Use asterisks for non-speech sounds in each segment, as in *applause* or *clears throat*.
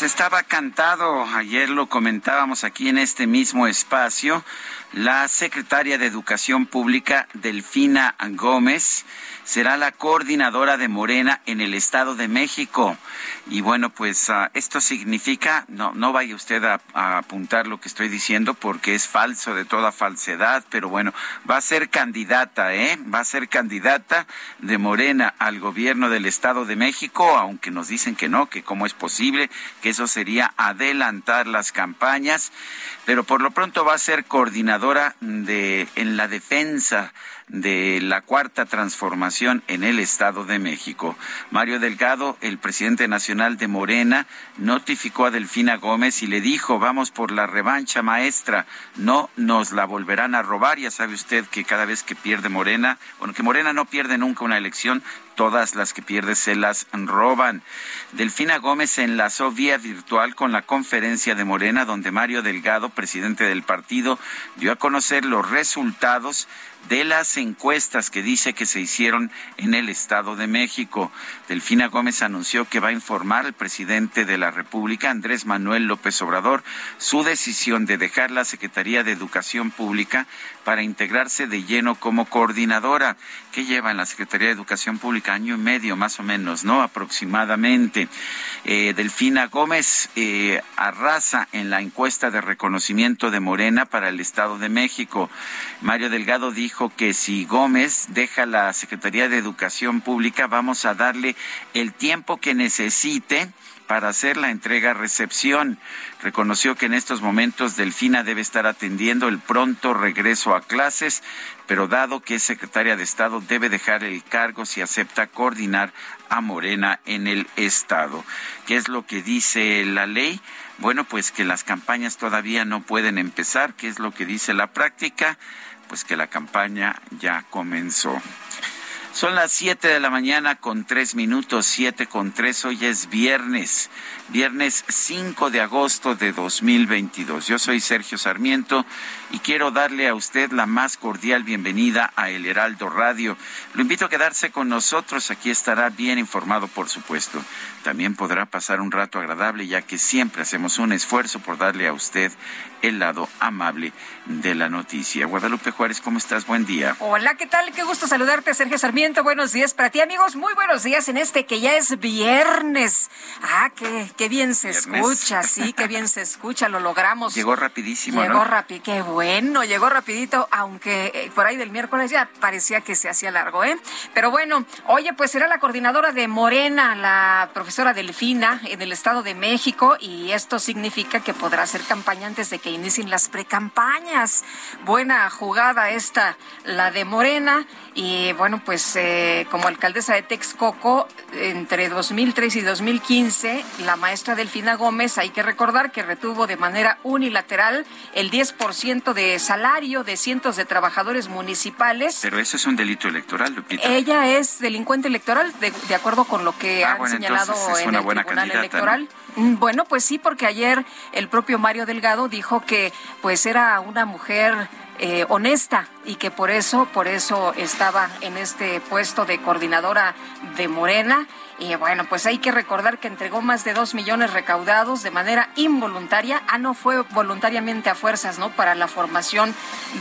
Pues estaba cantado, ayer lo comentábamos aquí en este mismo espacio, la secretaria de Educación Pública, Delfina Gómez, será la coordinadora de Morena en el Estado de México. Y bueno, pues uh, esto significa, no, no vaya usted a, a, apuntar lo que estoy diciendo porque es falso de toda falsedad, pero bueno, va a ser candidata, ¿eh? Va a ser candidata de Morena al gobierno del Estado de México, aunque nos dicen que no, que cómo es posible, que eso sería adelantar las campañas, pero por lo pronto va a ser coordinadora de, en la defensa de la cuarta transformación en el Estado de México. Mario Delgado, el presidente nacional de Morena, notificó a Delfina Gómez y le dijo, vamos por la revancha maestra, no nos la volverán a robar. Ya sabe usted que cada vez que pierde Morena, bueno, que Morena no pierde nunca una elección, todas las que pierde se las roban. Delfina Gómez se enlazó vía virtual con la conferencia de Morena, donde Mario Delgado, presidente del partido, dio a conocer los resultados de las encuestas que dice que se hicieron en el Estado de México. Delfina Gómez anunció que va a informar al presidente de la República, Andrés Manuel López Obrador, su decisión de dejar la Secretaría de Educación Pública para integrarse de lleno como coordinadora. que lleva en la Secretaría de Educación Pública? Año y medio más o menos, ¿no? Aproximadamente. Eh, Delfina Gómez eh, arrasa en la encuesta de reconocimiento de Morena para el Estado de México. Mario Delgado dijo que si Gómez deja la Secretaría de Educación Pública, vamos a darle el tiempo que necesite para hacer la entrega-recepción. Reconoció que en estos momentos Delfina debe estar atendiendo el pronto regreso a clases, pero dado que es secretaria de Estado, debe dejar el cargo si acepta coordinar a Morena en el Estado. ¿Qué es lo que dice la ley? Bueno, pues que las campañas todavía no pueden empezar. ¿Qué es lo que dice la práctica? Pues que la campaña ya comenzó. Son las siete de la mañana con tres minutos, siete con tres. Hoy es viernes, viernes 5 de agosto de 2022. Yo soy Sergio Sarmiento y quiero darle a usted la más cordial bienvenida a El Heraldo Radio. Lo invito a quedarse con nosotros. Aquí estará bien informado, por supuesto. También podrá pasar un rato agradable, ya que siempre hacemos un esfuerzo por darle a usted el lado amable de la noticia. Guadalupe Juárez, ¿cómo estás? Buen día. Hola, ¿qué tal? Qué gusto saludarte, Sergio Sarmiento. Buenos días para ti, amigos. Muy buenos días en este que ya es viernes. Ah, qué, qué bien se viernes. escucha, sí, qué bien se escucha, lo logramos. Llegó rapidísimo, Llegó ¿no? rápido, qué bueno, llegó rapidito, aunque eh, por ahí del miércoles ya parecía que se hacía largo, ¿eh? Pero bueno, oye, pues será la coordinadora de Morena, la profesora Delfina, en el Estado de México, y esto significa que podrá hacer campaña antes de que inicien las precampañas. Buena jugada esta, la de Morena. Y bueno, pues eh, como alcaldesa de Texcoco, entre 2003 y 2015, la maestra Delfina Gómez, hay que recordar que retuvo de manera unilateral el 10% de salario de cientos de trabajadores municipales. Pero eso es un delito electoral, Lupita. Ella es delincuente electoral, de, de acuerdo con lo que ah, han bueno, señalado en el Tribunal candidata, Electoral. ¿no? Bueno, pues sí, porque ayer el propio Mario Delgado dijo que pues era una mujer eh, honesta y que por eso, por eso estaba en este puesto de coordinadora de Morena. Y bueno, pues hay que recordar que entregó más de dos millones recaudados de manera involuntaria. Ah, no fue voluntariamente a fuerzas, ¿no? Para la formación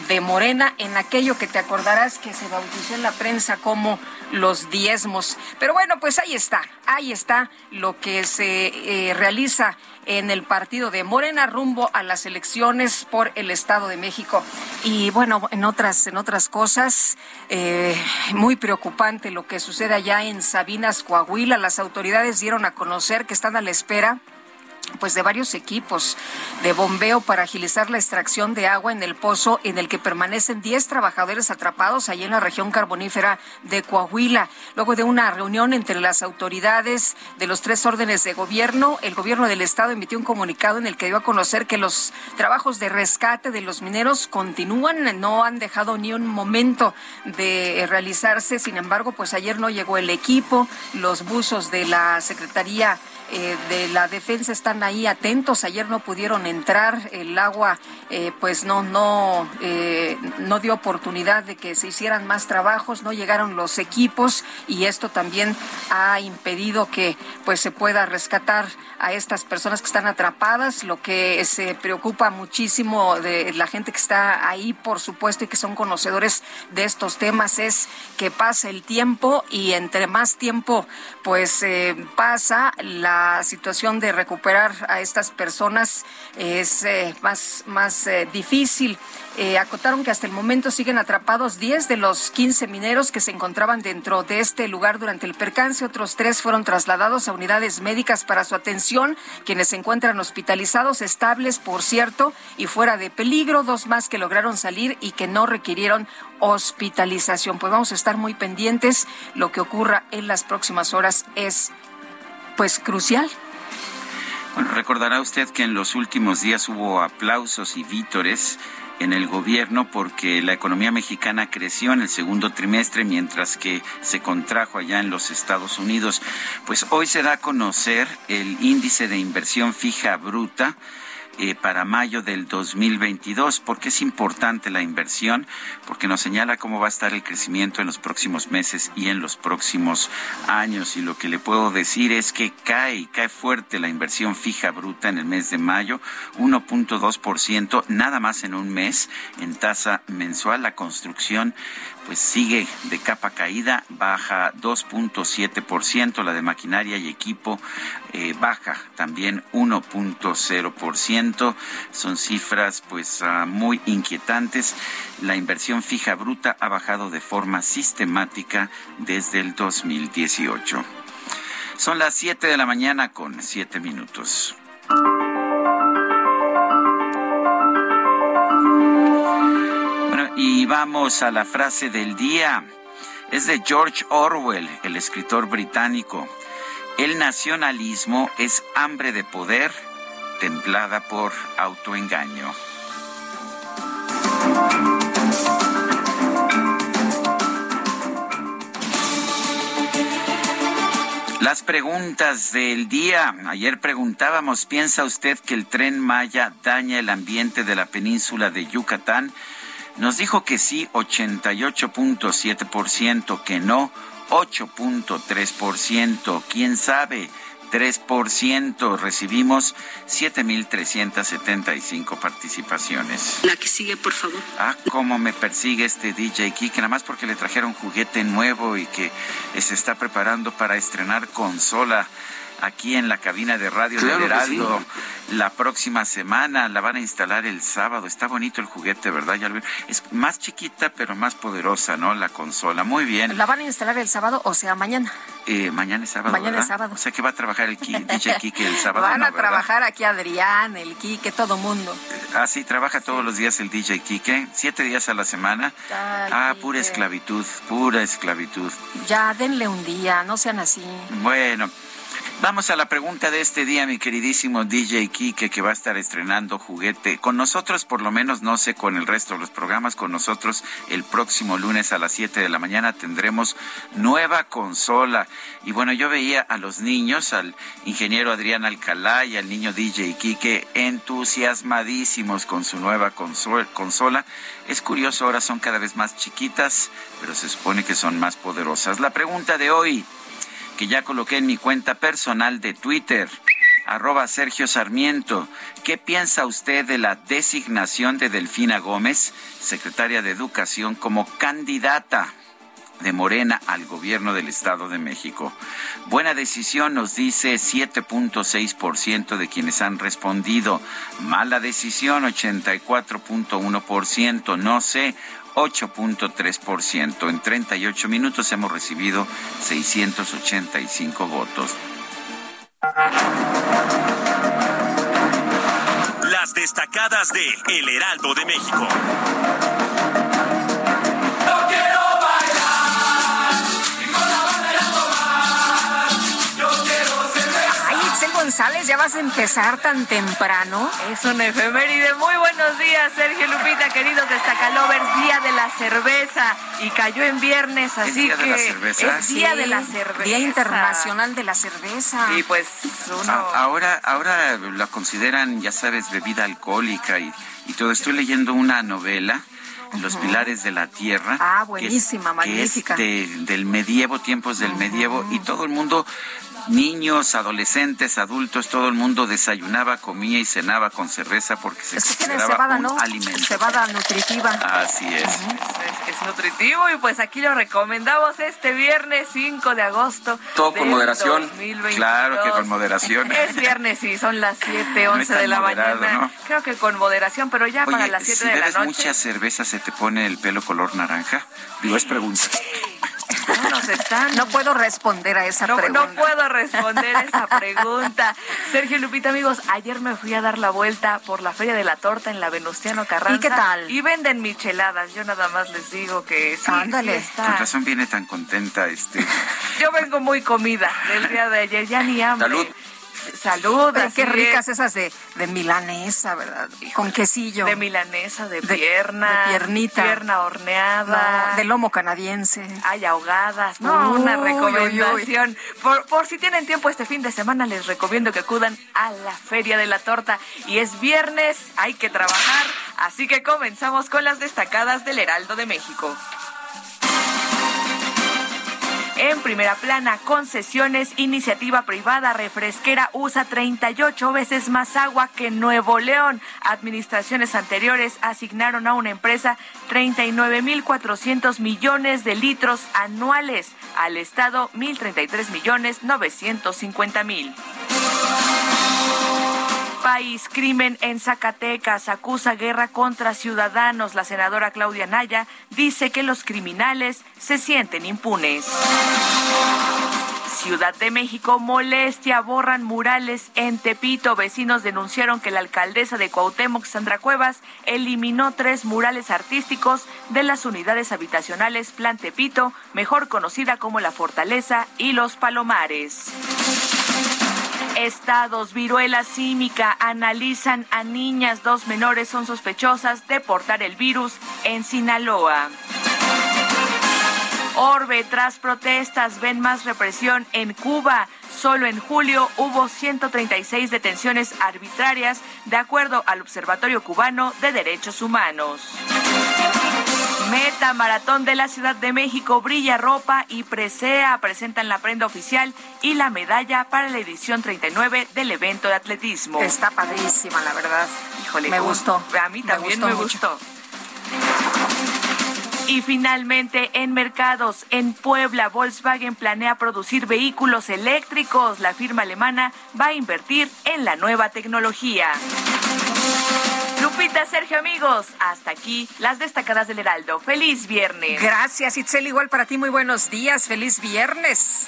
de Morena en aquello que te acordarás que se bautizó en la prensa como los diezmos. Pero bueno, pues ahí está, ahí está lo que se eh, realiza en el partido de Morena rumbo a las elecciones por el Estado de México. Y bueno, en otras, en otras cosas, eh, muy preocupante lo que sucede allá en Sabinas, Coahuila. Las autoridades dieron a conocer que están a la espera pues de varios equipos de bombeo para agilizar la extracción de agua en el pozo en el que permanecen 10 trabajadores atrapados allí en la región carbonífera de Coahuila. Luego de una reunión entre las autoridades de los tres órdenes de gobierno, el gobierno del estado emitió un comunicado en el que dio a conocer que los trabajos de rescate de los mineros continúan, no han dejado ni un momento de realizarse. Sin embargo, pues ayer no llegó el equipo, los buzos de la Secretaría eh, de la defensa están ahí atentos. Ayer no pudieron entrar, el agua eh, pues no no eh, no dio oportunidad de que se hicieran más trabajos, no llegaron los equipos y esto también ha impedido que pues se pueda rescatar a estas personas que están atrapadas. Lo que se preocupa muchísimo de la gente que está ahí, por supuesto, y que son conocedores de estos temas es que pasa el tiempo y entre más tiempo pues pasa la la situación de recuperar a estas personas es eh, más, más eh, difícil. Eh, acotaron que hasta el momento siguen atrapados 10 de los 15 mineros que se encontraban dentro de este lugar durante el percance. Otros tres fueron trasladados a unidades médicas para su atención, quienes se encuentran hospitalizados, estables, por cierto, y fuera de peligro. Dos más que lograron salir y que no requirieron hospitalización. Pues vamos a estar muy pendientes. Lo que ocurra en las próximas horas es pues crucial. Bueno, recordará usted que en los últimos días hubo aplausos y vítores en el gobierno porque la economía mexicana creció en el segundo trimestre mientras que se contrajo allá en los Estados Unidos. Pues hoy se da a conocer el índice de inversión fija bruta eh, para mayo del 2022. ¿Por qué es importante la inversión? Porque nos señala cómo va a estar el crecimiento en los próximos meses y en los próximos años. Y lo que le puedo decir es que cae, cae fuerte la inversión fija bruta en el mes de mayo, 1.2%, nada más en un mes en tasa mensual. La construcción pues sigue de capa caída, baja 2.7%, la de maquinaria y equipo eh, baja también 1.0%. Son cifras pues ah, muy inquietantes. La inversión fija bruta ha bajado de forma sistemática desde el 2018. Son las 7 de la mañana con 7 minutos. Vamos a la frase del día. Es de George Orwell, el escritor británico. El nacionalismo es hambre de poder templada por autoengaño. Las preguntas del día. Ayer preguntábamos, ¿piensa usted que el tren Maya daña el ambiente de la península de Yucatán? Nos dijo que sí 88.7%, que no 8.3%, quién sabe 3%. Recibimos 7.375 participaciones. La que sigue, por favor. Ah, cómo me persigue este DJ Kike, nada más porque le trajeron juguete nuevo y que se está preparando para estrenar consola aquí en la cabina de radio de Heraldo la próxima semana. La van a instalar el sábado. Está bonito el juguete, ¿verdad? Ya Es más chiquita, pero más poderosa, ¿no? La consola. Muy bien. ¿La van a instalar el sábado o sea mañana? Eh, mañana es sábado. Mañana es sábado. O sea que va a trabajar el *laughs* DJ Kike el sábado. Van a trabajar aquí Adrián, el Kike, todo mundo. Ah, sí, trabaja todos los días el DJ Kike. Siete días a la semana. ah, pura esclavitud, pura esclavitud. Ya, denle un día, no sean así. Bueno. Vamos a la pregunta de este día, mi queridísimo DJ Kike, que va a estar estrenando juguete. Con nosotros, por lo menos, no sé, con el resto de los programas, con nosotros el próximo lunes a las 7 de la mañana tendremos nueva consola. Y bueno, yo veía a los niños, al ingeniero Adrián Alcalá y al niño DJ Kike, entusiasmadísimos con su nueva consola. Es curioso, ahora son cada vez más chiquitas, pero se supone que son más poderosas. La pregunta de hoy. Que ya coloqué en mi cuenta personal de Twitter arroba Sergio Sarmiento. ¿Qué piensa usted de la designación de Delfina Gómez, secretaria de Educación, como candidata de Morena al gobierno del Estado de México? Buena decisión, nos dice 7.6% de quienes han respondido. Mala decisión, 84.1%. No sé, 8.3%. En 38 minutos hemos recibido 685 votos. Las destacadas de El Heraldo de México. González, ¿ya vas a empezar tan temprano? Es una efeméride. Muy buenos días, Sergio Lupita, queridos destacalovers. Día de la cerveza. Y cayó en viernes, así día que de la cerveza? es Día de la cerveza. Día Internacional de la Cerveza. Y pues uno... A- ahora, ahora la consideran, ya sabes, bebida alcohólica y, y todo. Estoy leyendo una novela. Los pilares de la tierra. Ah, que es- buenísima, que es magnífica. de- del medievo, tiempos del medievo, y todo el mundo, niños, adolescentes, adultos, todo el mundo desayunaba, comía y cenaba con cerveza porque se es tiene consideraba cebada, un ¿no? alimento. Cebada nutritiva. Así es. Es, es nutritivo y pues aquí lo recomendamos este viernes 5 de agosto. Todo con moderación. 2022. Claro que con moderación. *laughs* Es viernes, sí, son las 7, No 11 es tan de la moderado, mañana. ¿no? Creo que con moderación, pero ya para Oye, las 7 si de la bebes noche. mucha cerveza, ¿se te pone el pelo color naranja? Digo, es pregunta. No nos están No puedo responder a esa No, pregunta. no puedo responder esa pregunta. Sergio Lupita, amigos, ayer me fui a dar la vuelta por la Feria de la Torta en la Venustiano Carranza. ¿Y qué tal? Y venden micheladas. Yo nada más les digo que sí, Ándale. sí está. Con razón viene tan contenta este. Yo vengo muy comida del día de ayer, ya ni hambre. Salud. Salud. Así qué ricas es. esas de, de milanesa, ¿verdad? Con quesillo. De milanesa, de, De- pierna. de piernita. Pierna horneada. No, de lomo canadiense. Hay ahogadas, ¿no? Uy, Una uy, uy. recomendación. Por, por si tienen tiempo este fin de semana, les recomiendo que acudan a la Feria de la Torta. Y es viernes, hay que trabajar. Así que comenzamos con las destacadas del Heraldo de México. En primera plana, concesiones, iniciativa privada refresquera usa 38 veces más agua que Nuevo León. Administraciones anteriores asignaron a una empresa 39.400 millones de litros anuales. Al Estado, 1.033 millones 950 mil. País, crimen en Zacatecas, acusa guerra contra ciudadanos. La senadora Claudia Naya dice que los criminales se sienten impunes. Ciudad de México, molestia, borran murales en Tepito. Vecinos denunciaron que la alcaldesa de Cuauhtémoc, Sandra Cuevas, eliminó tres murales artísticos de las unidades habitacionales Plan Tepito, mejor conocida como La Fortaleza y Los Palomares. Estados, viruela símica, analizan a niñas, dos menores son sospechosas de portar el virus en Sinaloa. Orbe, tras protestas, ven más represión en Cuba. Solo en julio hubo 136 detenciones arbitrarias, de acuerdo al Observatorio Cubano de Derechos Humanos. Meta Maratón de la Ciudad de México, Brilla Ropa y Presea presentan la prenda oficial y la medalla para la edición 39 del evento de atletismo. Está padrísima, la verdad. Híjole, me gustó. A mí también gustó me gustó. Y finalmente, en mercados, en Puebla, Volkswagen planea producir vehículos eléctricos. La firma alemana va a invertir en la nueva tecnología. Lupita, Sergio, amigos, hasta aquí las destacadas del Heraldo. Feliz viernes. Gracias, Itzel. Igual para ti, muy buenos días. Feliz viernes.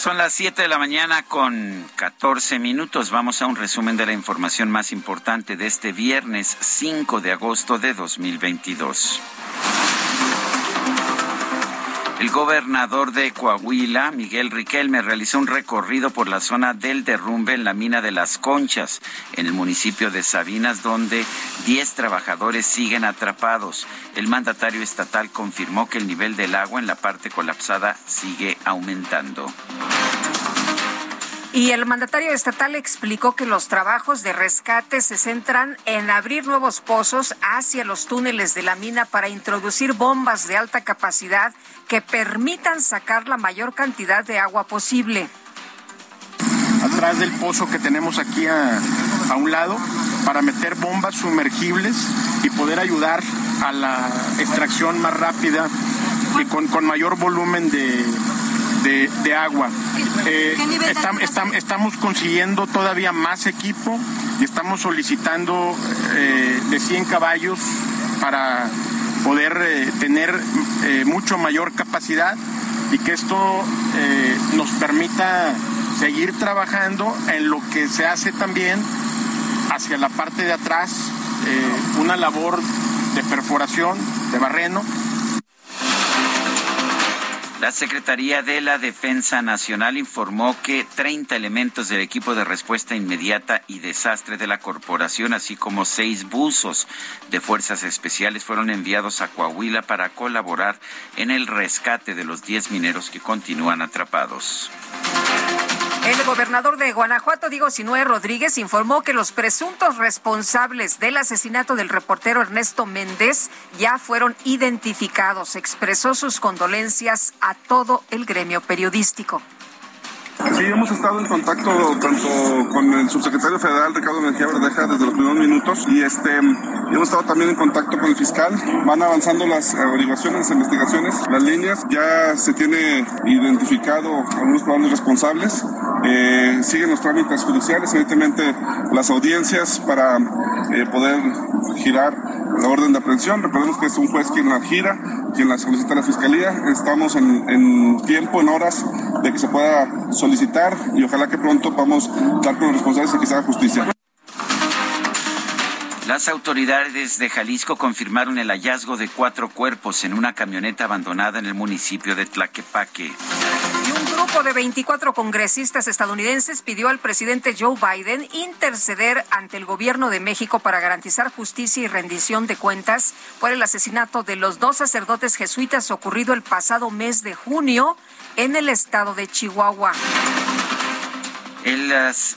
Son las 7 de la mañana con 14 minutos. Vamos a un resumen de la información más importante de este viernes 5 de agosto de 2022. El gobernador de Coahuila, Miguel Riquelme, realizó un recorrido por la zona del derrumbe en la mina de Las Conchas, en el municipio de Sabinas, donde 10 trabajadores siguen atrapados. El mandatario estatal confirmó que el nivel del agua en la parte colapsada sigue aumentando. Y el mandatario estatal explicó que los trabajos de rescate se centran en abrir nuevos pozos hacia los túneles de la mina para introducir bombas de alta capacidad que permitan sacar la mayor cantidad de agua posible. Atrás del pozo que tenemos aquí a, un lado, para meter bombas sumergibles y poder ayudar a la extracción más rápida y con, con mayor volumen de, de, agua. Eh, estamos consiguiendo todavía más equipo y estamos solicitando eh, de 100 caballos para poder eh, tener mucho mayor capacidad y que esto nos permita seguir trabajando en lo que se hace también hacia la parte de atrás, una labor de perforación, de barreno, la Secretaría de la Defensa Nacional informó que 30 elementos del equipo de respuesta inmediata y desastre de la corporación, así como seis buzos de fuerzas especiales, fueron enviados a Coahuila para colaborar en el rescate de los 10 mineros que continúan atrapados. El gobernador de Guanajuato, Diego Sinué Rodríguez, informó que los presuntos responsables del asesinato del reportero Ernesto Méndez ya fueron identificados. Expresó sus condolencias a todo el gremio periodístico. Sí, hemos estado en contacto tanto con el subsecretario federal Ricardo Mejía Verdeja desde los primeros minutos y este hemos estado también en contacto con el fiscal. Van avanzando las averiguaciones, las investigaciones, las líneas. Ya se tiene identificado algunos probables responsables. Eh, siguen los trámites judiciales, evidentemente las audiencias para eh, poder girar la orden de aprehensión. Recordemos que es un juez quien la gira, quien la solicita a la fiscalía. Estamos en, en tiempo, en horas de que se pueda solicitar solicitar y ojalá que pronto podamos dar con los responsables y que se haga justicia. Las autoridades de Jalisco confirmaron el hallazgo de cuatro cuerpos en una camioneta abandonada en el municipio de Tlaquepaque. Y un grupo de 24 congresistas estadounidenses pidió al presidente Joe Biden interceder ante el gobierno de México para garantizar justicia y rendición de cuentas por el asesinato de los dos sacerdotes jesuitas ocurrido el pasado mes de junio en el estado de Chihuahua.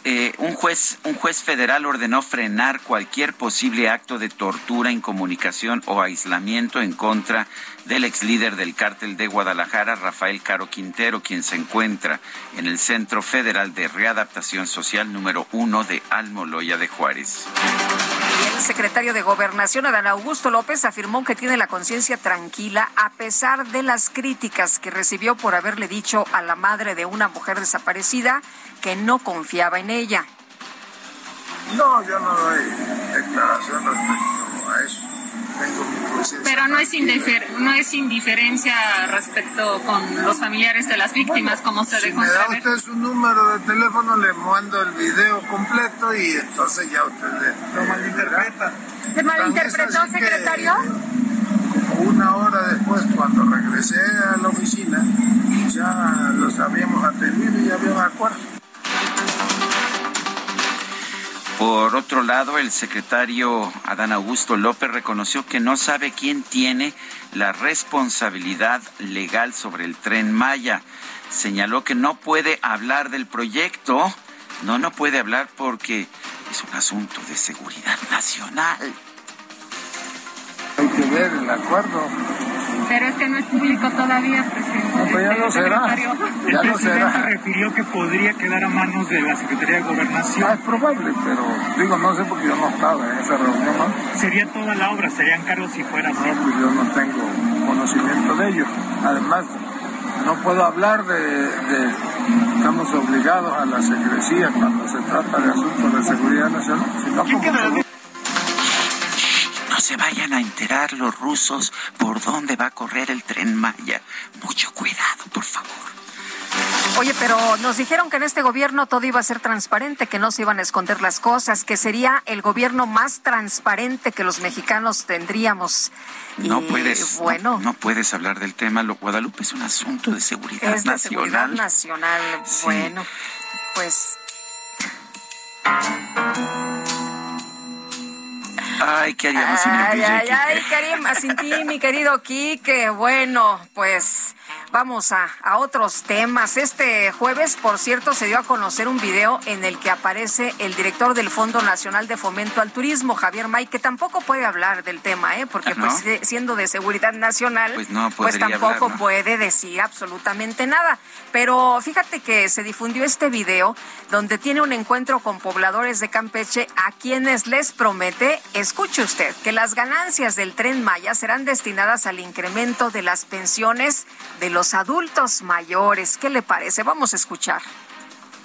Eh, un, juez, un juez federal ordenó frenar cualquier posible acto de tortura, incomunicación o aislamiento en contra del ex líder del cártel de Guadalajara, Rafael Caro Quintero, quien se encuentra en el Centro Federal de Readaptación Social número uno de Almoloya de Juárez. El secretario de Gobernación, Adán Augusto López, afirmó que tiene la conciencia tranquila a pesar de las críticas que recibió por haberle dicho a la madre de una mujer desaparecida que no confiaba en ella. No, yo no doy declaración respecto a eso. Pero no es, no es indiferencia respecto con los familiares de las víctimas, como se si dejó me da usted su número de teléfono, le mando el video completo y entonces ya usted lo malinterpreta. ¿Se malinterpretó, secretario? Como una hora después, cuando regresé a la oficina, ya los habíamos atendido y ya había acuerdo. Por otro lado, el secretario Adán Augusto López reconoció que no sabe quién tiene la responsabilidad legal sobre el tren Maya. Señaló que no puede hablar del proyecto. No, no puede hablar porque es un asunto de seguridad nacional. Hay que ver el acuerdo pero es que no es público todavía, presidente. No, pues ya no *laughs* será. Ya el presidente se refirió que podría quedar a manos de la Secretaría de Gobernación. Ah, es probable, pero digo, no sé porque yo no estaba en esa reunión. ¿no? Sería toda la obra, serían cargos si fuera así. No, pues yo no tengo conocimiento de ello. Además, no puedo hablar de, de, estamos obligados a la secrecía cuando se trata de asuntos de seguridad nacional, sino vayan a enterar los rusos por dónde va a correr el tren Maya. Mucho cuidado, por favor. Oye, pero nos dijeron que en este gobierno todo iba a ser transparente, que no se iban a esconder las cosas, que sería el gobierno más transparente que los mexicanos tendríamos. No puedes, bueno, no, puedes hablar del tema. Lo Guadalupe es un asunto de seguridad es de Seguridad nacional. Bueno, pues. Ay, ¿qué haríamos sin el Ay, ay, ay, ¿qué haríamos sin ti, mi querido Quique? Bueno, pues Vamos a, a, otros temas. Este jueves, por cierto, se dio a conocer un video en el que aparece el director del Fondo Nacional de Fomento al Turismo, Javier May, que tampoco puede hablar del tema, ¿eh? porque ¿Ah, pues, siendo de seguridad nacional, pues, no pues tampoco hablar, ¿no? puede decir absolutamente nada. Pero fíjate que se difundió este video donde tiene un encuentro con pobladores de Campeche a quienes les promete, escuche usted, que las ganancias del tren Maya serán destinadas al incremento de las pensiones de los adultos mayores. ¿Qué le parece? Vamos a escuchar.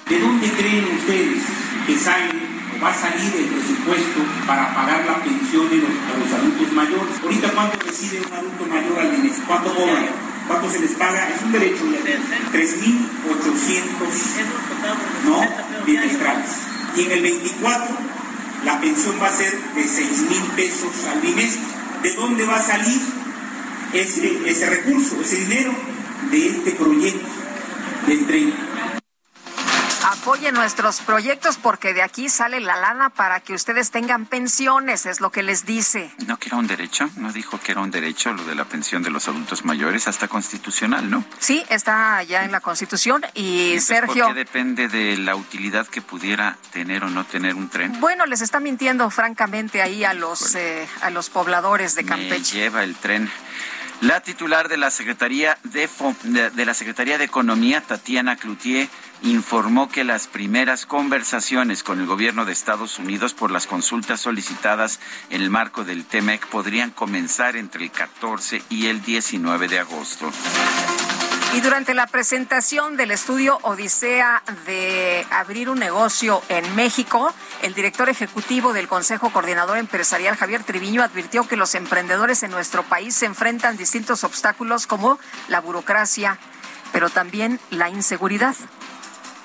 ¿De dónde creen ustedes que sale o va a salir el presupuesto para pagar la pensión de los, a los adultos mayores? Ahorita, ¿cuánto recibe un adulto mayor al mes? ¿Cuánto cobran? ¿Cuánto se les paga? Es un derecho, 3.800 ¿no? bimestrales. Y en el 24, la pensión va a ser de 6.000 pesos al bimestre. ¿De dónde va a salir ese, ese recurso, ese dinero? De este proyecto del tren. Apoyen nuestros proyectos porque de aquí sale la lana para que ustedes tengan pensiones, es lo que les dice. No que era un derecho, no dijo que era un derecho lo de la pensión de los adultos mayores, hasta constitucional, ¿no? Sí, está ya en la Constitución y Entonces, Sergio. ¿Por qué depende de la utilidad que pudiera tener o no tener un tren? Bueno, les está mintiendo francamente ahí a los eh, a los pobladores de Me Campeche. lleva el tren. La titular de la Secretaría de, la Secretaría de Economía, Tatiana Cloutier, informó que las primeras conversaciones con el gobierno de Estados Unidos por las consultas solicitadas en el marco del TEMEC podrían comenzar entre el 14 y el 19 de agosto. Y durante la presentación del estudio Odisea de abrir un negocio en México, el director ejecutivo del Consejo Coordinador Empresarial, Javier Triviño, advirtió que los emprendedores en nuestro país se enfrentan distintos obstáculos como la burocracia, pero también la inseguridad.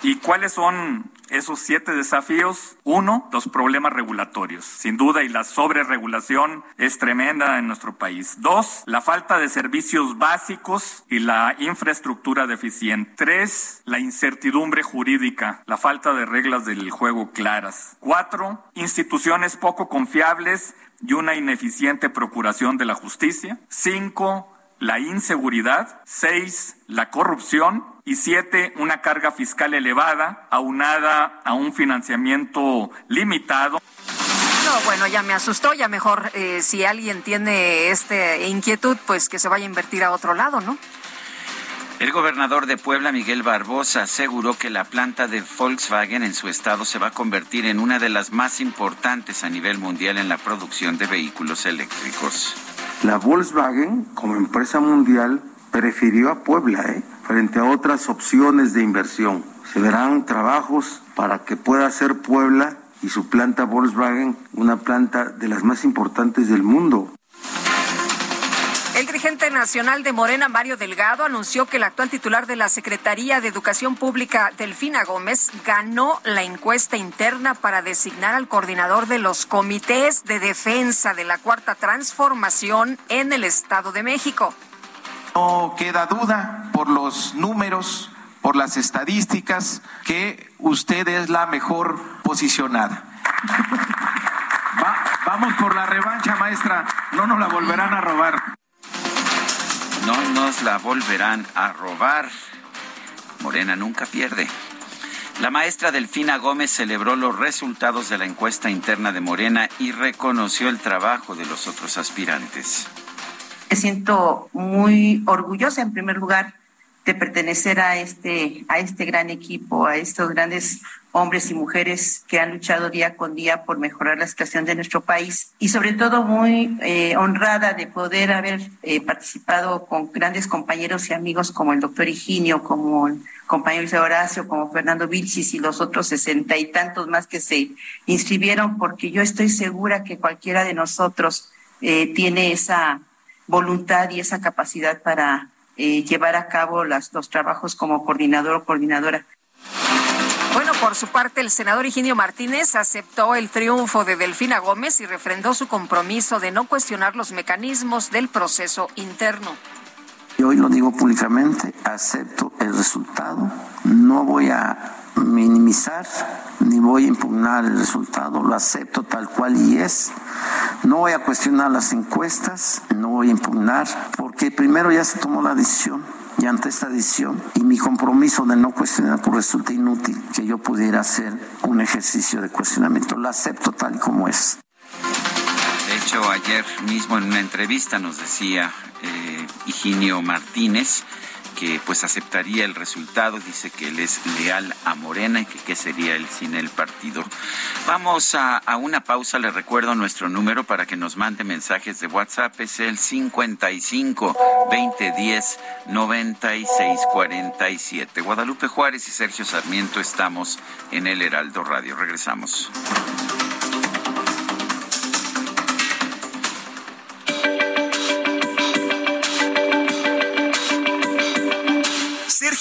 ¿Y cuáles son esos siete desafíos? Uno, los problemas regulatorios. Sin duda, y la sobreregulación es tremenda en nuestro país. Dos, la falta de servicios básicos y la infraestructura deficiente. Tres, la incertidumbre jurídica, la falta de reglas del juego claras. Cuatro, instituciones poco confiables y una ineficiente procuración de la justicia. Cinco, la inseguridad, seis, la corrupción y siete, una carga fiscal elevada, aunada a un financiamiento limitado. No, bueno, ya me asustó, ya mejor eh, si alguien tiene esta inquietud, pues que se vaya a invertir a otro lado, ¿no? El gobernador de Puebla, Miguel Barbosa, aseguró que la planta de Volkswagen en su estado se va a convertir en una de las más importantes a nivel mundial en la producción de vehículos eléctricos. La Volkswagen, como empresa mundial, prefirió a Puebla ¿eh? frente a otras opciones de inversión. Se verán trabajos para que pueda ser Puebla y su planta Volkswagen una planta de las más importantes del mundo. El dirigente nacional de Morena, Mario Delgado, anunció que el actual titular de la Secretaría de Educación Pública, Delfina Gómez, ganó la encuesta interna para designar al coordinador de los comités de defensa de la Cuarta Transformación en el Estado de México. No queda duda por los números, por las estadísticas, que usted es la mejor posicionada. Va- vamos por la revancha, maestra. No nos la volverán a robar. No nos la volverán a robar. Morena nunca pierde. La maestra Delfina Gómez celebró los resultados de la encuesta interna de Morena y reconoció el trabajo de los otros aspirantes. Me siento muy orgullosa en primer lugar de pertenecer a este, a este gran equipo, a estos grandes hombres y mujeres que han luchado día con día por mejorar la situación de nuestro país y sobre todo muy eh, honrada de poder haber eh, participado con grandes compañeros y amigos como el doctor Higinio, como el compañero Luis Horacio, como Fernando Vilchis y los otros sesenta y tantos más que se inscribieron, porque yo estoy segura que cualquiera de nosotros eh, tiene esa voluntad y esa capacidad para eh, llevar a cabo las, los trabajos como coordinador o coordinadora. Bueno, por su parte, el senador Higinio Martínez aceptó el triunfo de Delfina Gómez y refrendó su compromiso de no cuestionar los mecanismos del proceso interno. Y hoy lo digo públicamente, acepto el resultado, no voy a minimizar ni voy a impugnar el resultado, lo acepto tal cual y es. No voy a cuestionar las encuestas, no voy a impugnar, porque primero ya se tomó la decisión y ante esta decisión y mi compromiso de no cuestionar, pues resulta inútil que yo pudiera hacer un ejercicio de cuestionamiento. Lo acepto tal como es. De hecho, ayer mismo en una entrevista nos decía eh, Higinio Martínez que pues aceptaría el resultado, dice que él es leal a Morena y que qué sería él sin el partido. Vamos a, a, una pausa, le recuerdo nuestro número para que nos mande mensajes de WhatsApp, es el 55 2010 96 47. Guadalupe Juárez y Sergio Sarmiento estamos en el Heraldo Radio. Regresamos.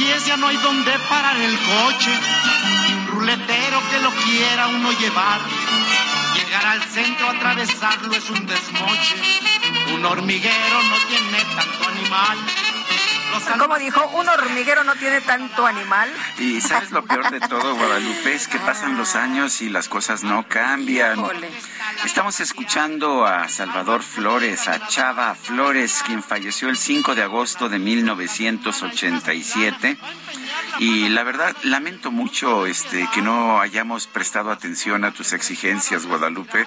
10 ya no hay donde parar el coche. Un ruletero que lo quiera uno llevar. Llegar al centro, atravesarlo es un desmoche. Un hormiguero no tiene tanto animal. Como dijo, un hormiguero no tiene tanto animal. Y sabes lo peor de todo, Guadalupe, es que pasan los años y las cosas no cambian. Estamos escuchando a Salvador Flores, a Chava Flores, quien falleció el 5 de agosto de 1987. Y la verdad, lamento mucho este, que no hayamos prestado atención a tus exigencias, Guadalupe,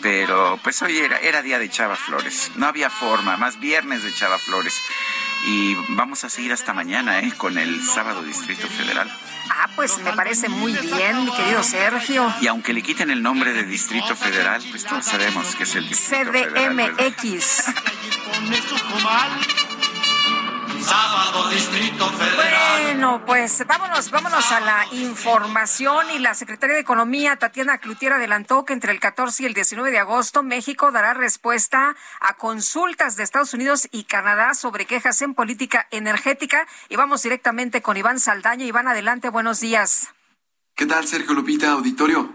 pero pues hoy era, era día de Chava Flores. No había forma, más viernes de Chava Flores. Y vamos a seguir hasta mañana ¿eh? con el sábado Distrito Federal. Ah, pues me parece muy bien, mi querido Sergio. Y aunque le quiten el nombre de Distrito Federal, pues todos sabemos que es el Distrito CDMX. *laughs* Sábado Distrito Federal. Bueno, pues vámonos, vámonos a la información y la Secretaría de Economía, Tatiana Cloutier, adelantó que entre el 14 y el 19 de agosto México dará respuesta a consultas de Estados Unidos y Canadá sobre quejas en política energética. Y vamos directamente con Iván Saldaña. Iván, adelante, buenos días. ¿Qué tal, Sergio Lupita, auditorio?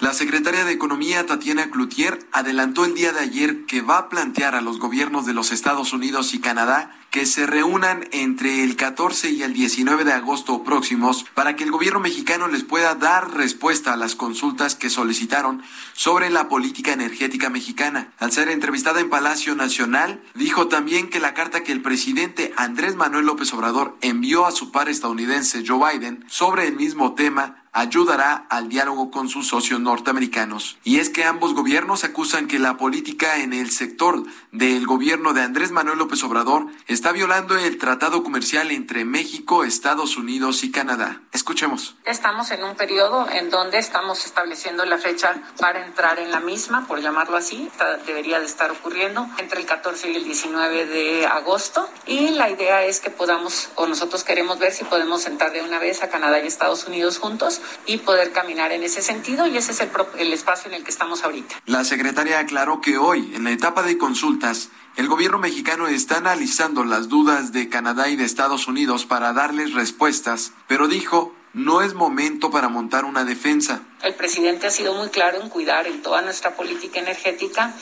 La secretaria de Economía, Tatiana Cloutier, adelantó el día de ayer que va a plantear a los gobiernos de los Estados Unidos y Canadá que se reúnan entre el 14 y el 19 de agosto próximos para que el gobierno mexicano les pueda dar respuesta a las consultas que solicitaron sobre la política energética mexicana. Al ser entrevistada en Palacio Nacional, dijo también que la carta que el presidente Andrés Manuel López Obrador envió a su par estadounidense Joe Biden sobre el mismo tema ayudará al diálogo con sus socios norteamericanos. Y es que ambos gobiernos acusan que la política en el sector del gobierno de Andrés Manuel López Obrador está violando el tratado comercial entre México, Estados Unidos y Canadá. Escuchemos. Estamos en un periodo en donde estamos estableciendo la fecha para entrar en la misma, por llamarlo así. debería de estar ocurriendo entre el 14 y el 19 de agosto. Y la idea es que podamos, o nosotros queremos ver si podemos sentar de una vez a Canadá y Estados Unidos juntos y poder caminar en ese sentido y ese es el, el espacio en el que estamos ahorita. La secretaria aclaró que hoy, en la etapa de consultas, el gobierno mexicano está analizando las dudas de Canadá y de Estados Unidos para darles respuestas, pero dijo no es momento para montar una defensa. El presidente ha sido muy claro en cuidar en toda nuestra política energética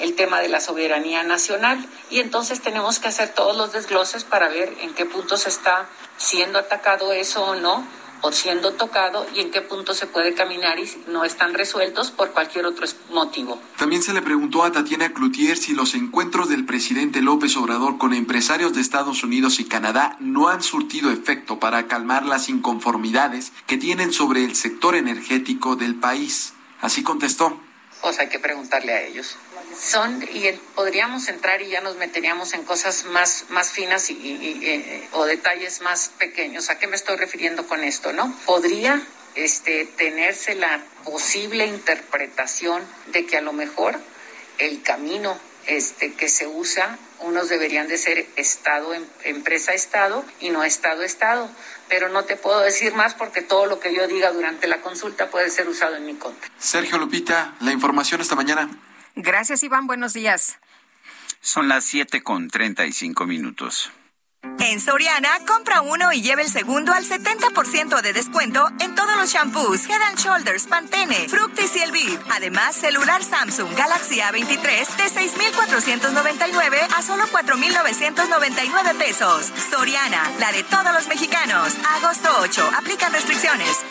el tema de la soberanía nacional y entonces tenemos que hacer todos los desgloses para ver en qué puntos está siendo atacado eso o no o siendo tocado y en qué punto se puede caminar y si no están resueltos por cualquier otro motivo. También se le preguntó a Tatiana Cloutier si los encuentros del presidente López Obrador con empresarios de Estados Unidos y Canadá no han surtido efecto para calmar las inconformidades que tienen sobre el sector energético del país. Así contestó. Pues hay que preguntarle a ellos. Son, y podríamos entrar y ya nos meteríamos en cosas más, más finas y, eh, o detalles más pequeños. ¿A qué me estoy refiriendo con esto, no? Podría este, tenerse la posible interpretación de que a lo mejor el camino este, que se usa, unos deberían de ser Estado, em, empresa Estado y no Estado Estado. Pero no te puedo decir más porque todo lo que yo diga durante la consulta puede ser usado en mi contra. Sergio Lupita, la información esta mañana. Gracias, Iván. Buenos días. Son las siete con treinta y cinco minutos. En Soriana, compra uno y lleve el segundo al 70% de descuento en todos los shampoos, Head and Shoulders, Pantene, Fructis y Elviv. Además, celular Samsung Galaxy A23 de 6,499 a solo 4,999 pesos. Soriana, la de todos los mexicanos. Agosto 8. Aplican restricciones.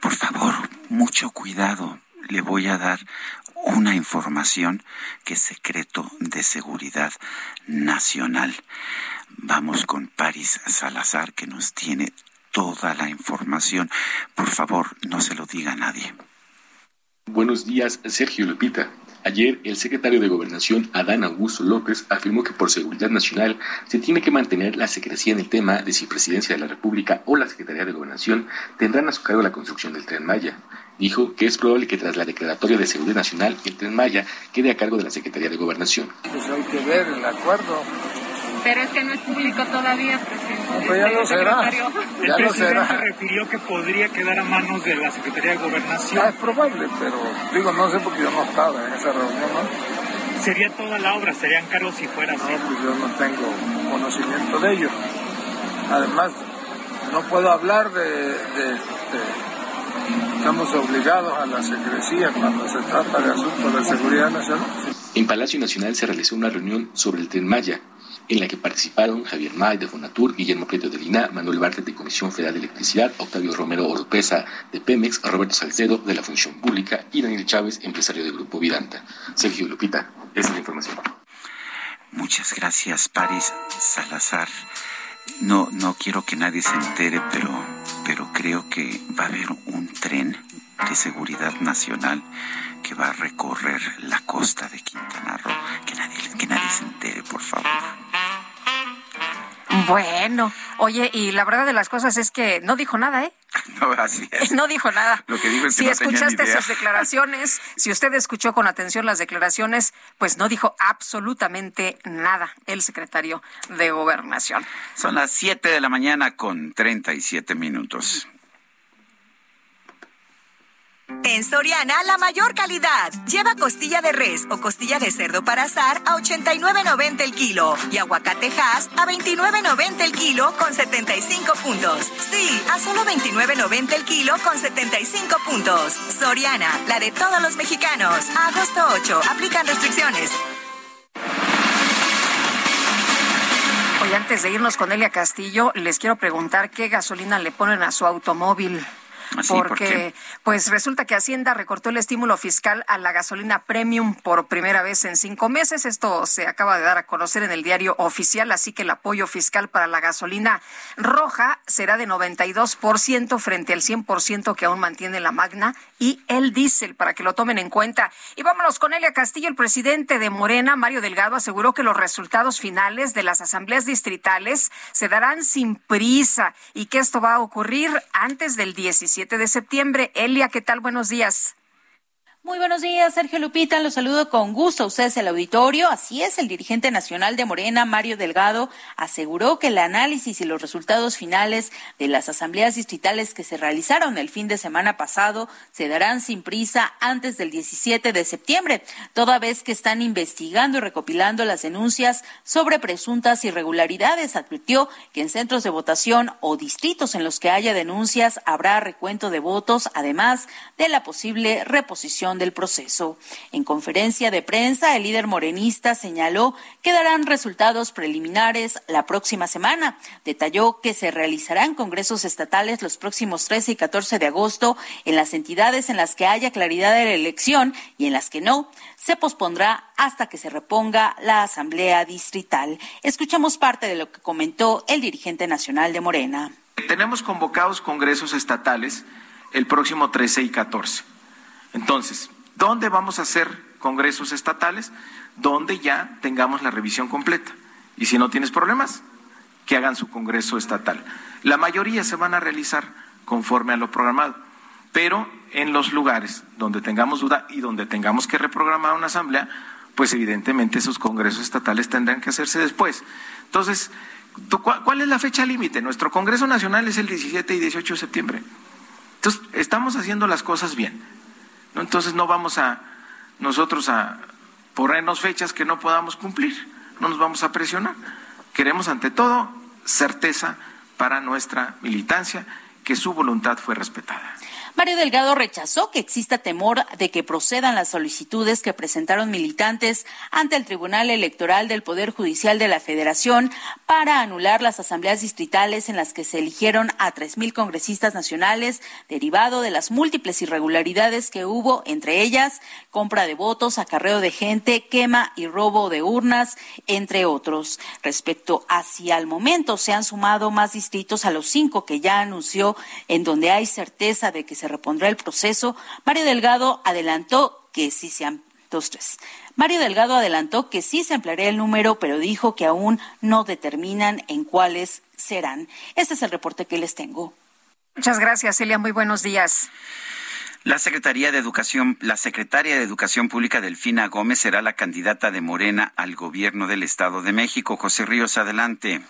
Por favor, mucho cuidado. Le voy a dar una información que es secreto de seguridad nacional. Vamos con Paris Salazar, que nos tiene toda la información. Por favor, no se lo diga a nadie. Buenos días, Sergio Lupita. Ayer, el secretario de Gobernación, Adán Augusto López, afirmó que por seguridad nacional se tiene que mantener la secrecía en el tema de si Presidencia de la República o la Secretaría de Gobernación tendrán a su cargo la construcción del Tren Maya. Dijo que es probable que tras la declaratoria de seguridad nacional, el Tren Maya quede a cargo de la Secretaría de Gobernación. Hay que ver el acuerdo. Pero es que no es público todavía, presidente. No, pues ya lo será. Ya el lo presidente será. refirió que podría quedar a manos de la Secretaría de Gobernación. Ah, es probable, pero digo, no sé porque yo no estaba en esa reunión, ¿no? Sería toda la obra, serían cargos si fuera así. No, pues yo no tengo conocimiento de ello. Además, no puedo hablar de, de- de- Estamos obligados a la secrecía cuando se trata de asuntos de seguridad nacional. En Palacio Nacional se realizó una reunión sobre el Tren Maya, en la que participaron Javier May de Fonatur, Guillermo Prieto de Lina, Manuel Bartlett de Comisión Federal de Electricidad, Octavio Romero Oropesa de Pemex, Roberto Salcedo de la Función Pública y Daniel Chávez, empresario del Grupo Vidanta. Sergio Lupita, esa es la información. Muchas gracias, Paris Salazar. No, no quiero que nadie se entere, pero, pero creo que va a haber un tren de seguridad nacional que va a recorrer la costa de Quintana Roo. Que nadie, que nadie se entere, por favor. Bueno, oye, y la verdad de las cosas es que no dijo nada, ¿eh? *laughs* No, así es. No dijo nada. Lo que dijo es que si no escuchaste sus declaraciones, *laughs* si usted escuchó con atención las declaraciones, pues no dijo absolutamente nada el secretario de Gobernación. Son las 7 de la mañana con 37 minutos. En Soriana, la mayor calidad. Lleva costilla de res o costilla de cerdo para asar a 89.90 el kilo y aguacate Hass a 29.90 el kilo con 75 puntos. Sí, a solo 29.90 el kilo con 75 puntos. Soriana, la de todos los mexicanos. Agosto 8, aplican restricciones. Oye, antes de irnos con Elia Castillo, les quiero preguntar qué gasolina le ponen a su automóvil. Así, ¿por Porque, pues resulta que Hacienda recortó el estímulo fiscal a la gasolina premium por primera vez en cinco meses. Esto se acaba de dar a conocer en el diario oficial, así que el apoyo fiscal para la gasolina roja será de 92% frente al 100% que aún mantiene la Magna y el diésel, para que lo tomen en cuenta. Y vámonos con Elia Castillo, el presidente de Morena, Mario Delgado, aseguró que los resultados finales de las asambleas distritales se darán sin prisa y que esto va a ocurrir antes del 17 de septiembre. Elia, ¿qué tal? Buenos días. Muy buenos días, Sergio Lupita. Los saludo con gusto a ustedes el auditorio. Así es, el dirigente nacional de Morena, Mario Delgado, aseguró que el análisis y los resultados finales de las asambleas distritales que se realizaron el fin de semana pasado se darán sin prisa antes del 17 de septiembre, toda vez que están investigando y recopilando las denuncias sobre presuntas irregularidades. Advirtió que en centros de votación o distritos en los que haya denuncias habrá recuento de votos, además de la posible reposición del proceso. En conferencia de prensa, el líder morenista señaló que darán resultados preliminares la próxima semana. Detalló que se realizarán congresos estatales los próximos 13 y 14 de agosto en las entidades en las que haya claridad de la elección y en las que no se pospondrá hasta que se reponga la Asamblea Distrital. Escuchamos parte de lo que comentó el dirigente nacional de Morena. Tenemos convocados congresos estatales el próximo 13 y 14. Entonces, ¿dónde vamos a hacer congresos estatales? Donde ya tengamos la revisión completa. Y si no tienes problemas, que hagan su congreso estatal. La mayoría se van a realizar conforme a lo programado, pero en los lugares donde tengamos duda y donde tengamos que reprogramar una asamblea, pues evidentemente esos congresos estatales tendrán que hacerse después. Entonces, ¿cuál es la fecha límite? Nuestro Congreso Nacional es el 17 y 18 de septiembre. Entonces, estamos haciendo las cosas bien. ¿No? Entonces, no vamos a nosotros a ponernos fechas que no podamos cumplir, no nos vamos a presionar. Queremos, ante todo, certeza para nuestra militancia, que su voluntad fue respetada. Mario Delgado rechazó que exista temor de que procedan las solicitudes que presentaron militantes ante el Tribunal Electoral del Poder Judicial de la Federación para anular las asambleas distritales en las que se eligieron a tres mil congresistas nacionales, derivado de las múltiples irregularidades que hubo, entre ellas compra de votos, acarreo de gente, quema y robo de urnas, entre otros. Respecto a si al momento se han sumado más distritos a los cinco que ya anunció, en donde hay certeza de que se repondrá el proceso, Mario Delgado adelantó que sí se han dos, tres. Mario Delgado adelantó que sí se ampliaría el número, pero dijo que aún no determinan en cuáles serán. Este es el reporte que les tengo. Muchas gracias, Celia. Muy buenos días. La Secretaría de Educación, la secretaria de Educación Pública Delfina Gómez será la candidata de Morena al gobierno del Estado de México. José Ríos, adelante.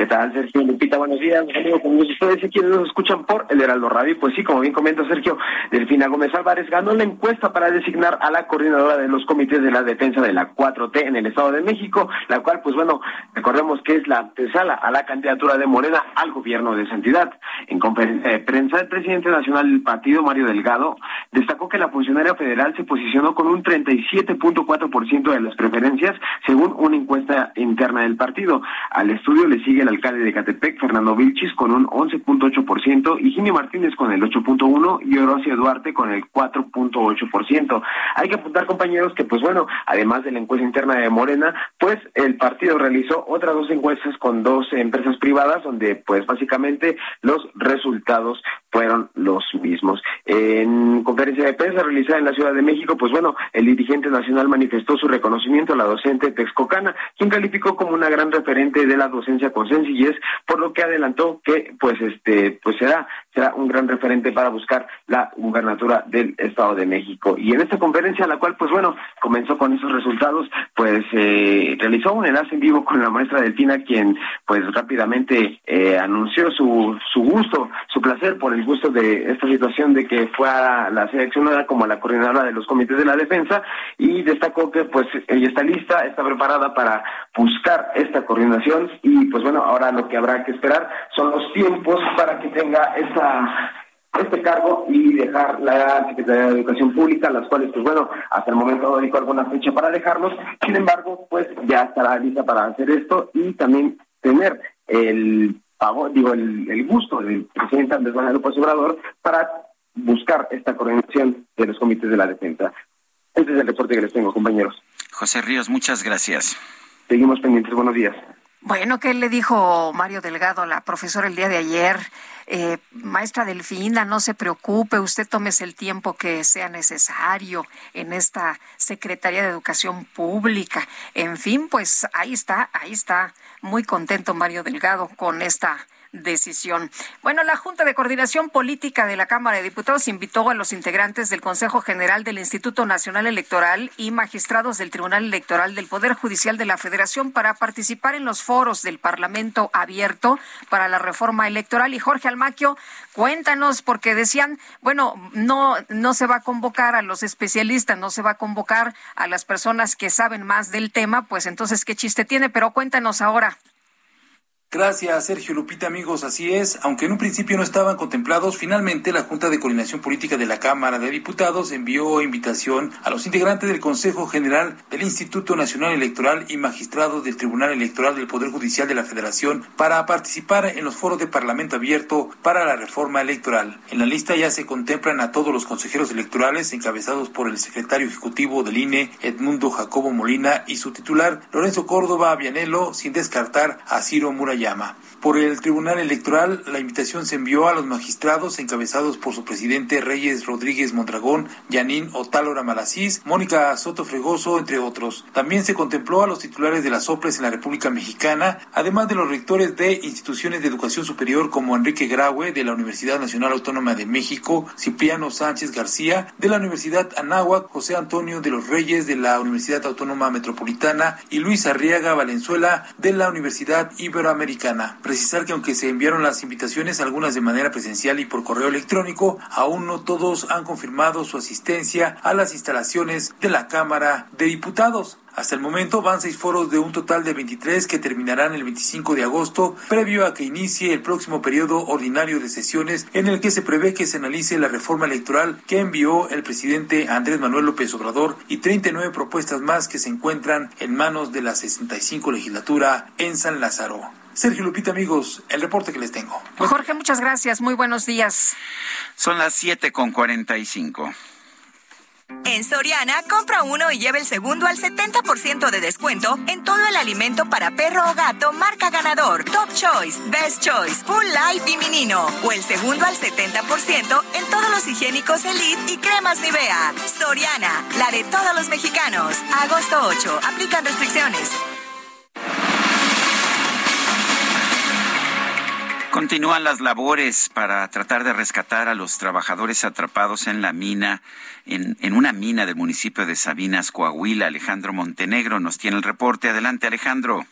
¿Qué tal, Sergio Lupita? Buenos días, amigos, con ustedes aquí nos escuchan por el Heraldo Radio. Pues sí, como bien comenta Sergio, Delfina Gómez Álvarez ganó la encuesta para designar a la coordinadora de los comités de la defensa de la 4T en el Estado de México, la cual, pues bueno, recordemos que es la antesala a la candidatura de Morena al gobierno de esa entidad. En conferencia de prensa, el presidente nacional del partido, Mario Delgado, destacó que la funcionaria federal se posicionó con un 37.4% de las preferencias, según una encuesta interna del partido. Al estudio le sigue la alcalde de Catepec, Fernando Vilchis, con un 11.8%, y Jimmy Martínez con el 8.1% y Orosia Duarte con el 4.8%. Hay que apuntar, compañeros, que pues bueno, además de la encuesta interna de Morena, pues el partido realizó otras dos encuestas con dos empresas privadas, donde pues básicamente los resultados fueron los mismos. En conferencia de prensa realizada en la Ciudad de México, pues bueno, el dirigente nacional manifestó su reconocimiento a la docente Texcocana, quien calificó como una gran referente de la docencia con sencillez, por lo que adelantó que pues este pues será será un gran referente para buscar la gubernatura del Estado de México. Y en esta conferencia, la cual pues bueno, comenzó con esos resultados, pues eh, realizó un enlace en vivo con la maestra Delfina, quien pues rápidamente eh, anunció su, su gusto, su placer por el gusto de esta situación de que fuera la seleccionada como la coordinadora de los comités de la defensa y destacó que pues ella está lista, está preparada para buscar esta coordinación y pues bueno, ahora lo que habrá que esperar son los tiempos para que tenga esta este cargo y dejar la Secretaría de Educación Pública, las cuales, pues bueno, hasta el momento no dijo alguna fecha para dejarlos, sin embargo, pues ya estará lista para hacer esto y también tener el digo, el, gusto del presidente Andrés Manuel López Obrador para buscar esta coordinación de los comités de la defensa. Este es el reporte que les tengo, compañeros. José Ríos, muchas gracias. Seguimos pendientes. Buenos días. Bueno, ¿qué le dijo Mario Delgado, la profesora, el día de ayer? Eh, maestra Delfina, no se preocupe, usted tómese el tiempo que sea necesario en esta Secretaría de Educación Pública. En fin, pues ahí está, ahí está. Muy contento Mario Delgado con esta decisión. Bueno, la Junta de Coordinación Política de la Cámara de Diputados invitó a los integrantes del Consejo General del Instituto Nacional Electoral y magistrados del Tribunal Electoral del Poder Judicial de la Federación para participar en los foros del Parlamento abierto para la reforma electoral. Y Jorge Almaquio, cuéntanos, porque decían, bueno, no, no se va a convocar a los especialistas, no se va a convocar a las personas que saben más del tema, pues entonces, ¿qué chiste tiene? Pero cuéntanos ahora. Gracias, Sergio Lupita, amigos. Así es, aunque en un principio no estaban contemplados, finalmente la Junta de Coordinación Política de la Cámara de Diputados envió invitación a los integrantes del Consejo General del Instituto Nacional Electoral y magistrados del Tribunal Electoral del Poder Judicial de la Federación para participar en los foros de Parlamento Abierto para la reforma electoral. En la lista ya se contemplan a todos los consejeros electorales encabezados por el secretario ejecutivo del INE, Edmundo Jacobo Molina, y su titular, Lorenzo Córdoba Vianelo, sin descartar a Ciro Murayama llama. Por el Tribunal Electoral, la invitación se envió a los magistrados encabezados por su presidente Reyes Rodríguez Mondragón, Yanín Otálora Malasís, Mónica Soto Fregoso, entre otros. También se contempló a los titulares de las OPLES en la República Mexicana, además de los rectores de instituciones de educación superior como Enrique Graue de la Universidad Nacional Autónoma de México, Cipriano Sánchez García de la Universidad Anáhuac, José Antonio de los Reyes de la Universidad Autónoma Metropolitana y Luis Arriaga Valenzuela de la Universidad Iberoamericana precisar que aunque se enviaron las invitaciones, algunas de manera presencial y por correo electrónico, aún no todos han confirmado su asistencia a las instalaciones de la Cámara de Diputados. Hasta el momento van seis foros de un total de 23 que terminarán el 25 de agosto, previo a que inicie el próximo periodo ordinario de sesiones en el que se prevé que se analice la reforma electoral que envió el presidente Andrés Manuel López Obrador y 39 propuestas más que se encuentran en manos de la 65 legislatura en San Lázaro. Sergio Lupita, amigos, el reporte que les tengo. Jorge, muchas gracias. Muy buenos días. Son las siete con cuarenta y cinco. En Soriana, compra uno y lleva el segundo al 70% de descuento en todo el alimento para perro o gato marca ganador, Top Choice, Best Choice, Full Life y Minino. O el segundo al 70% en todos los higiénicos Elite y cremas Nivea. Soriana, la de todos los mexicanos. Agosto 8. Aplican restricciones. Continúan las labores para tratar de rescatar a los trabajadores atrapados en la mina, en, en, una mina del municipio de Sabinas, Coahuila. Alejandro Montenegro nos tiene el reporte. Adelante, Alejandro.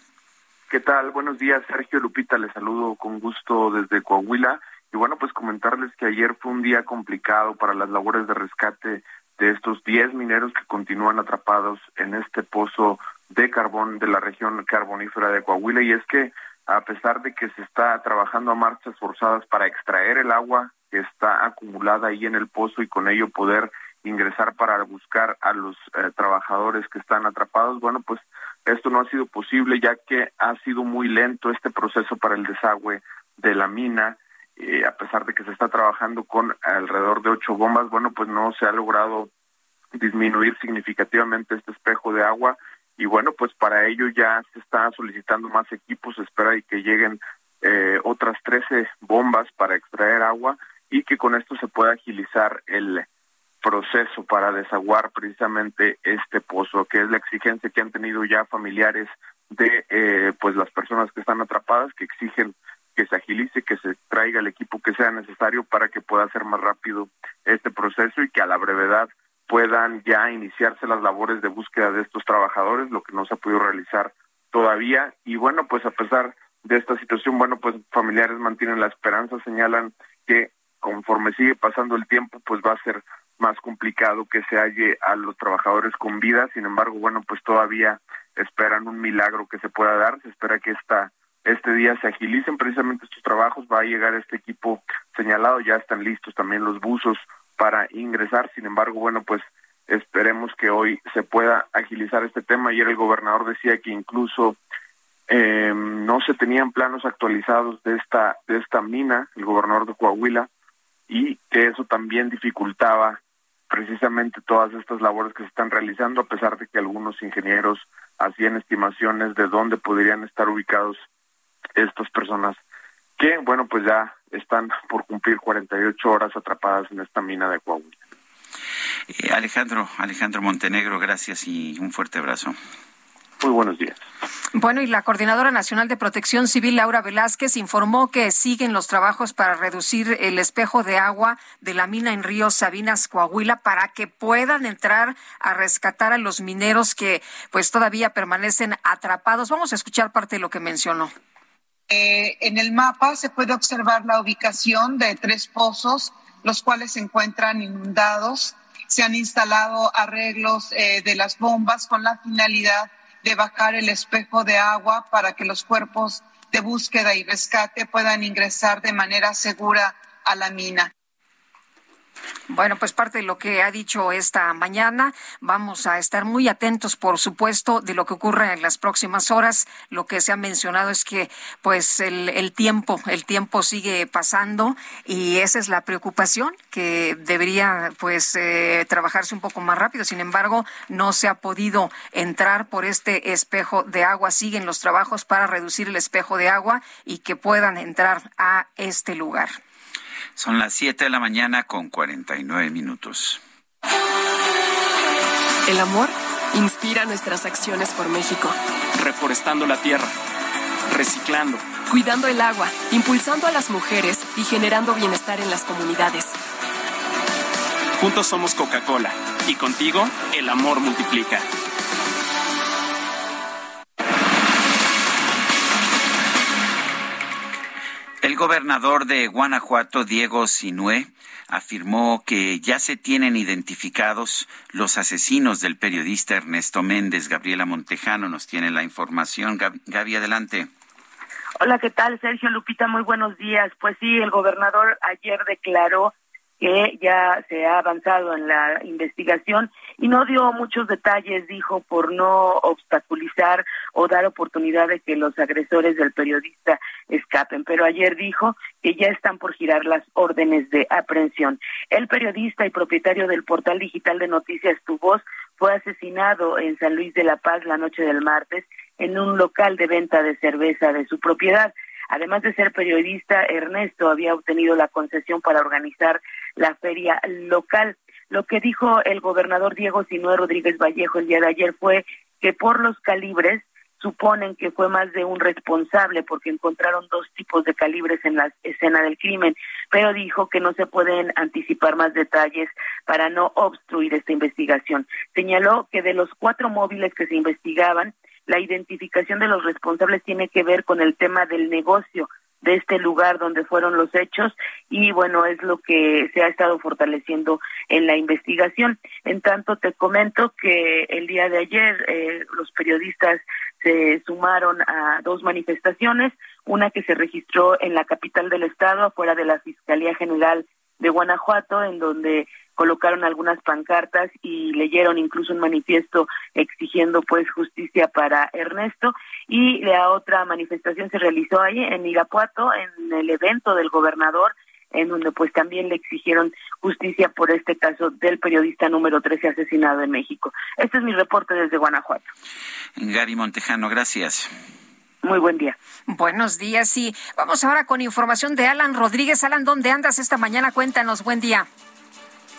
¿Qué tal? Buenos días, Sergio Lupita. Les saludo con gusto desde Coahuila. Y bueno, pues comentarles que ayer fue un día complicado para las labores de rescate de estos 10 mineros que continúan atrapados en este pozo de carbón de la región carbonífera de Coahuila. Y es que a pesar de que se está trabajando a marchas forzadas para extraer el agua que está acumulada ahí en el pozo y con ello poder ingresar para buscar a los eh, trabajadores que están atrapados, bueno, pues esto no ha sido posible ya que ha sido muy lento este proceso para el desagüe de la mina, eh, a pesar de que se está trabajando con alrededor de ocho bombas, bueno, pues no se ha logrado disminuir significativamente este espejo de agua y bueno, pues para ello ya se está solicitando más equipos, se espera y que lleguen eh, otras 13 bombas para extraer agua y que con esto se pueda agilizar el proceso para desaguar precisamente este pozo, que es la exigencia que han tenido ya familiares de eh, pues las personas que están atrapadas, que exigen que se agilice, que se traiga el equipo que sea necesario para que pueda ser más rápido este proceso y que a la brevedad puedan ya iniciarse las labores de búsqueda de estos trabajadores, lo que no se ha podido realizar todavía. Y bueno, pues a pesar de esta situación, bueno, pues familiares mantienen la esperanza, señalan que conforme sigue pasando el tiempo, pues va a ser más complicado que se halle a los trabajadores con vida. Sin embargo, bueno, pues todavía esperan un milagro que se pueda dar. Se espera que esta este día se agilicen precisamente estos trabajos. Va a llegar este equipo señalado, ya están listos también los buzos para ingresar. Sin embargo, bueno, pues esperemos que hoy se pueda agilizar este tema. Ayer el gobernador decía que incluso eh, no se tenían planos actualizados de esta de esta mina, el gobernador de Coahuila, y que eso también dificultaba precisamente todas estas labores que se están realizando, a pesar de que algunos ingenieros hacían estimaciones de dónde podrían estar ubicados estas personas que, bueno, pues ya están por cumplir 48 horas atrapadas en esta mina de Coahuila. Eh, Alejandro, Alejandro Montenegro, gracias y un fuerte abrazo. Muy buenos días. Bueno, y la Coordinadora Nacional de Protección Civil, Laura Velázquez, informó que siguen los trabajos para reducir el espejo de agua de la mina en Río Sabinas, Coahuila, para que puedan entrar a rescatar a los mineros que pues todavía permanecen atrapados. Vamos a escuchar parte de lo que mencionó. Eh, en el mapa se puede observar la ubicación de tres pozos, los cuales se encuentran inundados. Se han instalado arreglos eh, de las bombas con la finalidad de bajar el espejo de agua para que los cuerpos de búsqueda y rescate puedan ingresar de manera segura a la mina. Bueno, pues parte de lo que ha dicho esta mañana. Vamos a estar muy atentos, por supuesto, de lo que ocurre en las próximas horas. Lo que se ha mencionado es que, pues, el, tiempo, el tiempo sigue pasando y esa es la preocupación que debería, pues, eh, trabajarse un poco más rápido. Sin embargo, no se ha podido entrar por este espejo de agua. Siguen los trabajos para reducir el espejo de agua y que puedan entrar a este lugar. Son las 7 de la mañana con 49 minutos. El amor inspira nuestras acciones por México. Reforestando la tierra, reciclando, cuidando el agua, impulsando a las mujeres y generando bienestar en las comunidades. Juntos somos Coca-Cola y contigo el amor multiplica. El gobernador de Guanajuato, Diego Sinué, afirmó que ya se tienen identificados los asesinos del periodista Ernesto Méndez. Gabriela Montejano nos tiene la información. Gaby, adelante. Hola, ¿qué tal? Sergio Lupita, muy buenos días. Pues sí, el gobernador ayer declaró que ya se ha avanzado en la investigación y no dio muchos detalles, dijo, por no obstaculizar o dar oportunidad de que los agresores del periodista escapen. Pero ayer dijo que ya están por girar las órdenes de aprehensión. El periodista y propietario del portal digital de noticias Tu Voz fue asesinado en San Luis de la Paz la noche del martes en un local de venta de cerveza de su propiedad. Además de ser periodista, Ernesto había obtenido la concesión para organizar la feria local. Lo que dijo el gobernador Diego Sinué Rodríguez Vallejo el día de ayer fue que por los calibres suponen que fue más de un responsable porque encontraron dos tipos de calibres en la escena del crimen, pero dijo que no se pueden anticipar más detalles para no obstruir esta investigación. Señaló que de los cuatro móviles que se investigaban, la identificación de los responsables tiene que ver con el tema del negocio de este lugar donde fueron los hechos y bueno, es lo que se ha estado fortaleciendo en la investigación. En tanto, te comento que el día de ayer eh, los periodistas se sumaron a dos manifestaciones, una que se registró en la capital del estado, afuera de la Fiscalía General de Guanajuato, en donde colocaron algunas pancartas y leyeron incluso un manifiesto exigiendo pues justicia para Ernesto y la otra manifestación se realizó ahí en Irapuato en el evento del gobernador en donde pues también le exigieron justicia por este caso del periodista número 13 asesinado en México. Este es mi reporte desde Guanajuato. Gary Montejano, gracias. Muy buen día. Buenos días, y vamos ahora con información de Alan Rodríguez. Alan, ¿dónde andas esta mañana? Cuéntanos, buen día.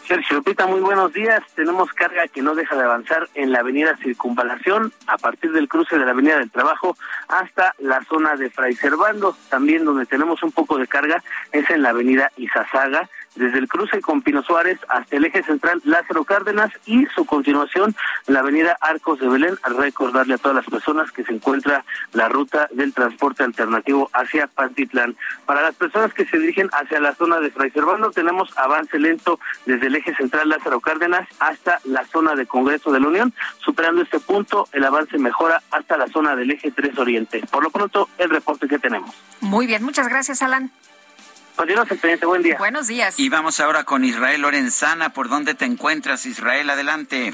Sergio Lupita, muy buenos días. Tenemos carga que no deja de avanzar en la avenida Circunvalación, a partir del cruce de la avenida del Trabajo hasta la zona de Fray Servando. También donde tenemos un poco de carga es en la avenida Izazaga, desde el cruce con Pino Suárez hasta el eje central Lázaro Cárdenas y su continuación la avenida Arcos de Belén. Al recordarle a todas las personas que se encuentra la ruta del transporte alternativo hacia Pantitlán. Para las personas que se dirigen hacia la zona de Fray Servando, tenemos avance lento desde el eje central Lázaro Cárdenas hasta la zona de Congreso de la Unión. Superando este punto, el avance mejora hasta la zona del eje 3 Oriente. Por lo pronto, el reporte que tenemos. Muy bien, muchas gracias, Alan. Continuamos el buen día. Buenos días. Y vamos ahora con Israel Lorenzana. ¿Por dónde te encuentras, Israel? Adelante.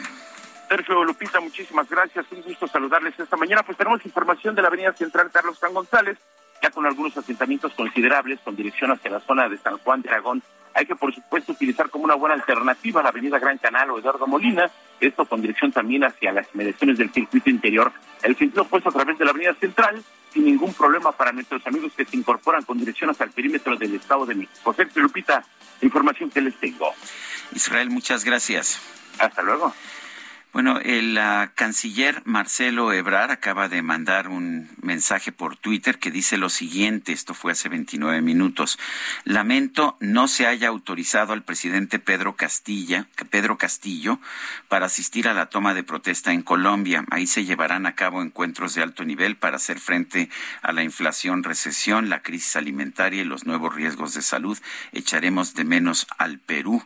Sergio Lupita, muchísimas gracias. Un gusto saludarles esta mañana. Pues tenemos información de la Avenida Central Carlos San González, ya con algunos asentamientos considerables con dirección hacia la zona de San Juan de Aragón. Hay que, por supuesto, utilizar como una buena alternativa la Avenida Gran Canal o Eduardo Molina, esto con dirección también hacia las inmediaciones del circuito interior. El sentido puesto a través de la Avenida Central sin ningún problema para nuestros amigos que se incorporan con dirección hasta el perímetro del Estado de México. Sergio Lupita, información que les tengo. Israel, muchas gracias. Hasta luego. Bueno, el canciller Marcelo Ebrar acaba de mandar un mensaje por Twitter que dice lo siguiente, esto fue hace 29 minutos. Lamento no se haya autorizado al presidente Pedro Castilla, Pedro Castillo para asistir a la toma de protesta en Colombia. Ahí se llevarán a cabo encuentros de alto nivel para hacer frente a la inflación, recesión, la crisis alimentaria y los nuevos riesgos de salud. Echaremos de menos al Perú.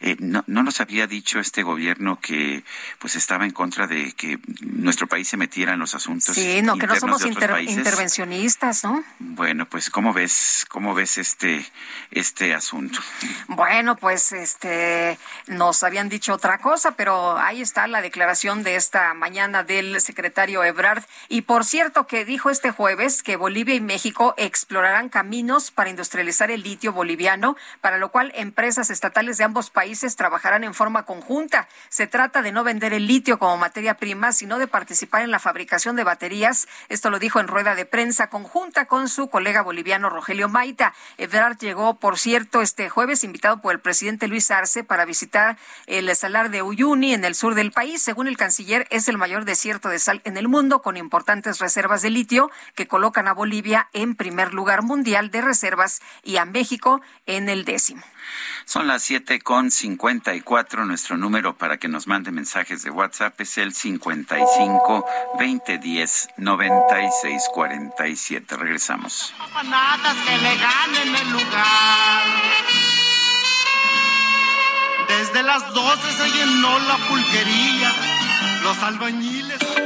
Eh, no, no nos había dicho este gobierno que pues estaba en contra de que nuestro país se metiera en los asuntos. Sí, no, que no somos intervencionistas, ¿no? Bueno, pues ¿cómo ves, cómo ves este, este asunto? Bueno, pues este nos habían dicho otra cosa, pero ahí está la declaración de esta mañana del secretario Ebrard. Y por cierto que dijo este jueves que Bolivia y México explorarán caminos para industrializar el litio boliviano, para lo cual empresas estatales de ambos países trabajarán en forma conjunta. Se trata de no vender el litio como materia prima, sino de participar en la fabricación de baterías. Esto lo dijo en rueda de prensa conjunta con su colega boliviano Rogelio Maita. Ebrard llegó, por cierto, este jueves invitado por el presidente Luis Arce para visitar el salar de Uyuni en el sur del país. Según el canciller, es el mayor desierto de sal en el mundo con importantes reservas de litio que colocan a Bolivia en primer lugar mundial de reservas y a México en el décimo. Son las siete con cincuenta y cuatro. Nuestro número para que nos mande mensajes de WhatsApp es el cincuenta y cinco veinte diez noventa y seis cuarenta y siete. Regresamos. que le ganen el lugar. Desde las doce se llenó la pulquería. Los albañiles.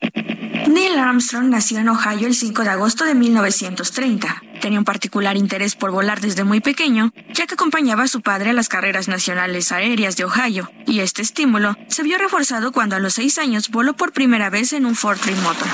Neil Armstrong nació en Ohio el 5 de agosto de 1930. Tenía un particular interés por volar desde muy pequeño, ya que acompañaba a su padre a las carreras nacionales aéreas de Ohio, y este estímulo se vio reforzado cuando a los seis años voló por primera vez en un Ford Motor.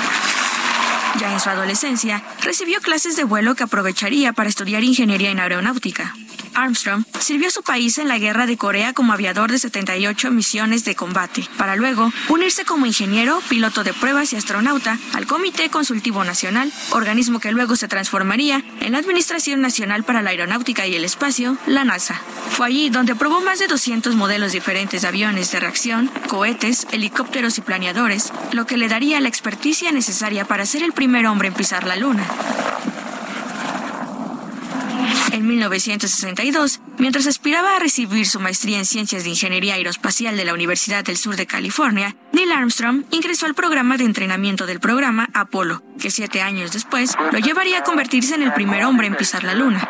Ya en su adolescencia, recibió clases de vuelo que aprovecharía para estudiar ingeniería en aeronáutica. Armstrong sirvió a su país en la guerra de Corea como aviador de 78 misiones de combate, para luego unirse como ingeniero, piloto de pruebas y astronauta al Comité Consultivo Nacional, organismo que luego se transformaría en la Administración Nacional para la Aeronáutica y el Espacio, la NASA. Fue allí donde probó más de 200 modelos diferentes de aviones de reacción, cohetes, helicópteros y planeadores, lo que le daría la experticia necesaria para ser el primer hombre en pisar la Luna. En 1962, mientras aspiraba a recibir su maestría en Ciencias de Ingeniería Aeroespacial de la Universidad del Sur de California, Neil Armstrong ingresó al programa de entrenamiento del programa Apolo, que siete años después lo llevaría a convertirse en el primer hombre en pisar la Luna.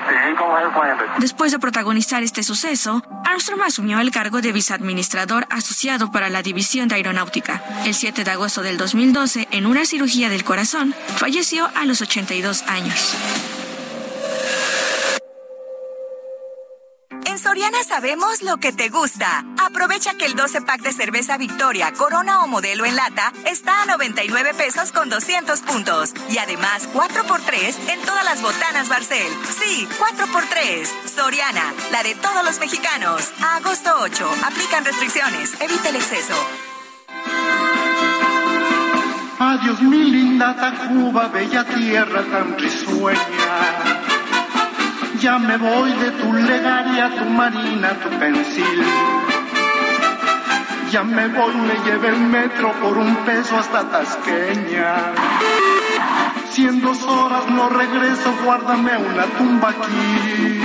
Después de protagonizar este suceso, Armstrong asumió el cargo de viceadministrador asociado para la División de Aeronáutica. El 7 de agosto del 2012, en una cirugía del corazón, falleció a los 82 años. Soriana sabemos lo que te gusta. Aprovecha que el 12 pack de cerveza Victoria, Corona o modelo en lata está a 99 pesos con 200 puntos. Y además 4x3 en todas las botanas Barcel. Sí, 4x3. Soriana, la de todos los mexicanos. Agosto 8. Aplican restricciones. Evita el exceso. Adiós mi linda Tacuba, bella tierra tan risueña ya me voy de tu legaria, tu marina, tu pensil. Ya me voy, me lleve el metro por un peso hasta Tasqueña. Si en dos horas no regreso, guárdame una tumba aquí.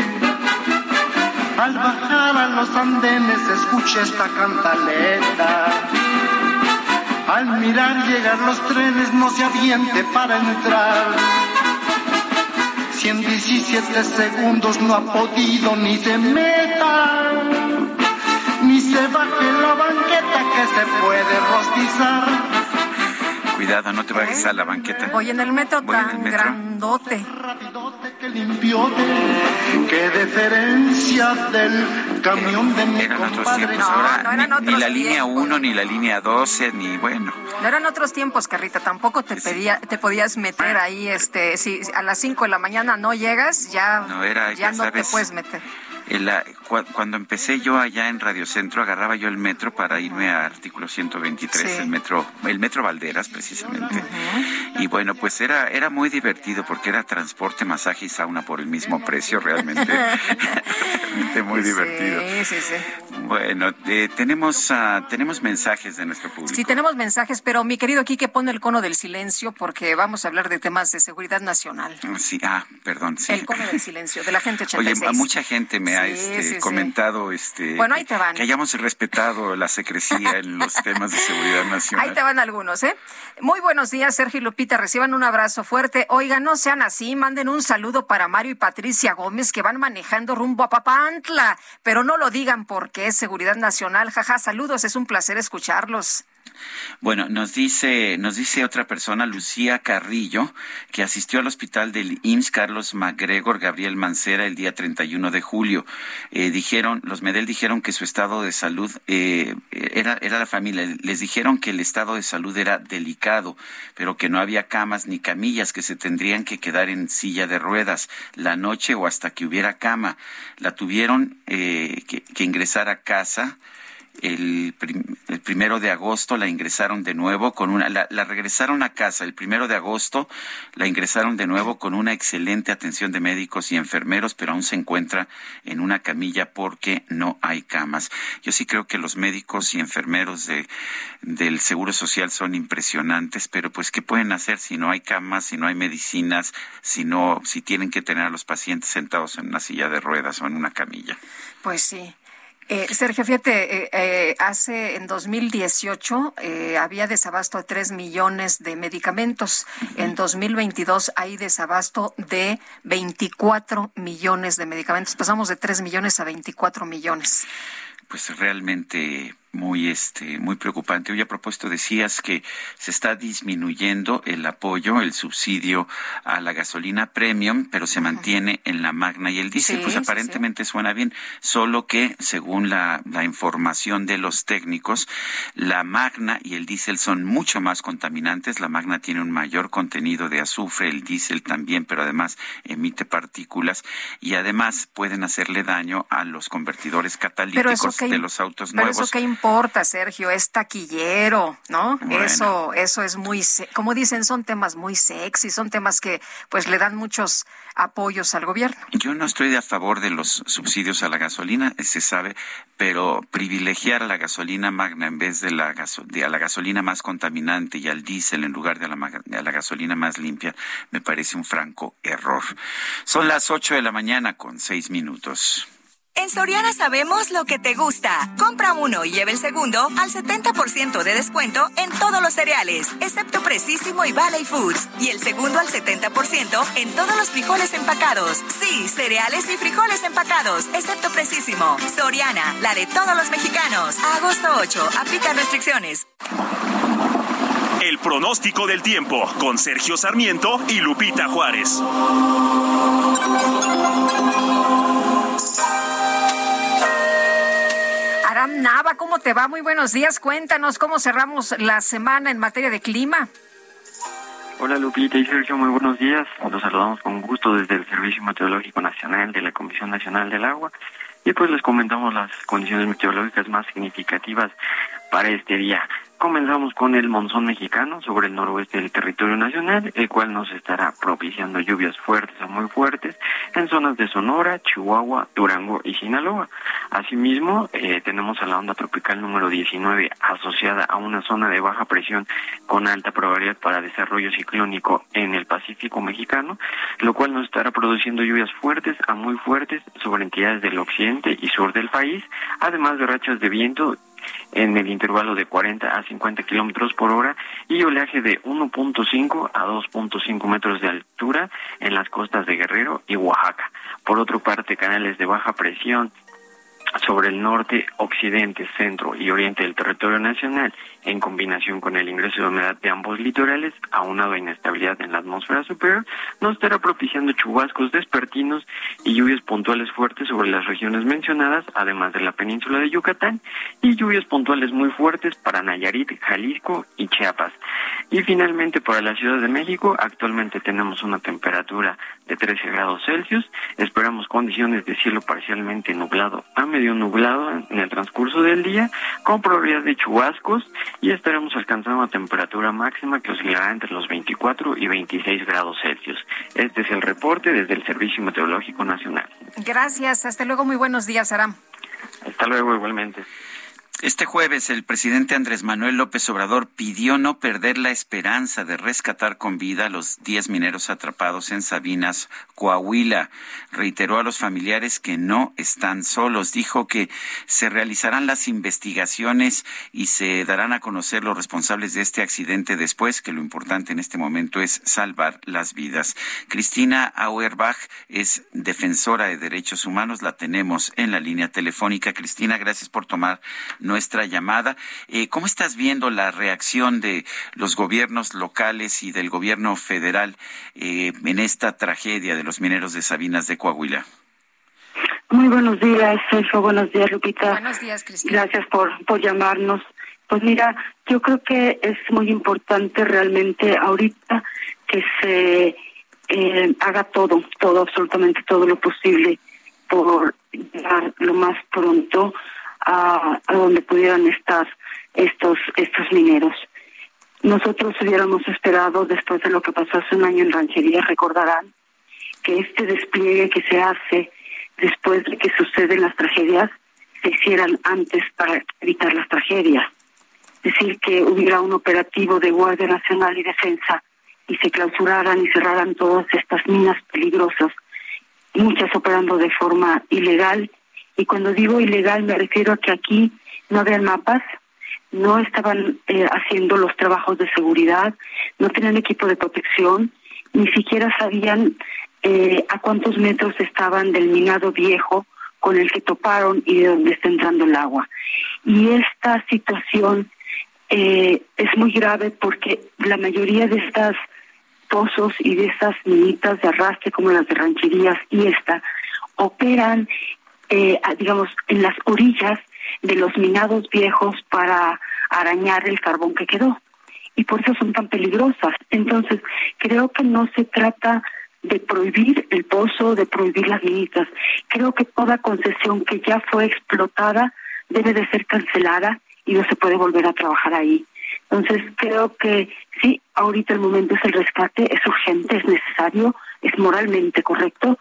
Al bajar a los andenes escucha esta cantaleta. Al mirar llegar los trenes no se aviente para entrar 117 segundos no ha podido ni se meta, ni se baje la banqueta que se puede rostizar. Cuidado, no te vayas a la banqueta. Voy en el metro tan grandote. Qué diferencia del camión de mi Eran otros tiempos, ahora ni, la línea 1, ni la línea 12, ni bueno. No eran otros tiempos, Carrita, tampoco te pedía, te podías meter ahí, este, si a las 5 de la mañana no llegas, ya no, era, ya, no te puedes meter cuando empecé yo allá en Radio Centro, agarraba yo el metro para irme a artículo 123, el metro, el metro Valderas precisamente. Y bueno, pues era, era muy divertido porque era transporte, masaje y sauna por el mismo precio, realmente, *laughs* realmente muy divertido. Sí, sí, Bueno, eh, tenemos, uh, tenemos mensajes de nuestro público. Sí, tenemos mensajes, pero mi querido Quique pone el cono del silencio porque vamos a hablar de temas de seguridad nacional. Sí, ah, perdón, sí. El cono del silencio de la gente 86. Oye, mucha gente me este, comentado este, que hayamos respetado la secrecía en los *laughs* temas de seguridad nacional. Ahí te van algunos, ¿eh? Muy buenos días, Sergio y Lupita. Reciban un abrazo fuerte. Oigan, no sean así. Manden un saludo para Mario y Patricia Gómez que van manejando rumbo a Papantla. Pero no lo digan porque es seguridad nacional. Jaja, saludos. Es un placer escucharlos. Bueno, nos dice, nos dice otra persona, Lucía Carrillo, que asistió al hospital del IMSS Carlos MacGregor Gabriel Mancera el día 31 de julio. Eh, dijeron, los Medel dijeron que su estado de salud eh, era, era la familia. Les dijeron que el estado de salud era delicado, pero que no había camas ni camillas, que se tendrían que quedar en silla de ruedas la noche o hasta que hubiera cama. La tuvieron eh, que, que ingresar a casa el, primero de agosto la ingresaron de nuevo con una, la, regresaron a casa el primero de agosto, la ingresaron de nuevo con una excelente atención de médicos y enfermeros, pero aún se encuentra en una camilla porque no hay camas. Yo sí creo que los médicos y enfermeros de, del Seguro Social son impresionantes, pero pues ¿qué pueden hacer si no hay camas, si no hay medicinas, si no, si tienen que tener a los pacientes sentados en una silla de ruedas o en una camilla? Pues sí. Eh, Sergio, fíjate, eh, eh, hace en 2018 había desabasto de 3 millones de medicamentos. En 2022 hay desabasto de 24 millones de medicamentos. Pasamos de 3 millones a 24 millones. Pues realmente muy este muy preocupante. Hoy a propósito decías que se está disminuyendo el apoyo, el subsidio a la gasolina premium, pero se mantiene en la magna y el diésel. pues aparentemente suena bien, solo que según la, la información de los técnicos, la magna y el diésel son mucho más contaminantes. La magna tiene un mayor contenido de azufre, el diésel también, pero además emite partículas y además pueden hacerle daño a los convertidores catalíticos de los autos nuevos importa, Sergio, es taquillero, ¿no? Eso, eso es muy, como dicen, son temas muy sexy, son temas que pues le dan muchos apoyos al gobierno. Yo no estoy a favor de los subsidios a la gasolina, se sabe, pero privilegiar a la gasolina magna en vez de la, de a la gasolina más contaminante y al diésel en lugar de la, a la gasolina más limpia me parece un franco error. Son las ocho de la mañana con seis minutos. En Soriana sabemos lo que te gusta. Compra uno y lleve el segundo al 70% de descuento en todos los cereales, excepto Precisísimo y Valley Foods. Y el segundo al 70% en todos los frijoles empacados. Sí, cereales y frijoles empacados, excepto Precisísimo. Soriana, la de todos los mexicanos. agosto 8, aplica restricciones. El pronóstico del tiempo con Sergio Sarmiento y Lupita Juárez. Nava, ¿cómo te va? Muy buenos días. Cuéntanos cómo cerramos la semana en materia de clima. Hola Lupita y Sergio, muy buenos días. Los saludamos con gusto desde el Servicio Meteorológico Nacional de la Comisión Nacional del Agua y pues les comentamos las condiciones meteorológicas más significativas para este día. Comenzamos con el monzón mexicano sobre el noroeste del territorio nacional, el cual nos estará propiciando lluvias fuertes a muy fuertes en zonas de Sonora, Chihuahua, Durango y Sinaloa. Asimismo, eh, tenemos a la onda tropical número 19 asociada a una zona de baja presión con alta probabilidad para desarrollo ciclónico en el Pacífico mexicano, lo cual nos estará produciendo lluvias fuertes a muy fuertes sobre entidades del occidente y sur del país, además de rachas de viento en el intervalo de 40 a 50 kilómetros por hora y oleaje de 1.5 a 2.5 metros de altura en las costas de Guerrero y Oaxaca. Por otra parte, canales de baja presión sobre el norte, occidente, centro y oriente del territorio nacional, en combinación con el ingreso de humedad de ambos litorales, aunado a inestabilidad en la atmósfera superior, nos estará propiciando chubascos despertinos y lluvias puntuales fuertes sobre las regiones mencionadas, además de la península de Yucatán, y lluvias puntuales muy fuertes para Nayarit, Jalisco y Chiapas. Y finalmente para la Ciudad de México, actualmente tenemos una temperatura de 13 grados Celsius, esperamos condiciones de cielo parcialmente nublado a medio nublado en el transcurso del día, con probabilidad de chubascos y estaremos alcanzando una temperatura máxima que oscilará entre los 24 y 26 grados Celsius. Este es el reporte desde el Servicio Meteorológico Nacional. Gracias, hasta luego, muy buenos días, Aram. Hasta luego, igualmente. Este jueves el presidente Andrés Manuel López Obrador pidió no perder la esperanza de rescatar con vida a los 10 mineros atrapados en Sabinas, Coahuila. Reiteró a los familiares que no están solos. Dijo que se realizarán las investigaciones y se darán a conocer los responsables de este accidente después, que lo importante en este momento es salvar las vidas. Cristina Auerbach es defensora de derechos humanos. La tenemos en la línea telefónica. Cristina, gracias por tomar nuestra llamada. Eh, ¿Cómo estás viendo la reacción de los gobiernos locales y del gobierno federal eh, en esta tragedia de los mineros de Sabinas de Coahuila? Muy buenos días, Sergio. Buenos días, Lupita. Buenos días, Cristina. Gracias por, por llamarnos. Pues mira, yo creo que es muy importante realmente ahorita que se eh, haga todo, todo, absolutamente todo lo posible por llegar lo más pronto a, donde pudieran estar estos estos mineros. Nosotros hubiéramos esperado, después de lo que pasó hace un año en Ranchería, recordarán que este despliegue que se hace después de que suceden las tragedias se hicieran antes para evitar las tragedias. Es decir, que hubiera un operativo de Guardia Nacional y Defensa y se clausuraran y cerraran todas estas minas peligrosas, muchas operando de forma ilegal y cuando digo ilegal me refiero a que aquí no habían mapas, no estaban eh, haciendo los trabajos de seguridad, no tenían equipo de protección, ni siquiera sabían eh, a cuántos metros estaban del minado viejo con el que toparon y de dónde está entrando el agua. Y esta situación eh, es muy grave porque la mayoría de estas pozos y de estas minitas de arrastre como las de rancherías y esta operan eh, digamos, en las orillas de los minados viejos para arañar el carbón que quedó. Y por eso son tan peligrosas. Entonces, creo que no se trata de prohibir el pozo, de prohibir las minitas. Creo que toda concesión que ya fue explotada debe de ser cancelada y no se puede volver a trabajar ahí. Entonces, creo que sí, ahorita el momento es el rescate, es urgente, es necesario, es moralmente correcto,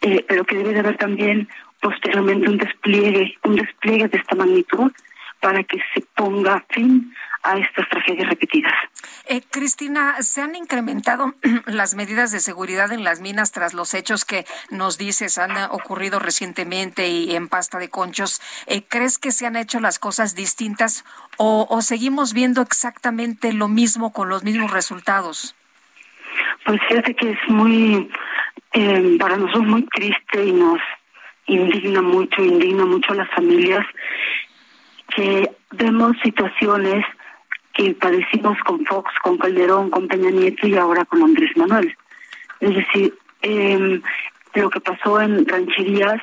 eh, pero que debe de haber también posteriormente un despliegue, un despliegue de esta magnitud para que se ponga fin a estas tragedias repetidas. Eh, Cristina, ¿se han incrementado *clears throat* las medidas de seguridad en las minas tras los hechos que nos dices han ocurrido recientemente y en pasta de conchos? Eh, ¿Crees que se han hecho las cosas distintas o, seguimos viendo exactamente lo mismo con los mismos resultados? Pues fíjate que es muy, eh, para nosotros muy triste y nos indigna mucho, indigna mucho a las familias que vemos situaciones que padecimos con Fox, con Calderón, con Peña Nieto y ahora con Andrés Manuel. Es decir, eh, lo que pasó en rancherías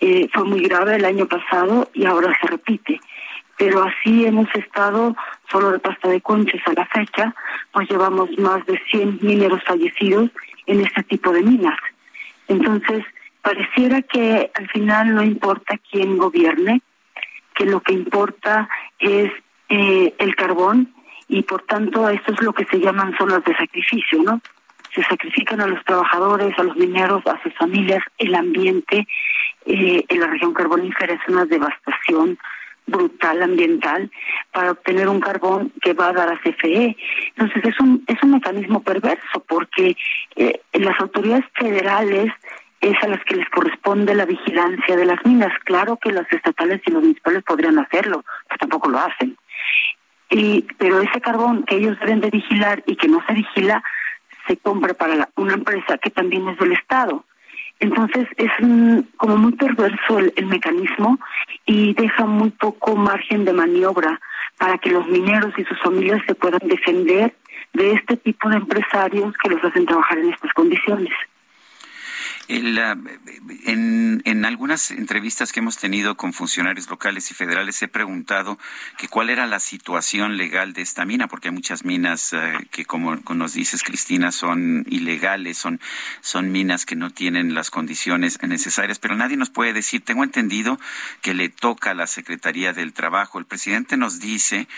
eh, fue muy grave el año pasado y ahora se repite. Pero así hemos estado, solo de pasta de conchas a la fecha, pues llevamos más de 100 mineros fallecidos en este tipo de minas. Entonces, pareciera que al final no importa quién gobierne, que lo que importa es eh, el carbón y por tanto esto es lo que se llaman zonas de sacrificio, ¿no? Se sacrifican a los trabajadores, a los mineros, a sus familias, el ambiente eh, en la región carbonífera es una devastación brutal ambiental para obtener un carbón que va a dar a CFE. Entonces es un es un mecanismo perverso porque eh, las autoridades federales es a las que les corresponde la vigilancia de las minas. Claro que las estatales y los municipales podrían hacerlo, pero tampoco lo hacen. Y, pero ese carbón que ellos deben de vigilar y que no se vigila, se compra para una empresa que también es del Estado. Entonces es como muy perverso el, mecanismo y deja muy poco margen de maniobra para que los mineros y sus familias se puedan defender de este tipo de empresarios que los hacen trabajar en estas condiciones. En, en, algunas entrevistas que hemos tenido con funcionarios locales y federales he preguntado que cuál era la situación legal de esta mina, porque hay muchas minas eh, que, como nos dices, Cristina, son ilegales, son, son minas que no tienen las condiciones necesarias, pero nadie nos puede decir, tengo entendido que le toca a la Secretaría del Trabajo. El presidente nos dice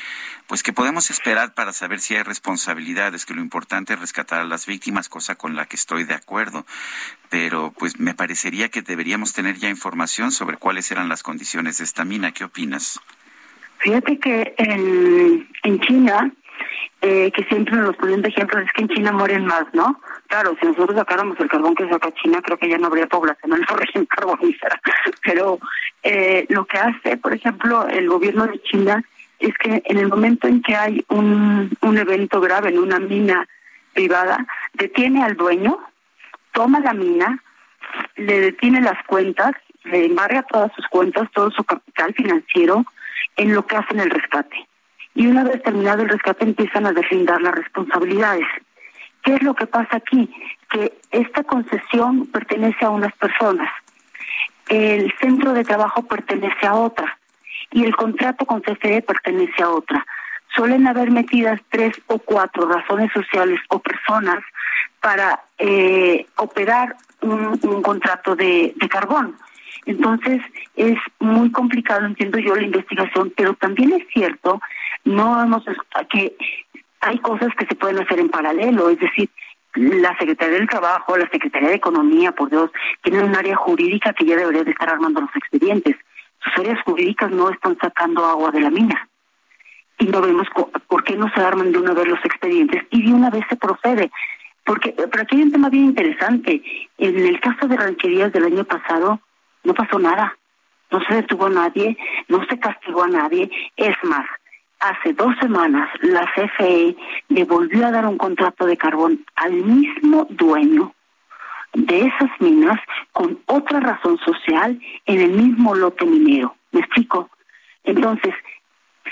pues que podemos esperar para saber si hay responsabilidades, que lo importante es rescatar a las víctimas, cosa con la que estoy de acuerdo. Pero pues me parecería que deberíamos tener ya información sobre cuáles eran las condiciones de esta mina. ¿Qué opinas? Fíjate que en, en China, eh, que siempre nos ponen de ejemplo, es que en China mueren más, ¿no? Claro, si nosotros sacáramos el carbón que saca China, creo que ya no habría población en la *laughs* región carbonífera. Pero eh, lo que hace, por ejemplo, el gobierno de China es que en el momento en que hay un, un evento grave en una mina privada, detiene al dueño, toma la mina, le detiene las cuentas, le embarga todas sus cuentas, todo su capital financiero en lo que hacen el rescate. Y una vez terminado el rescate empiezan a deslindar las responsabilidades. ¿Qué es lo que pasa aquí? Que esta concesión pertenece a unas personas, el centro de trabajo pertenece a otra y el contrato con CFE pertenece a otra. Suelen haber metidas tres o cuatro razones sociales o personas para eh, operar un, contrato de, carbón. Entonces es muy complicado, entiendo yo, la investigación, pero también es cierto, no hemos que hay cosas que se pueden hacer en paralelo, es decir, la Secretaría del Trabajo, la Secretaría de Economía, por Dios, tienen un área jurídica que ya debería de estar armando los expedientes sus áreas jurídicas no están sacando agua de la mina. Y no vemos por qué no se arman de una vez los expedientes y de una vez se procede. Porque, pero aquí hay un tema bien interesante. En el caso de rancherías del año pasado, no pasó nada. No se detuvo a nadie, no se castigó a nadie. Es más, hace dos semanas la CFE le volvió a dar un contrato de carbón al mismo dueño de esas minas con otra razón social en el mismo lote minero. ¿Me explico? Entonces,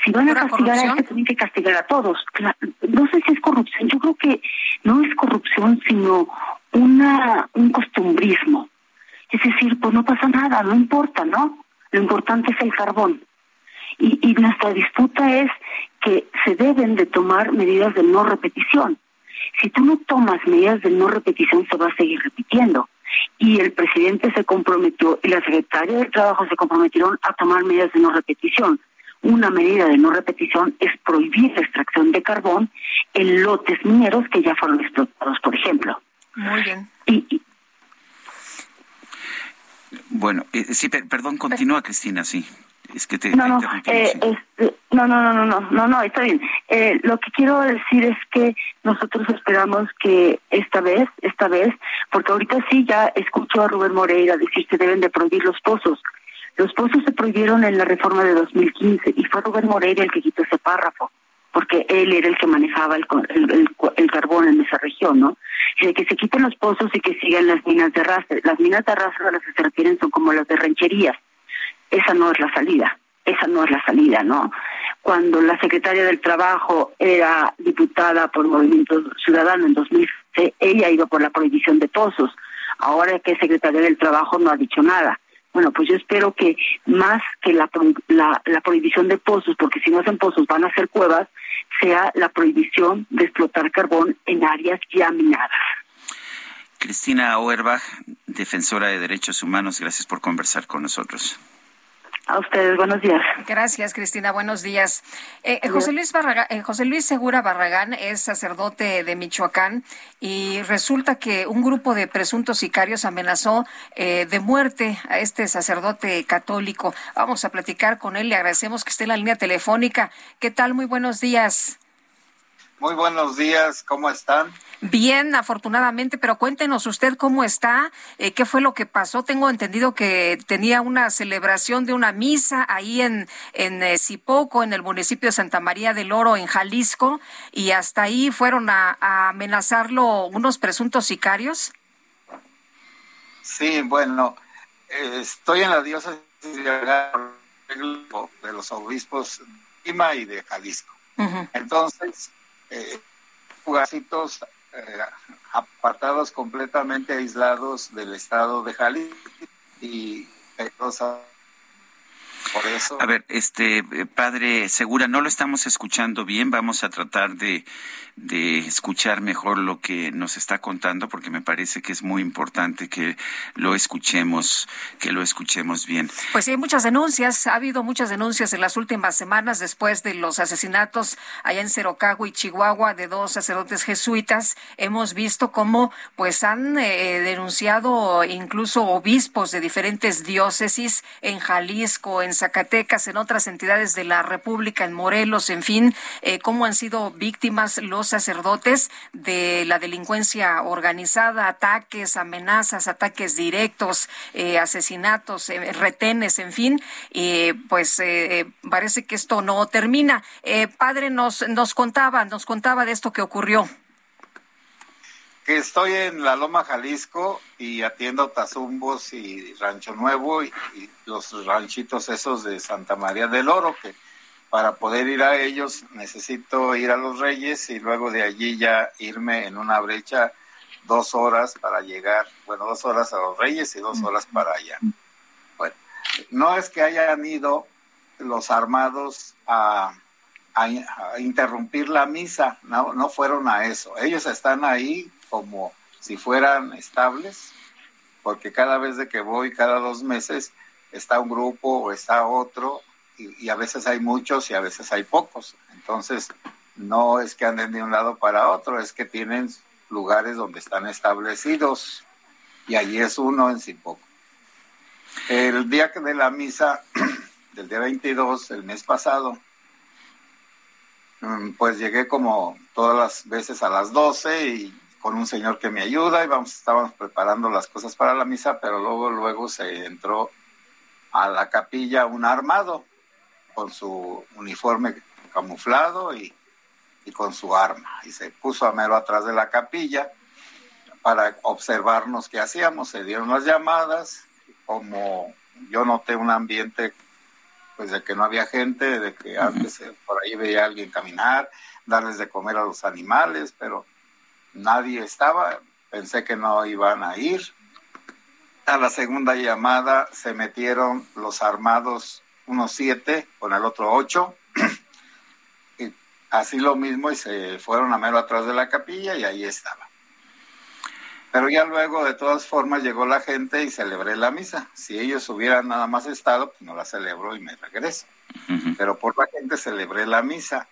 si van a castigar a este, tienen que castigar a todos. No sé si es corrupción, yo creo que no es corrupción, sino una un costumbrismo. Es decir, pues no pasa nada, no importa, ¿no? Lo importante es el carbón. Y, y nuestra disputa es que se deben de tomar medidas de no repetición. Si tú no tomas medidas de no repetición, se va a seguir repitiendo. Y el presidente se comprometió y la secretaria del Trabajo se comprometieron a tomar medidas de no repetición. Una medida de no repetición es prohibir la extracción de carbón en lotes mineros que ya fueron explotados, por ejemplo. Muy bien. Y, bueno, eh, sí, perdón, continúa Cristina, sí. Es que te, no, no, eh, este, no, no, no, no, no, no, no, está bien. Eh, lo que quiero decir es que nosotros esperamos que esta vez, esta vez, porque ahorita sí ya escucho a Rubén Moreira decir que deben de prohibir los pozos. Los pozos se prohibieron en la reforma de 2015 y fue Rubén Moreira el que quitó ese párrafo, porque él era el que manejaba el, el, el, carbón en esa región, ¿no? Y que se quiten los pozos y que sigan las minas de arrastre. Las minas de arrastre a las que se refieren son como las de rancherías esa no es la salida, esa no es la salida, ¿no? Cuando la secretaria del Trabajo era diputada por Movimiento Ciudadano en 2006, ella iba por la prohibición de pozos. Ahora que secretaria del Trabajo no ha dicho nada. Bueno, pues yo espero que más que la, la, prohibición de pozos, porque si no hacen pozos van a hacer cuevas, sea la prohibición de explotar carbón en áreas ya minadas. Cristina Auerbach, defensora de derechos humanos, gracias por conversar con nosotros. A ustedes, buenos días. Gracias, Cristina, buenos días. Eh, eh José, Luis eh, José Luis Segura Barragán es sacerdote de Michoacán y resulta que un grupo de presuntos sicarios amenazó eh, de muerte a este sacerdote católico. Vamos a platicar con él, le agradecemos que esté en la línea telefónica. ¿Qué tal? Muy buenos días. Muy buenos días, ¿cómo están? Bien, afortunadamente, pero cuéntenos usted cómo está, eh, qué fue lo que pasó. Tengo entendido que tenía una celebración de una misa ahí en, en eh, Zipoco, en el municipio de Santa María del Oro, en Jalisco, y hasta ahí fueron a, amenazarlo unos presuntos sicarios. Sí, bueno, eh, estoy en la diócesis de los obispos de Lima y de Jalisco. Entonces, eh, lugarcitos apartados completamente aislados del estado de Jalisco y por eso. A ver, este eh, padre Segura, no lo estamos escuchando bien. Vamos a tratar de de escuchar mejor lo que nos está contando, porque me parece que es muy importante que lo escuchemos, que lo escuchemos bien. Pues sí, hay muchas denuncias, ha habido muchas denuncias en las últimas semanas después de los asesinatos allá en Cerocagua y Chihuahua de dos sacerdotes jesuitas. Hemos visto cómo pues han eh, denunciado incluso obispos de diferentes diócesis en Jalisco, en Zacatecas, en otras entidades de la República, en Morelos, en fin, eh, cómo han sido víctimas los sacerdotes de la delincuencia organizada, ataques, amenazas, ataques directos, eh, asesinatos, eh, retenes, en fin, pues eh, parece que esto no termina. padre, nos, nos contaba, nos contaba de esto que ocurrió. Que estoy en la Loma Jalisco y atiendo Tazumbos y Rancho Nuevo y los ranchitos esos de Santa María del Oro, que para poder ir a ellos necesito ir a los Reyes y luego de allí ya irme en una brecha dos horas para llegar, bueno, dos horas a los Reyes y dos horas para allá. Bueno, no es que hayan ido los armados a, interrumpir la misa, no, no fueron a eso. Ellos están ahí como si fueran estables, porque cada vez de que voy, cada dos meses, está un grupo o está otro y, a veces hay muchos y a veces hay pocos. Entonces, no es que anden de un lado para otro, es que tienen lugares donde están establecidos y allí es uno en sí poco. El día de la misa, *clears throat* del día 22, el mes pasado, mm, pues llegué como todas las veces a las 12 y con un señor que me ayuda y vamos, estábamos preparando las cosas para la misa, pero luego, luego se entró a la capilla un armado con su uniforme camuflado y, con su arma. Y se puso a mero atrás de la capilla para observarnos qué hacíamos. Se dieron las llamadas, como yo noté un ambiente pues de que no había gente, de que antes eh, por ahí veía a alguien caminar, darles de comer a los animales, pero nadie estaba, pensé que no iban a ir. A la segunda llamada se metieron los armados unos siete, con el otro ocho. *clears throat* y así lo mismo y se fueron a mero atrás de la capilla y ahí estaba. Pero ya luego, de todas formas, llegó la gente y celebré la misa. Si ellos hubieran nada más estado, pues no la celebro y me regreso. Pero por la gente celebré la misa.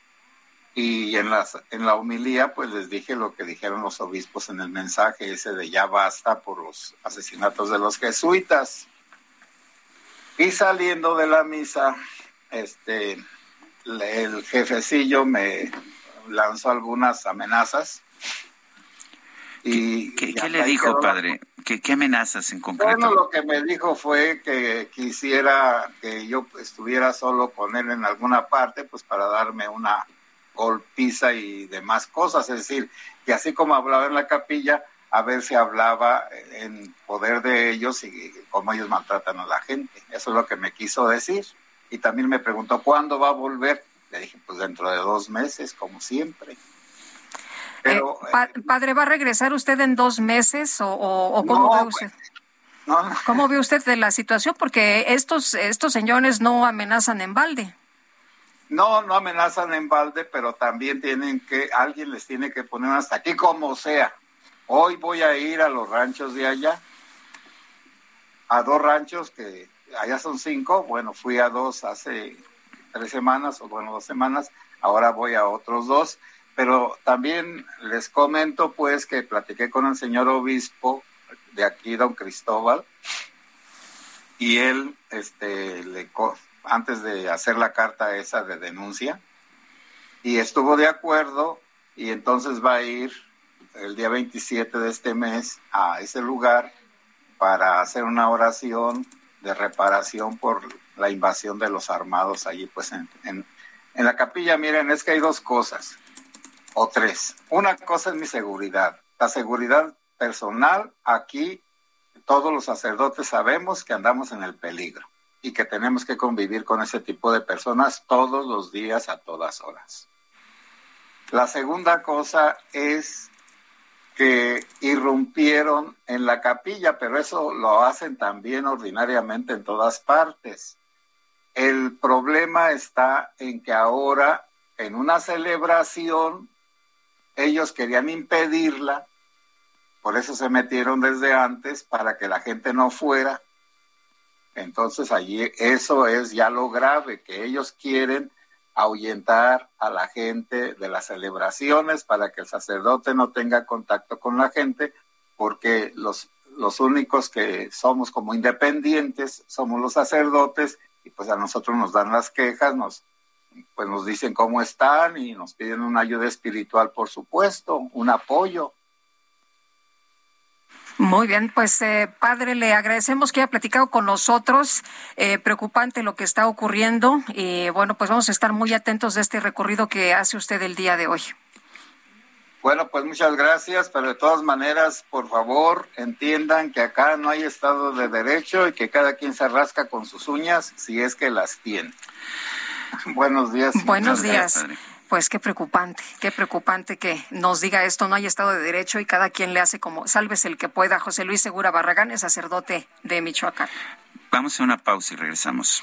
Y en, las, en la humilía, pues les dije lo que dijeron los obispos en el mensaje ese de ya basta por los asesinatos de los jesuitas. Y saliendo de la misa, este, el jefecillo me lanzó algunas amenazas. Y, ¿Qué, le dijo, padre? ¿Qué, ¿Qué, amenazas en concreto? Bueno, lo que me dijo fue que quisiera que yo estuviera solo con él en alguna parte, pues para darme una golpiza y demás cosas. Es decir, que así como hablaba en la capilla, a ver si hablaba en poder de ellos y cómo ellos maltratan a la gente. Eso es lo que me quiso decir. Y también me preguntó, ¿cuándo va a volver? Le dije, pues dentro de dos meses, como siempre. Pero, eh, padre, ¿va a regresar usted en dos meses o, cómo ve usted? ¿Cómo ve usted de la situación? Porque estos, estos señores no amenazan en balde. No, no amenazan en balde, pero también tienen que, alguien les tiene que poner hasta aquí como sea. Hoy voy a ir a los ranchos de allá, a dos ranchos que allá son cinco, bueno, fui a dos hace tres semanas, o bueno, dos semanas, ahora voy a otros dos, pero también les comento pues que platiqué con el señor obispo de aquí, don Cristóbal, y él, este, le, antes de hacer la carta esa de denuncia, y estuvo de acuerdo, y entonces va a ir el día 27 de este mes a ese lugar para hacer una oración de reparación por la invasión de los armados allí, pues en, en, la capilla, miren, es que hay dos cosas, o tres. Una cosa es mi seguridad, la seguridad personal aquí todos los sacerdotes sabemos que andamos en el peligro y que tenemos que convivir con ese tipo de personas todos los días a todas horas. La segunda cosa es que irrumpieron en la capilla, pero eso lo hacen también ordinariamente en todas partes. El problema está en que ahora, en una celebración, ellos querían impedirla, por eso se metieron desde antes, para que la gente no fuera. Entonces allí eso es ya lo grave, que ellos quieren ahuyentar a la gente de las celebraciones para que el sacerdote no tenga contacto con la gente, porque los, los únicos que somos como independientes somos los sacerdotes y pues a nosotros nos dan las quejas, nos, pues nos dicen cómo están y nos piden una ayuda espiritual, por supuesto, un apoyo. Muy bien, pues eh, padre, le agradecemos que haya platicado con nosotros. Eh, preocupante lo que está ocurriendo. Y bueno, pues vamos a estar muy atentos de este recorrido que hace usted el día de hoy. Bueno, pues muchas gracias, pero de todas maneras, por favor, entiendan que acá no hay Estado de Derecho y que cada quien se rasca con sus uñas si es que las tiene. *laughs* Buenos días. Buenos días. Pues qué preocupante, qué preocupante que nos diga esto. No hay Estado de Derecho y cada quien le hace como salves el que pueda. José Luis Segura Barragán es sacerdote de Michoacán. Vamos a una pausa y regresamos.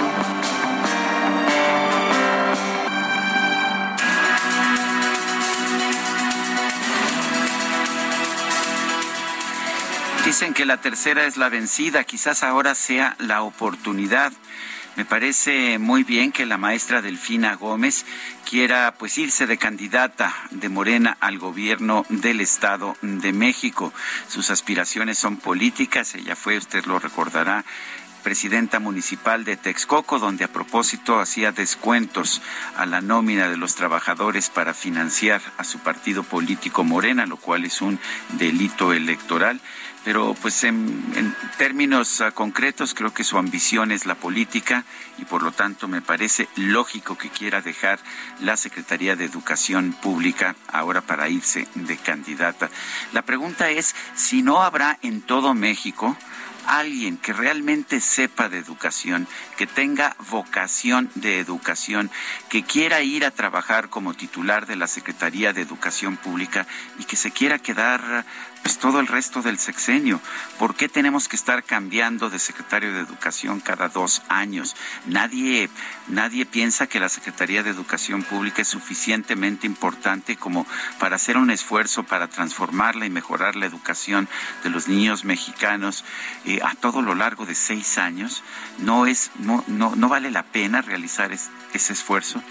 Dicen que la tercera es la vencida, quizás ahora sea la oportunidad. Me parece muy bien que la maestra Delfina Gómez quiera pues irse de candidata de Morena al gobierno del Estado de México. Sus aspiraciones son políticas, ella fue, usted lo recordará, presidenta municipal de Texcoco, donde a propósito hacía descuentos a la nómina de los trabajadores para financiar a su partido político Morena, lo cual es un delito electoral pero pues en, términos uh, concretos creo que su ambición es la política y por lo tanto me parece lógico que quiera dejar la Secretaría de Educación Pública ahora para irse de candidata. La pregunta es si no habrá en todo México alguien que realmente sepa de educación, que tenga vocación de educación, que quiera ir a trabajar como titular de la Secretaría de Educación Pública y que se quiera quedar pues todo el resto del sexenio. ¿Por qué tenemos que estar cambiando de secretario de Educación cada dos años? Nadie, nadie piensa que la Secretaría de Educación Pública es suficientemente importante como para hacer un esfuerzo para transformarla y mejorar la educación de los niños mexicanos eh, a todo lo largo de seis años. No es, no, no, no vale la pena realizar ese esfuerzo.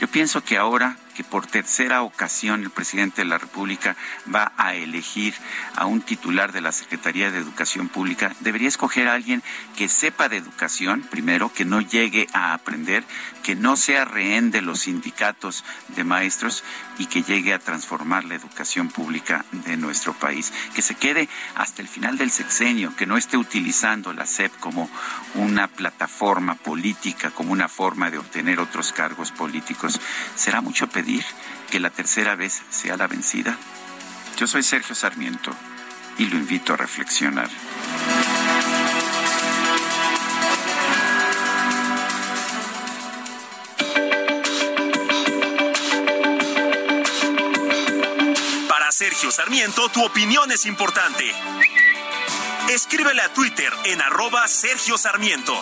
Yo pienso que ahora que por tercera ocasión el presidente de la República va a elegir a un titular de la Secretaría de Educación Pública, debería escoger a alguien que sepa de educación, primero, que no llegue a aprender, que no sea rehén de los sindicatos de maestros y que llegue a transformar la educación pública de nuestro país, que se quede hasta el final del sexenio, que no esté utilizando la SEP como una plataforma política, como una forma de obtener otros cargos políticos. ¿Será mucho pedir que la tercera vez sea la vencida? Yo soy Sergio Sarmiento y lo invito a reflexionar. Para Sergio Sarmiento, tu opinión es importante. Escríbele a Twitter en arroba Sergio Sarmiento.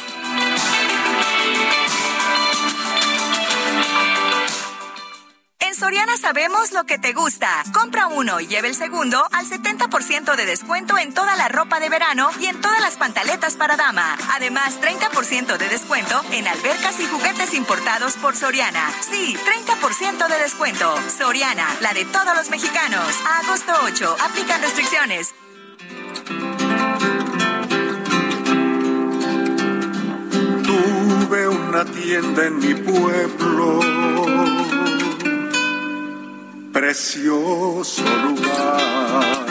En Soriana sabemos lo que te gusta. Compra uno y lleve el segundo al 70% de descuento en toda la ropa de verano y en todas las pantaletas para dama. Además, 30% de descuento en albercas y juguetes importados por Soriana. Sí, 30% de descuento. Soriana, la de todos los mexicanos. A agosto 8, aplican restricciones. Tuve una tienda en mi pueblo, precioso lugar.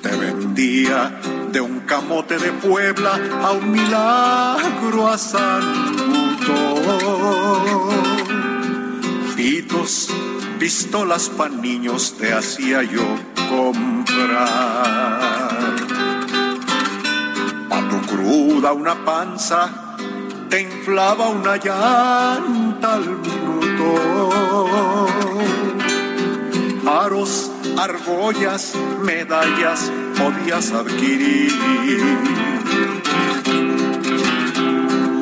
Te vendía de un camote de Puebla a un milagro a San Pitos, pistolas pa' niños te hacía yo comprar. Pa' tu cruda una panza, te inflaba una llanta al minuto. Aros, argollas, medallas podías adquirir.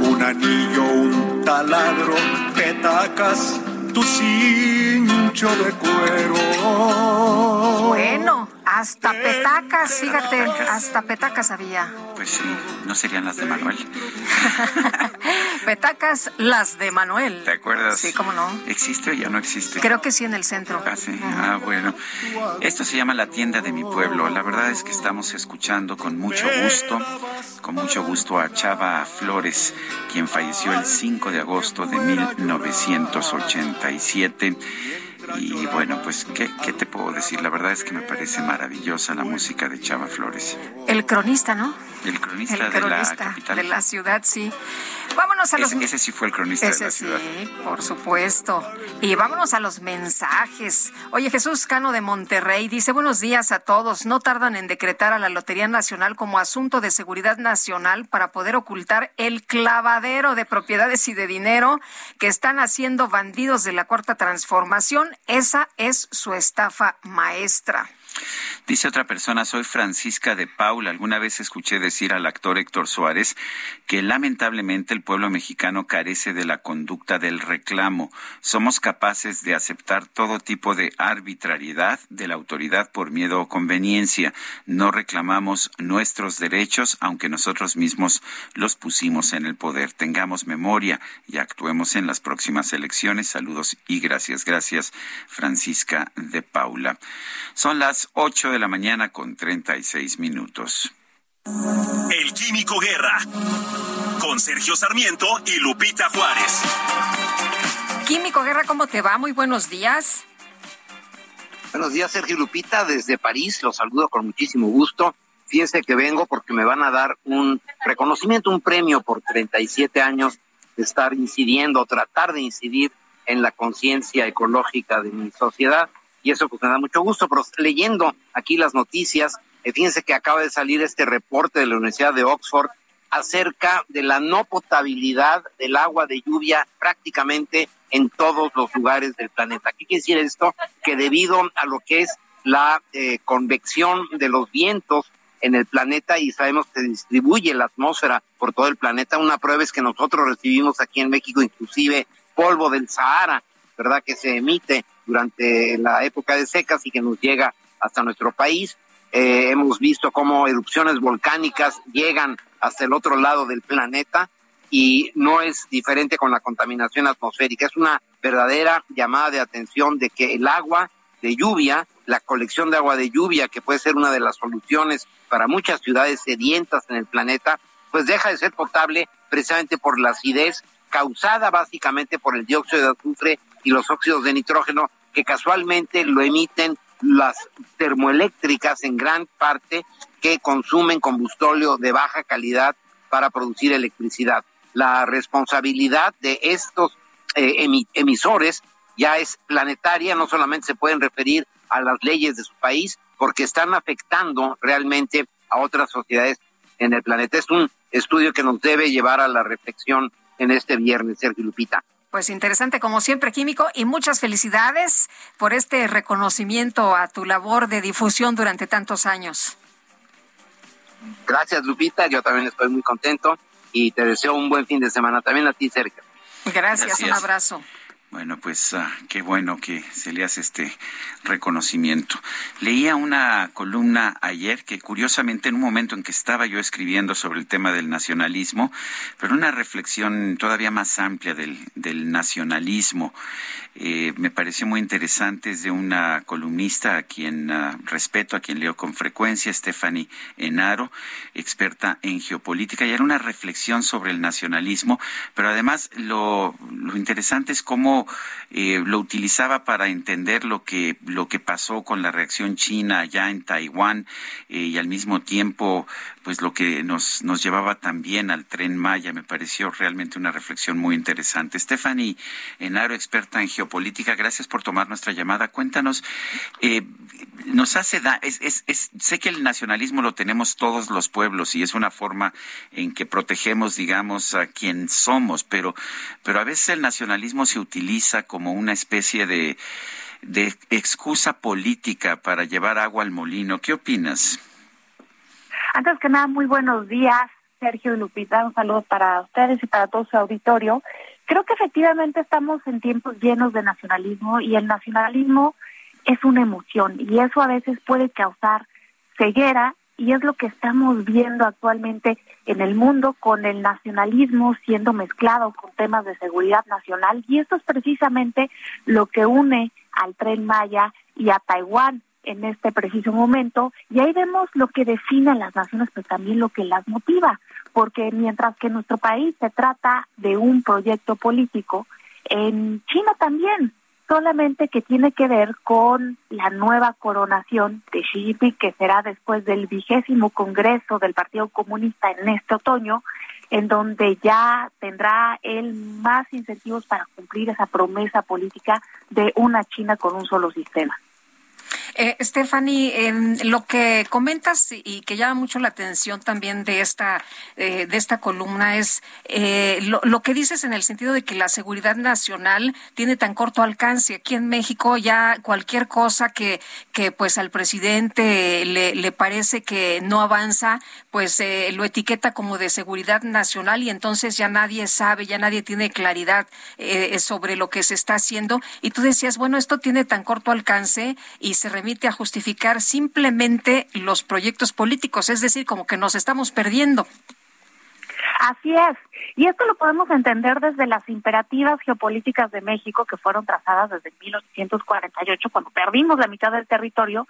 Un anillo, un taladro, petacas, tu cincho de cuero. Bueno, hasta petacas, fíjate, hasta petacas había. Pues sí, no serían las de Manuel. *laughs* petacas, las de Manuel. ¿Te acuerdas? Sí, cómo no. ¿Existe o ya no existe? Creo que sí en el centro. Ah, sí. Ah, bueno. Esto se llama La Tienda de mi Pueblo. La verdad es que estamos escuchando con mucho gusto, con mucho gusto a Chava Flores, quien falleció el 5 de agosto de 1987. Y bueno, pues, ¿qué, ¿qué, te puedo decir? La verdad es que me parece maravillosa la música de Chava Flores. El cronista, ¿no? El cronista, el de la capital. De la ciudad, sí. Vámonos a los... Ese, ese sí fue el cronista ese de la ciudad. Sí, por supuesto. Y vámonos a los mensajes. Oye, Jesús Cano de Monterrey dice, buenos días a todos. No tardan en decretar a la Lotería Nacional como asunto de seguridad nacional para poder ocultar el clavadero de propiedades y de dinero que están haciendo bandidos de la Cuarta Transformación. Esa es su estafa maestra. Dice otra persona, soy Francisca de Paula. Alguna vez escuché decir al actor Héctor Suárez que lamentablemente el pueblo mexicano carece de la conducta del reclamo. Somos capaces de aceptar todo tipo de arbitrariedad de la autoridad por miedo o conveniencia. No reclamamos nuestros derechos, aunque nosotros mismos los pusimos en el poder. Tengamos memoria y actuemos en las próximas elecciones. Saludos y gracias. Gracias, Francisca de Paula. Son las 8 de la mañana con 36 minutos. El Químico Guerra. Con Sergio Sarmiento y Lupita Juárez. Químico Guerra, ¿cómo te va? Muy buenos días. Buenos días, Sergio Lupita, desde París. Los saludo con muchísimo gusto. Fíjense que vengo porque me van a dar un reconocimiento, un premio por 37 años de estar incidiendo, tratar de incidir en la conciencia ecológica de mi sociedad. Y eso pues me da mucho gusto. Pero leyendo aquí las noticias, eh, fíjense que acaba de salir este reporte de la Universidad de Oxford acerca de la no potabilidad del agua de lluvia prácticamente en todos los lugares del planeta. ¿Qué quiere decir esto? Que debido a lo que es la eh, convección de los vientos en el planeta y sabemos que distribuye la atmósfera por todo el planeta, una prueba es que nosotros recibimos aquí en México inclusive polvo del Sahara, ¿verdad? Que se emite durante la época de secas y que nos llega hasta nuestro país. Eh, hemos visto cómo erupciones volcánicas llegan hasta el otro lado del planeta y no es diferente con la contaminación atmosférica. Es una verdadera llamada de atención de que el agua de lluvia, la colección de agua de lluvia, que puede ser una de las soluciones para muchas ciudades sedientas en el planeta, pues deja de ser potable precisamente por la acidez causada básicamente por el dióxido de azufre y los óxidos de nitrógeno que casualmente lo emiten las termoeléctricas en gran parte que consumen combustóleo de baja calidad para producir electricidad. La responsabilidad de estos eh, emisores ya es planetaria, no solamente se pueden referir a las leyes de su país, porque están afectando realmente a otras sociedades en el planeta. Es un estudio que nos debe llevar a la reflexión en este viernes, Sergio Lupita. Pues interesante como siempre, Químico, y muchas felicidades por este reconocimiento a tu labor de difusión durante tantos años. Gracias, Lupita. Yo también estoy muy contento y te deseo un buen fin de semana. También a ti, Sergio. Gracias. un abrazo. Bueno, pues ah, qué bueno que se le hace este reconocimiento. Leía una columna ayer que curiosamente en un momento en que estaba yo escribiendo sobre el tema del nacionalismo, pero una reflexión todavía más amplia del, del nacionalismo, eh, me pareció muy interesante, es de una columnista a quien ah, respeto, a quien leo con frecuencia, Stephanie Enaro, experta en geopolítica, y era una reflexión sobre el nacionalismo, pero además lo, lo interesante es cómo eh, lo utilizaba para entender lo que, lo que pasó con la reacción china allá en Taiwán eh, y al mismo tiempo pues lo que nos, nos llevaba también al tren Maya. Me pareció realmente una reflexión muy interesante. Stephanie Enaro, experta en geopolítica, gracias por tomar nuestra llamada. Cuéntanos, eh, nos hace, da, es, es, es, sé que el nacionalismo lo tenemos todos los pueblos y es una forma en que protegemos, digamos, a quien somos, pero, pero a veces el nacionalismo se utiliza como una especie de, de excusa política para llevar agua al molino. ¿Qué opinas? Antes que nada, muy buenos días, Sergio y Lupita. Un saludo para ustedes y para todo su auditorio. Creo que efectivamente estamos en tiempos llenos de nacionalismo y el nacionalismo es una emoción y eso a veces puede causar ceguera y es lo que estamos viendo actualmente en el mundo con el nacionalismo siendo mezclado con temas de seguridad nacional y esto es precisamente lo que une al tren Maya y a Taiwán en este preciso momento y ahí vemos lo que define a las naciones, pero también lo que las motiva, porque mientras que en nuestro país se trata de un proyecto político, en China también, solamente que tiene que ver con la nueva coronación de Xi Jinping, que será después del vigésimo Congreso del Partido Comunista en este otoño, en donde ya tendrá él más incentivos para cumplir esa promesa política de una China con un solo sistema. Eh, Stephanie, lo que comentas y que llama mucho la atención también de esta, eh, de esta columna es eh, lo, que dices en el sentido de que la seguridad nacional tiene tan corto alcance. Aquí en México ya cualquier cosa que, que pues al presidente le, le parece que no avanza, pues eh, lo etiqueta como de seguridad nacional y entonces ya nadie sabe, ya nadie tiene claridad sobre lo que se está haciendo. Y tú decías, bueno, esto tiene tan corto alcance y se a justificar simplemente los proyectos políticos, es decir, como que nos estamos perdiendo. Así es. Y esto lo podemos entender desde las imperativas geopolíticas de México que fueron trazadas desde 1848, cuando perdimos la mitad del territorio.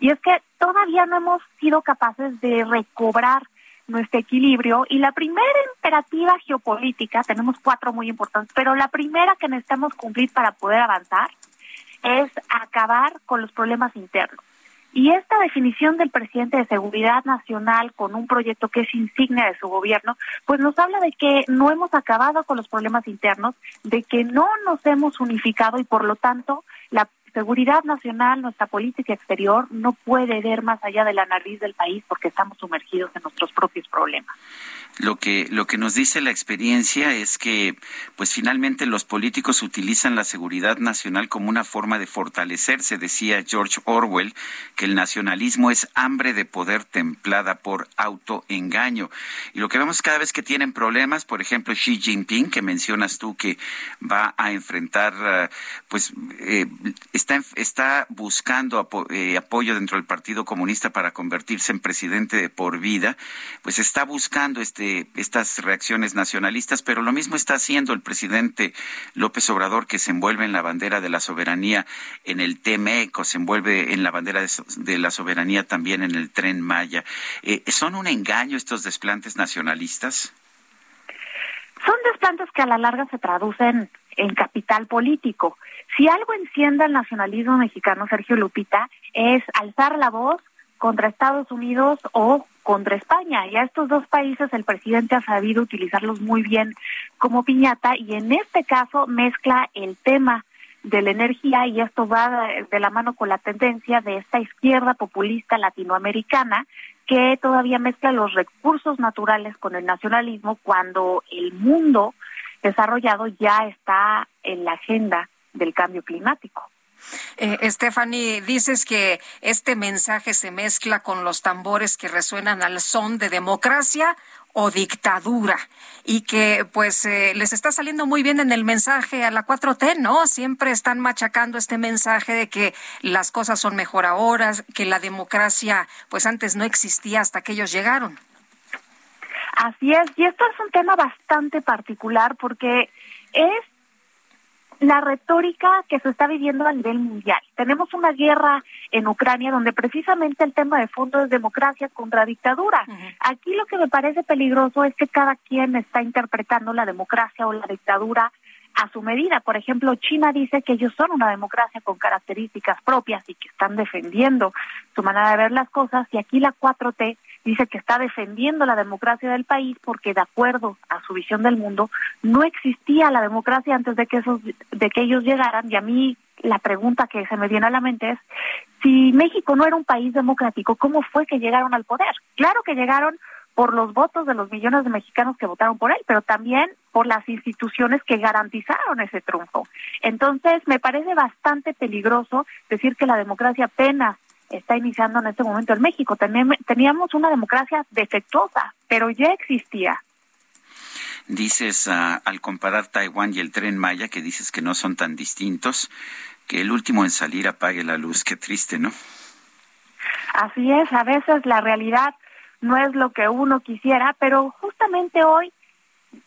Y es que todavía no hemos sido capaces de recobrar nuestro equilibrio. Y la primera imperativa geopolítica, tenemos cuatro muy importantes, pero la primera que necesitamos cumplir para poder avanzar es acabar con los problemas internos. Y esta definición del presidente de Seguridad Nacional con un proyecto que es insignia de su gobierno, pues nos habla de que no hemos acabado con los problemas internos, de que no nos hemos unificado y por lo tanto la seguridad nacional, nuestra política exterior, no puede ver más allá de la nariz del país porque estamos sumergidos en nuestros propios problemas. Lo que, lo que nos dice la experiencia es que, pues finalmente los políticos utilizan la seguridad nacional como una forma de fortalecerse, decía George Orwell, que el nacionalismo es hambre de poder templada por autoengaño. Y lo que vemos cada vez que tienen problemas, por ejemplo, Xi Jinping, que mencionas tú que va a enfrentar, eh, pues, eh, está, está buscando eh, apoyo dentro del Partido Comunista para convertirse en presidente de por vida, pues está buscando este, estas reacciones nacionalistas, pero lo mismo está haciendo el presidente López Obrador, que se envuelve en la bandera de la soberanía en el TMEC, se envuelve en la bandera de, la soberanía también en el tren Maya. Eh, ¿Son un engaño estos desplantes nacionalistas? Son desplantes que a la larga se traducen en capital político. Si algo enciende el nacionalismo mexicano, Sergio Lupita, es alzar la voz contra Estados Unidos o contra España. Y a estos dos países el presidente ha sabido utilizarlos muy bien como piñata y en este caso mezcla el tema de la energía y esto va de la mano con la tendencia de esta izquierda populista latinoamericana que todavía mezcla los recursos naturales con el nacionalismo cuando el mundo desarrollado ya está en la agenda del cambio climático. Eh, Stephanie, dices que este mensaje se mezcla con los tambores que resuenan al son de democracia o dictadura y que pues eh, les está saliendo muy bien en el mensaje a la 4T, ¿no? Siempre están machacando este mensaje de que las cosas son mejor ahora, que la democracia pues antes no existía hasta que ellos llegaron. Así es, y esto es un tema bastante particular porque es la retórica que se está viviendo a nivel mundial. Tenemos una guerra en Ucrania donde precisamente el tema de fondo es democracia contra dictadura. Aquí lo que me parece peligroso es que cada quien está interpretando la democracia o la dictadura a su medida. Por ejemplo, China dice que ellos son una democracia con características propias y que están defendiendo su manera de ver las cosas y aquí la 4T dice que está defendiendo la democracia del país porque de acuerdo a su visión del mundo no existía la democracia antes de que esos de que ellos llegaran y a mí la pregunta que se me viene a la mente es si México no era un país democrático, ¿cómo fue que llegaron al poder? Claro que llegaron por los votos de los millones de mexicanos que votaron por él, pero también por las instituciones que garantizaron ese triunfo. Entonces, me parece bastante peligroso decir que la democracia apenas está iniciando en este momento en México. Teníamos una democracia defectuosa, pero ya existía. Dices, ah, al comparar Taiwán y el tren Maya, que dices que no son tan distintos, que el último en salir apague la luz. Qué triste, ¿no? Así es, a veces la realidad no es lo que uno quisiera, pero justamente hoy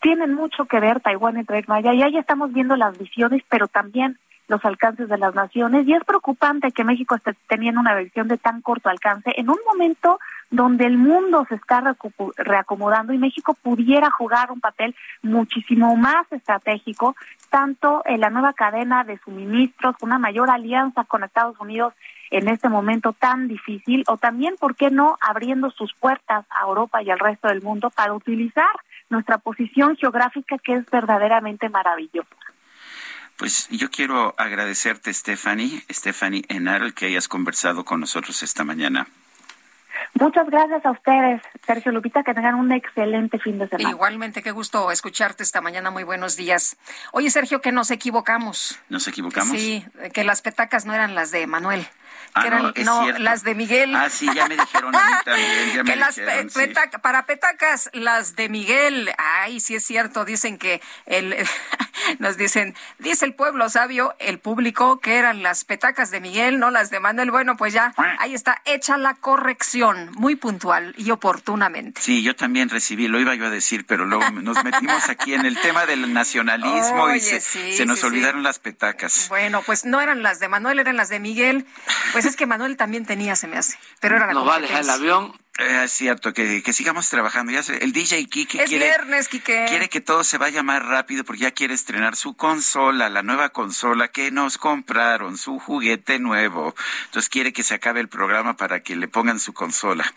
tienen mucho que ver Taiwán y el tren Maya y ahí estamos viendo las visiones, pero también los alcances de las naciones y es preocupante que México esté teniendo una versión de tan corto alcance en un momento donde el mundo se está reacomodando y México pudiera jugar un papel muchísimo más estratégico, tanto en la nueva cadena de suministros, una mayor alianza con Estados Unidos en este momento tan difícil, o también, ¿por qué no?, abriendo sus puertas a Europa y al resto del mundo para utilizar nuestra posición geográfica que es verdaderamente maravillosa. Pues yo quiero agradecerte, Stephanie, Stephanie Enarel, que hayas conversado con nosotros esta mañana. Muchas gracias a ustedes, Sergio Lupita, que tengan un excelente fin de semana. Igualmente, qué gusto escucharte esta mañana. Muy buenos días. Oye, Sergio, que nos equivocamos. ¿Nos equivocamos? Sí, que las petacas no eran las de Manuel. Ah, que eran, no, las de Miguel. Ah, sí, ya me dijeron a mí *laughs* también. que las para petacas, las de Miguel. Ay, sí es cierto, dicen que el, *laughs* nos dicen, dice el pueblo sabio, el público, que eran las petacas de Miguel, no las de Manuel. Bueno, pues ya, ahí está, hecha la corrección, muy puntual y oportunamente. Sí, yo también recibí, lo iba yo a decir, pero luego *laughs* nos metimos aquí en el tema del nacionalismo y se, nos olvidaron las petacas. Bueno, pues no eran las de Manuel, eran las de Miguel. Pues pues es que Manuel también tenía, se me hace. Pero era la va a dejar el avión. Eh, es cierto, que, que, sigamos trabajando. Ya el DJ Kike es quiere, viernes, Kike. quiere que todo se vaya más rápido porque ya quiere estrenar su consola, la nueva consola que nos compraron, su juguete nuevo. Entonces quiere que se acabe el programa para que le pongan su consola.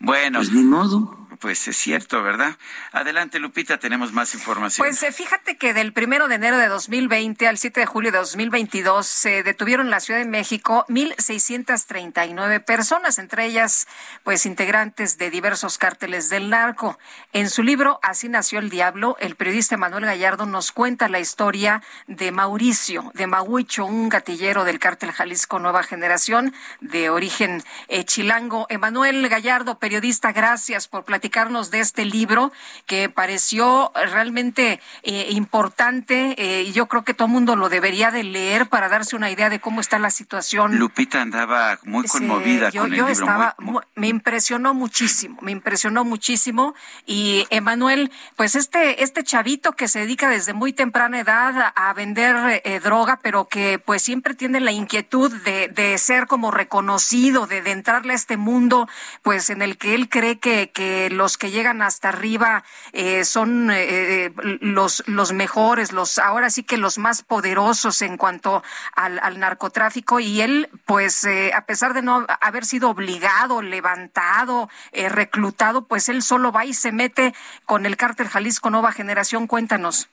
Bueno. Pues ni modo. Pues es cierto, ¿verdad? Adelante, Lupita, tenemos más información. Pues eh, fíjate que del primero de enero de 2020 al 7 de julio de 2022 se detuvieron en la Ciudad de México 1.639 personas, entre ellas, pues, integrantes de diversos cárteles del narco. En su libro Así nació el diablo, el periodista Manuel Gallardo nos cuenta la historia de Mauricio, de Mahuicho, un gatillero del cártel Jalisco Nueva Generación, de origen eh, chilango. Emanuel Gallardo, periodista, gracias por platicar platicarnos de este libro que pareció realmente eh, importante eh, y yo creo que todo el mundo lo debería de leer para darse una idea de cómo está la situación. Lupita andaba muy conmovida yo, yo Estaba, me impresionó muchísimo, me impresionó muchísimo y Emanuel, pues este este chavito que se dedica desde muy temprana edad a, vender eh, droga, pero que pues siempre tiene la inquietud de, de ser como reconocido, de, de entrarle a este mundo, pues en el que él cree que, que los que llegan hasta arriba eh, son eh, los, los mejores, los ahora sí que los más poderosos en cuanto al, al narcotráfico y él, pues a pesar de no haber sido obligado, levantado, reclutado, pues él solo va y se mete con el cártel Jalisco Nueva Generación. Cuéntanos.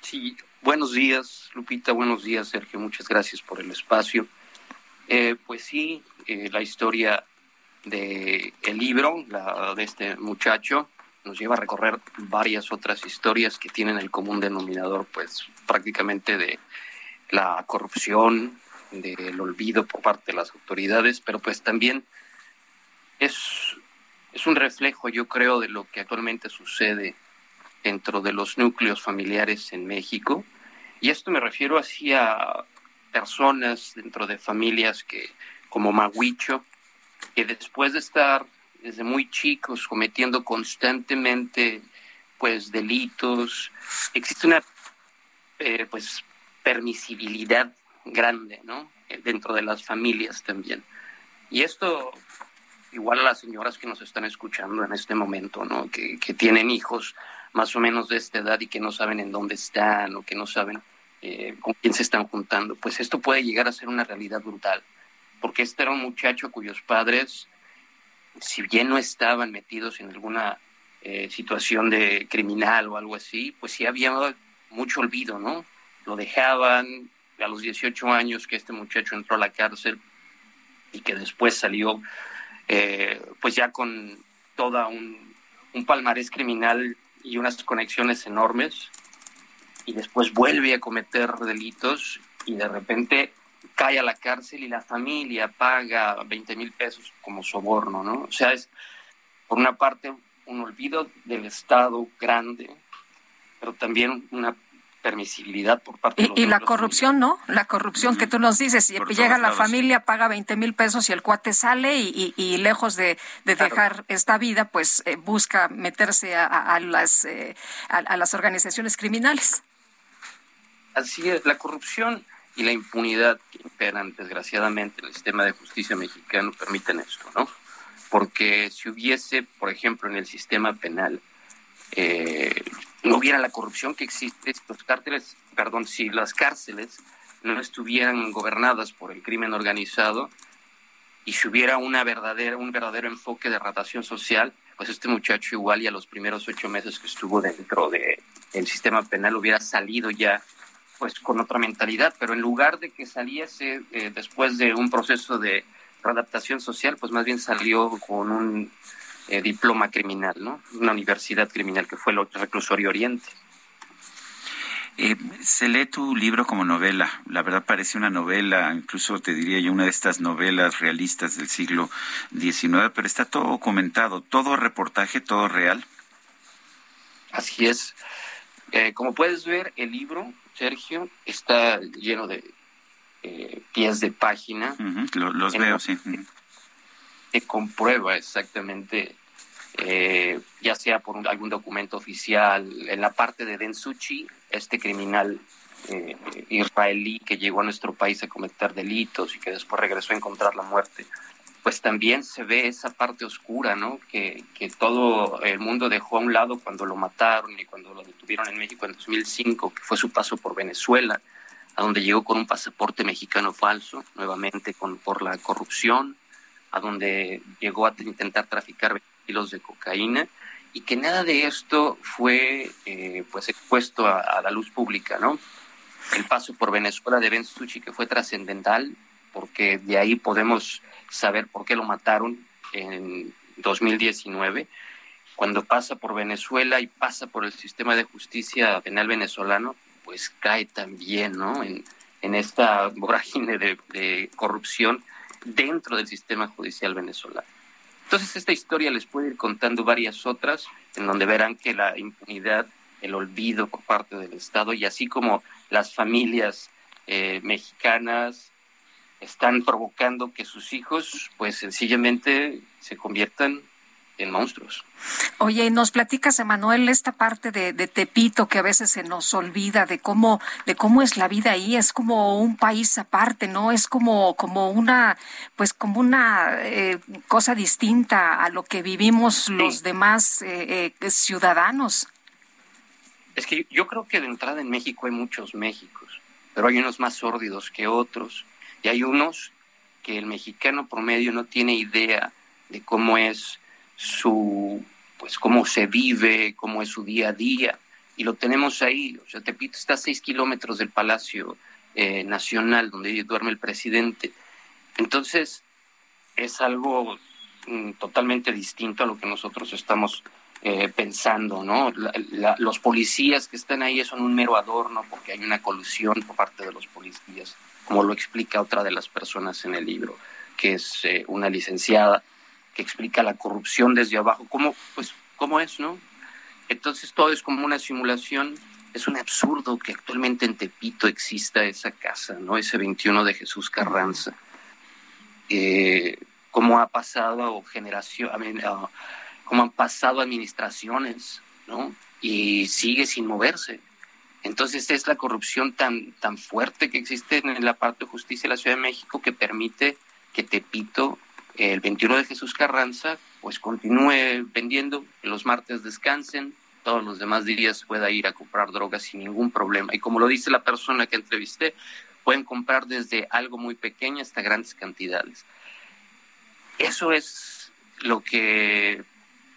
Sí, buenos días, Lupita, buenos días, Sergio, muchas gracias por el espacio. Eh, pues sí, eh, la historia de el libro, de este muchacho, nos lleva a recorrer varias otras historias que tienen el común denominador, pues prácticamente de la corrupción, del olvido por parte de las autoridades, pero pues también es, es un reflejo, yo creo, de lo que actualmente sucede dentro de los núcleos familiares en México. Y esto me refiero así a personas dentro de familias que, como Maguicho, que después de estar desde muy chicos cometiendo constantemente pues delitos, existe una eh, pues permisibilidad grande, ¿no? Dentro de las familias también. Y esto igual a las señoras que nos están escuchando en este momento, ¿no? Que, que tienen hijos, más o menos de esta edad y que no saben en dónde están o que no saben eh, con quién se están juntando, pues esto puede llegar a ser una realidad brutal, porque este era un muchacho cuyos padres, si bien no estaban metidos en alguna eh, situación de criminal o algo así, pues sí había mucho olvido, ¿no? Lo dejaban a los 18 años que este muchacho entró a la cárcel y que después salió eh, pues ya con toda un, un palmarés criminal y unas conexiones enormes y después vuelve a cometer delitos y de repente cae a la cárcel y la familia paga 20 mil pesos como soborno, ¿no? O sea, es por una parte un olvido del Estado grande, pero también una permisibilidad por parte de los Y la corrupción, ¿no? La corrupción que tú nos dices, y llega la familia, paga 20 mil pesos y el cuate sale y, lejos de, dejar esta vida, pues eh, busca meterse a, las, eh, a, las organizaciones criminales. Así es, la corrupción y la impunidad que imperan desgraciadamente en el sistema de justicia mexicano permiten esto, ¿no? Porque si hubiese, por ejemplo, en el sistema penal, eh, no hubiera la corrupción que existe, los cárteles, perdón, si las cárceles no estuvieran gobernadas por el crimen organizado y si hubiera una verdadera, un verdadero enfoque de ratación social, pues este muchacho igual y a los primeros ocho meses que estuvo dentro del sistema penal hubiera salido ya pues con otra mentalidad, pero en lugar de que saliese eh, después de un proceso de readaptación social, pues más bien salió con un eh, diploma criminal, ¿no? Una universidad criminal que fue el reclusorio Oriente. Eh, se lee tu libro como novela, la verdad parece una novela, incluso te diría yo una de estas novelas realistas del siglo XIX, pero está todo comentado, todo reportaje, todo real. Así es. Eh, como puedes ver, el libro, Sergio, está lleno de pies de página. los veo, sí se comprueba exactamente, eh, ya sea por algún documento oficial, en la parte de Densuchi, este criminal eh, israelí que llegó a nuestro país a cometer delitos y que después regresó a encontrar la muerte, pues también se ve esa parte oscura, ¿no? Que, que todo el mundo dejó a un lado cuando lo mataron y cuando lo detuvieron en México en 2005, que fue su paso por Venezuela, a donde llegó con un pasaporte mexicano falso, nuevamente con, por la corrupción, a donde llegó a intentar traficar kilos de cocaína y que nada de esto fue eh, pues expuesto a, la luz pública, ¿no? El paso por Venezuela de Ben Suchi que fue trascendental porque de ahí podemos saber por qué lo mataron en 2019 cuando pasa por Venezuela y pasa por el sistema de justicia penal venezolano, pues cae también, ¿no? En, en esta vorágine de corrupción dentro del sistema judicial venezolano. Entonces esta historia les puede ir contando varias otras, en donde verán que la impunidad, el olvido por parte del Estado y así como las familias eh, mexicanas están provocando que sus hijos pues sencillamente se conviertan en monstruos. Oye, nos platicas, Emanuel, esta parte de, Tepito que a veces se nos olvida de cómo, de cómo es la vida ahí, es como un país aparte, ¿no? Es como, como una, pues como una eh, cosa distinta a lo que vivimos los demás eh, eh, ciudadanos. Es que yo creo que de entrada en México hay muchos Méxicos, pero hay unos más sórdidos que otros, y hay unos que el mexicano promedio no tiene idea de cómo es su, pues cómo se vive, cómo es su día a día. Y lo tenemos ahí. O sea, Tepito está a seis kilómetros del Palacio eh, Nacional, donde duerme el presidente. Entonces, es algo mm, totalmente distinto a lo que nosotros estamos eh, pensando, ¿no? los policías que están ahí son un mero adorno porque hay una colusión por parte de los policías, como lo explica otra de las personas en el libro, que es eh, una licenciada que explica la corrupción desde abajo, cómo, pues, cómo es, ¿no? Entonces todo es como una simulación. Es un absurdo que actualmente en Tepito exista esa casa, ¿no? Ese 21 de Jesús Carranza. Eh, cómo ha pasado generación, uh, cómo han pasado administraciones, ¿no? Y sigue sin moverse. Entonces es la corrupción tan, tan fuerte que existe en la parte de justicia de la Ciudad de México que permite que Tepito el 21 de Jesús Carranza, pues continúe vendiendo, los martes descansen, todos los demás días pueda ir a comprar drogas sin ningún problema. Y como lo dice la persona que entrevisté, pueden comprar desde algo muy pequeño hasta grandes cantidades. Eso es lo que,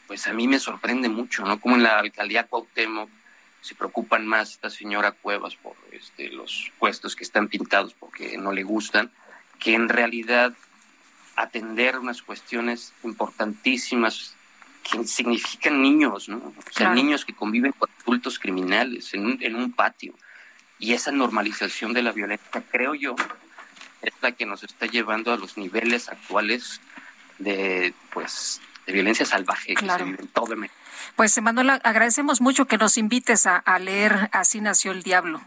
pues a mí me sorprende mucho, ¿no? Como en la alcaldía Cuauhtémoc se preocupan más esta señora Cuevas por este, los puestos que están pintados porque no le gustan, que en realidad atender unas cuestiones importantísimas que significan niños, ¿no? O sea, niños que conviven con adultos criminales en un, en un patio. Y esa normalización de la violencia, creo yo, es la que nos está llevando a los niveles actuales de, pues, de violencia salvaje que se vive en todo México. Pues, Emanuel, agradecemos mucho que nos invites a, a leer Así nació el diablo.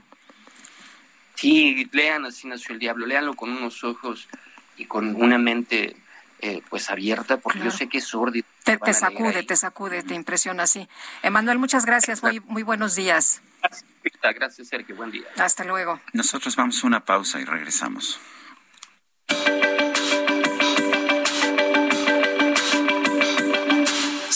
Sí, lean Así nació el diablo, léanlo con unos ojos y con una mente eh, pues abierta, porque yo sé que es sordi. Te, sacude, te sacude, te impresiona así. Emanuel, muchas gracias, muy, muy buenos días. Gracias, gracias, Sergio, buen día. Hasta luego. Nosotros vamos a una pausa y regresamos.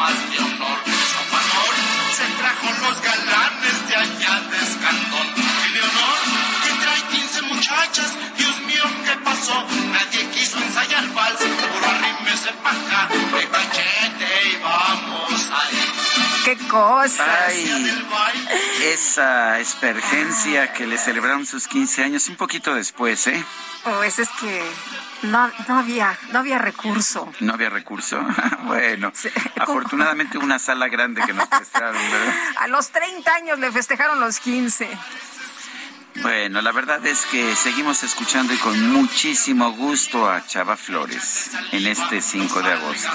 Damas de honor. Sofanor se trajo los galanes de allá de Escandón. Honor, que trae 15 muchachas, Dios mío, ¿qué pasó? Nadie quiso ensayar vals, puro arrímese pa' acá, de cachete y vamos ahí. ¿Qué, cosas. Ay, esa espergencia que le celebraron sus 15 años un poquito después, ¿eh? Pues es que no, no había, no había recurso. No había recurso. *laughs* bueno, *laughs* afortunadamente una sala grande que nos *laughs* prestaron, ¿verdad? A los 30 años le festejaron los 15. Bueno, la verdad es que seguimos escuchando y con muchísimo gusto a Chava Flores en este 5 de agosto.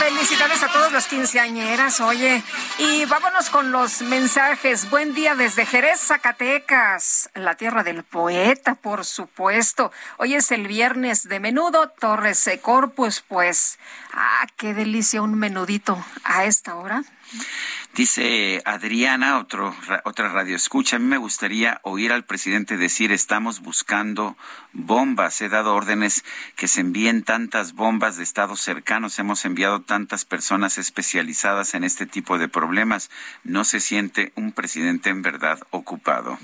Felicidades a todos los quinceañeras, oye. Y vámonos con los mensajes. Buen día desde Jerez, Zacatecas, la tierra del poeta, por supuesto. Hoy es el viernes de menudo, Torres Corpus, pues. Ah, qué delicia un menudito a esta hora. Dice Adriana, otro, otra radio escucha, a mí me gustaría oír al presidente decir estamos buscando bombas. He dado órdenes que se envíen tantas bombas de estados cercanos. Hemos enviado tantas personas especializadas en este tipo de problemas. No se siente un presidente en verdad ocupado.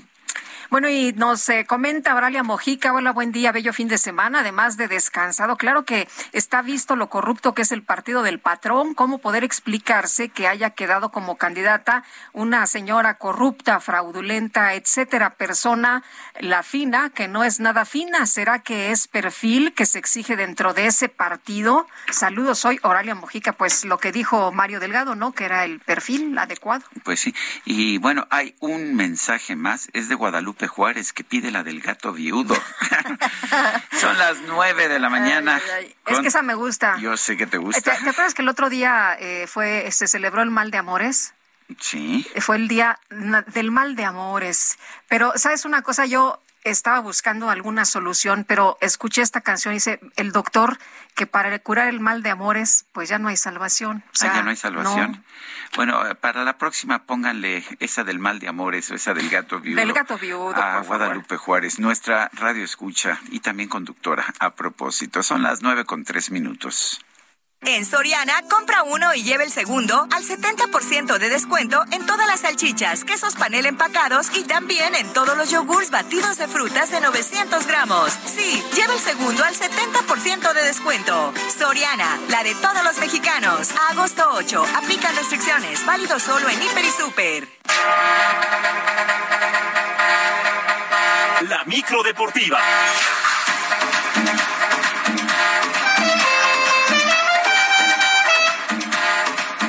Bueno, y nos eh, comenta Auralia Mojica, hola, buen día, bello fin de semana, además de descansado. Claro que está visto lo corrupto que es el partido del patrón, cómo poder explicarse que haya quedado como candidata una señora corrupta, fraudulenta, etcétera, persona la fina, que no es nada fina, ¿será que es perfil que se exige dentro de ese partido? Saludos, soy Oralia Mojica, pues lo que dijo Mario Delgado, ¿no? Que era el perfil adecuado. Pues sí, y bueno, hay un mensaje más, es de Guadalupe Juárez que pide la del gato viudo. *laughs* Son las nueve de la mañana. Es que esa me gusta. Yo sé que te gusta. ¿Te, acuerdas que el otro día eh, fue se celebró el mal de amores? Sí. Fue el día del mal de amores. Pero, ¿sabes una cosa? Yo estaba buscando alguna solución, pero escuché esta canción y dice el doctor que para curar el mal de amores, pues ya no hay salvación. O ah, ya no hay salvación. Bueno, eh, para la próxima pónganle esa del mal de amores o esa del gato viudo. Del gato viudo. A Guadalupe Juárez, nuestra radio escucha y también conductora. A propósito, son las nueve con tres minutos. En Soriana, compra uno y lleve el segundo al 70% de descuento en todas las salchichas, quesos panel empacados y también en todos los yogurts batidos de frutas de 900 gramos. Sí, lleve el segundo al 70% de descuento. Soriana, la de todos los mexicanos. agosto 8. Aplican restricciones. Válido solo en Hiper y Super. La micro deportiva.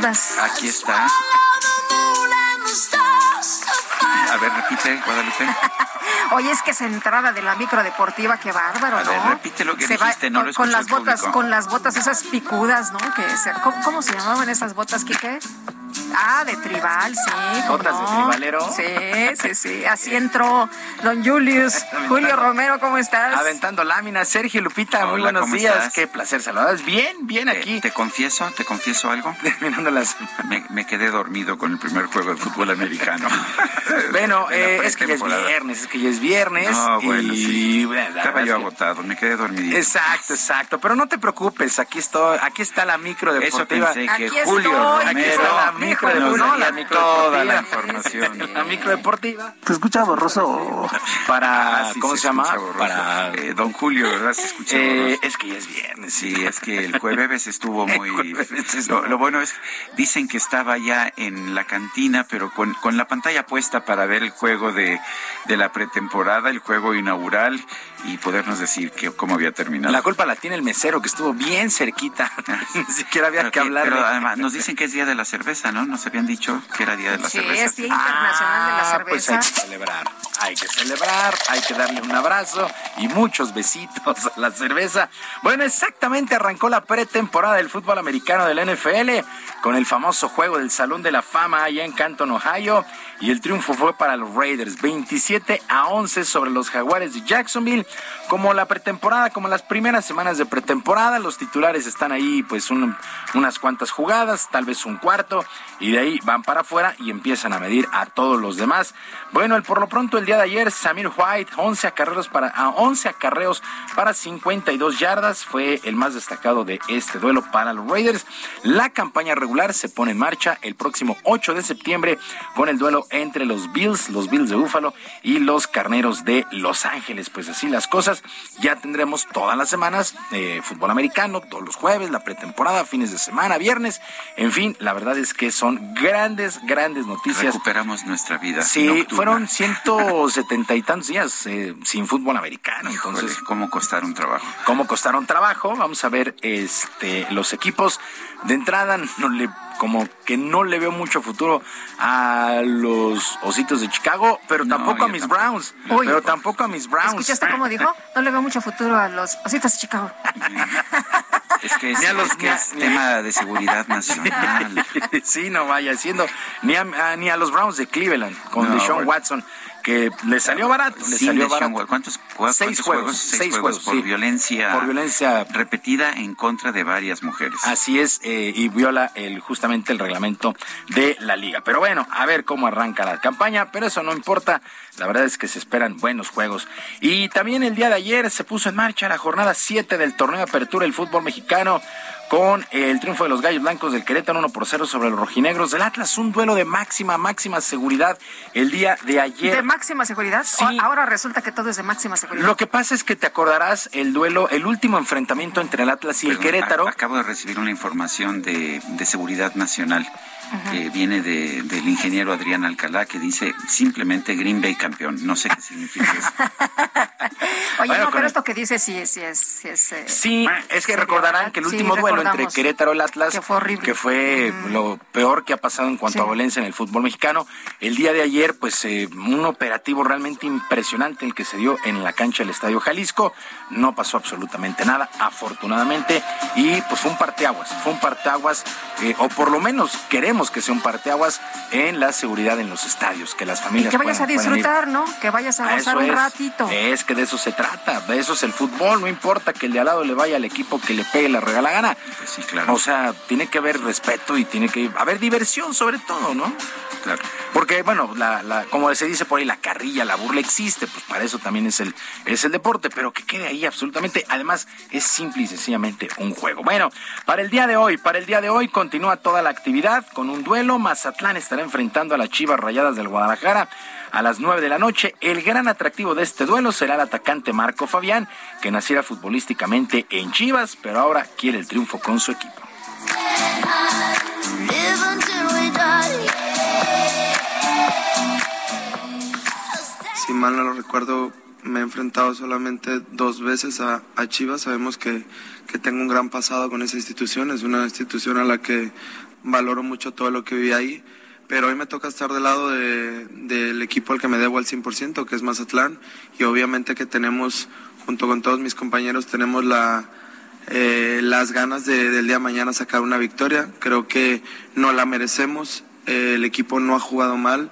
Aquí está. A ver, repite, Guadalupe. *laughs* Oye, es que esa entrada de la micro deportiva, qué bárbaro, ¿no? A ver, repite lo que dijiste, no con, lo con las botas, con las botas esas picudas, ¿no? Que ¿cómo, ¿cómo, se llamaban esas botas, Quique? Ah, de tribal, sí. ¿Botas de tribalero? Sí, sí, sí. Así entró don Julius. *laughs* Julio Romero, ¿cómo estás? Aventando láminas. Sergio Lupita, muy buenos días. Qué placer saludarles. Bien, bien aquí. Te, confieso, te confieso algo. *laughs* Terminando las... Me, me, quedé dormido con el primer juego de fútbol americano. *laughs* bueno, eh, es que ya es viernes, es que ya es viernes. No, bueno, y... sí. Estaba yo agotado, me quedé dormido. Exacto, exacto. Pero no te preocupes, aquí estoy, aquí está la micro deportiva. Eso pensé que aquí Julio estoy, Romero. Aquí está la micro No, la micro toda la información. *laughs* La micro deportiva. Te escucha borroso. Para, Ah, sí, ¿cómo se, llama? borroso. Para eh, Don Julio, ¿verdad? Se escucha eh, borroso. es que ya es viernes. Sí, es que el jueves estuvo *laughs* muy... jueves lo, lo, bueno es, dicen que estaba ya en la cantina, pero con, con la pantalla puesta para ver el juego de, de la pretemporada, el juego inaugural y podernos decir que, cómo había terminado. La culpa la tiene el mesero, que estuvo bien cerquita. *laughs* Ni siquiera había pero que hablar. Pero además nos dicen que es Día de la Cerveza, ¿no? Nos habían dicho que era Día de la sí, Cerveza. es Día Internacional de la Ah, Pues Cerveza. hay que celebrar, hay que celebrar, hay que darle un abrazo y muchos besitos a la cerveza. Bueno, exactamente arrancó la pretemporada del fútbol americano del NFL con el famoso juego del Salón de la Fama allá en Canton, Ohio. Y el triunfo fue para los Raiders, 27 a 11 sobre los Jaguares de Jacksonville. Como la pretemporada, como las primeras semanas de pretemporada, los titulares están ahí pues un- unas cuantas jugadas, tal vez un cuarto, y de ahí van para afuera y empiezan a medir a todos los demás. Bueno, el, por lo pronto el día de ayer, Samir White, 11 acarreos para, a 11 acarreos para 52 yardas, fue el más destacado de este duelo para los Raiders. La campaña regular se pone en marcha el próximo 8 de septiembre con el duelo entre los Bills, los Bills de Búfalo y los Carneros de Los Ángeles. Pues así las cosas, ya tendremos todas las semanas eh, fútbol americano, todos los jueves, la pretemporada, fines de semana, viernes, en fin, la verdad es que son grandes, grandes noticias. Recuperamos nuestra vida. Sí, fueron *laughs* 170 y tantos días eh, sin fútbol americano. Entonces, ¿cómo costaron trabajo? ¿Cómo costaron trabajo? Vamos a ver este los equipos. De entrada, no le como que no le veo mucho futuro a los Ositos de Chicago, pero tampoco a mis Browns. pero tampoco a mis Browns. ¿Escuchaste cómo dijo? No le veo mucho futuro a los Ositos de Chicago. *laughs* Es que es, ni tema de seguridad nacional. *laughs* sí, no vaya siendo ni a, ni a los Browns de Cleveland con Deshaun Watson que le salió barato. Le salió barato. ¿Cuántos, seis juegos? Seis, juegos, por violencia. Por violencia repetida en contra de varias mujeres. Así es, eh, y viola el justamente el reglamento de la liga. Pero bueno, a ver cómo arranca la campaña, pero eso no importa. La verdad es que se esperan buenos juegos. Y también el día de ayer se puso en marcha la jornada 7 del torneo de apertura del fútbol mexicano con el triunfo de los Gallos Blancos del Querétaro 1 por 0 sobre los rojinegros del Atlas. Un duelo de máxima, máxima seguridad el día de ayer. ¿De máxima seguridad? Sí. Ahora resulta que todo es de máxima seguridad. Lo que pasa es que te acordarás el duelo, el último enfrentamiento entre el Atlas y el Querétaro. Acabo de recibir una información de, de seguridad nacional que viene de, del ingeniero Adrián Alcalá, que dice simplemente Green Bay campeón. No sé qué significa eso. *laughs* Oye, no, pero esto que dice sí, sí es... Sí, es, eh, sí, es que recordarán que el último duelo entre Querétaro y el Atlas, que fue, horrible. Que fue lo peor que ha pasado en cuanto a violencia en el fútbol mexicano, el día de ayer, pues eh, un operativo realmente impresionante el que se dio en la cancha del Estadio Jalisco. No pasó absolutamente nada, afortunadamente, y pues fue un parteaguas, fue un parteaguas, eh, o por lo menos queremos que sea un parteaguas en la seguridad en los estadios, que las familias... Y que vayas a disfrutar, ¿no? Que vayas a gozar un ratito. Es que de eso se trata, de eso es el fútbol, no importa que el de al lado le vaya al equipo que le pegue la regala gana. Pues sí, claro. O sea, tiene que haber respeto y tiene que haber diversión sobre todo, ¿no? Claro. Porque, bueno, la, la, como se dice por ahí, la carrilla, la burla existe, pues para eso también es el, es el deporte, pero que quede ahí absolutamente. Además, es simple y sencillamente un juego. Bueno, para el día de hoy, para el día de hoy continúa toda la actividad con un duelo. Mazatlán estará enfrentando a las Chivas Rayadas del Guadalajara a las 9 de la noche. El gran atractivo de este duelo será el atacante Marco Fabián, que naciera futbolísticamente en Chivas, pero ahora quiere el triunfo con su equipo. Si mal no lo recuerdo, me he enfrentado solamente dos veces a, Chivas. Sabemos que, que, tengo un gran pasado con esa institución. Es una institución a la que valoro mucho todo lo que viví ahí. Pero hoy me toca estar del lado de, del equipo al que me debo al 100%, que es Mazatlán. Y obviamente que tenemos, junto con todos mis compañeros, tenemos la, eh, las ganas de, del día de mañana sacar una victoria. Creo que no la merecemos. Eh, el equipo no ha jugado mal.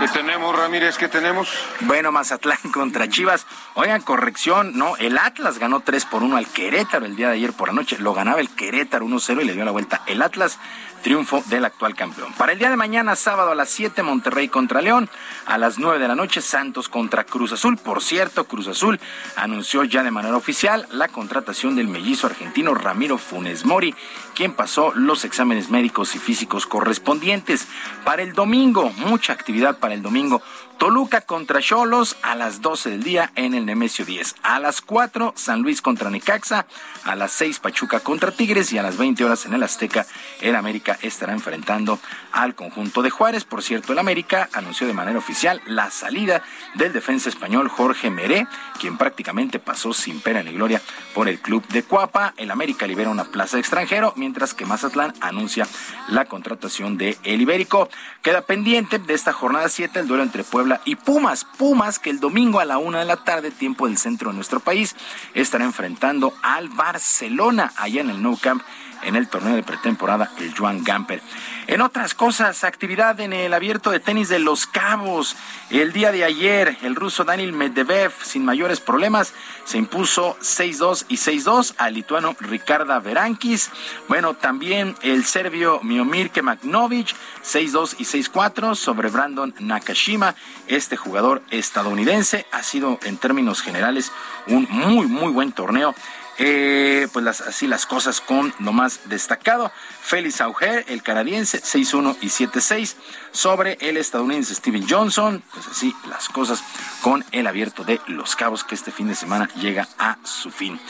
¿Qué tenemos, Ramírez? ¿Qué tenemos? Bueno, Mazatlán *laughs* contra Chivas. Oigan, corrección, no, el Atlas ganó 3 por 1 al Querétaro el día de ayer por la noche. Lo ganaba el Querétaro 1-0 y le dio la vuelta el Atlas triunfo del actual campeón. Para el día de mañana, sábado a las 7, Monterrey contra León. A las 9 de la noche, Santos contra Cruz Azul. Por cierto, Cruz Azul anunció ya de manera oficial la contratación del mellizo argentino Ramiro Funes Mori, quien pasó los exámenes médicos y físicos correspondientes. Para el domingo, mucha actividad para el domingo. Toluca contra Cholos a las 12 del día en el Nemesio 10. A las 4, San Luis contra Necaxa. A las 6, Pachuca contra Tigres. Y a las 20 horas en el Azteca, el América estará enfrentando al conjunto de Juárez. Por cierto, el América anunció de manera oficial la salida del defensa español Jorge Meré, quien prácticamente pasó sin pena ni gloria por el club de Cuapa. El América libera una plaza de extranjero, mientras que Mazatlán anuncia la contratación de El Ibérico. Queda pendiente de esta jornada 7 el duelo entre Puebla y Pumas. Pumas que el domingo a la una de la tarde, tiempo del centro de nuestro país, estará enfrentando al Barcelona allá en el Nou Camp en el torneo de pretemporada, el Joan Gamper. En otras cosas, actividad en el abierto de tenis de Los Cabos. El día de ayer, el ruso Daniel Medvedev, sin mayores problemas, se impuso 6-2 y 6-2 al lituano Ricarda Verankis. Bueno, también el serbio Miomir Kemagnovic, 6-2 y 6-4 sobre Brandon Nakashima. Este jugador estadounidense ha sido en términos generales un muy, muy buen torneo eh, pues así las cosas con lo más destacado. Félix Auger, el canadiense, 6-1 y 7-6 sobre el estadounidense Steven Johnson. Pues así las cosas con el abierto de Los Cabos que este fin de semana llega a su fin.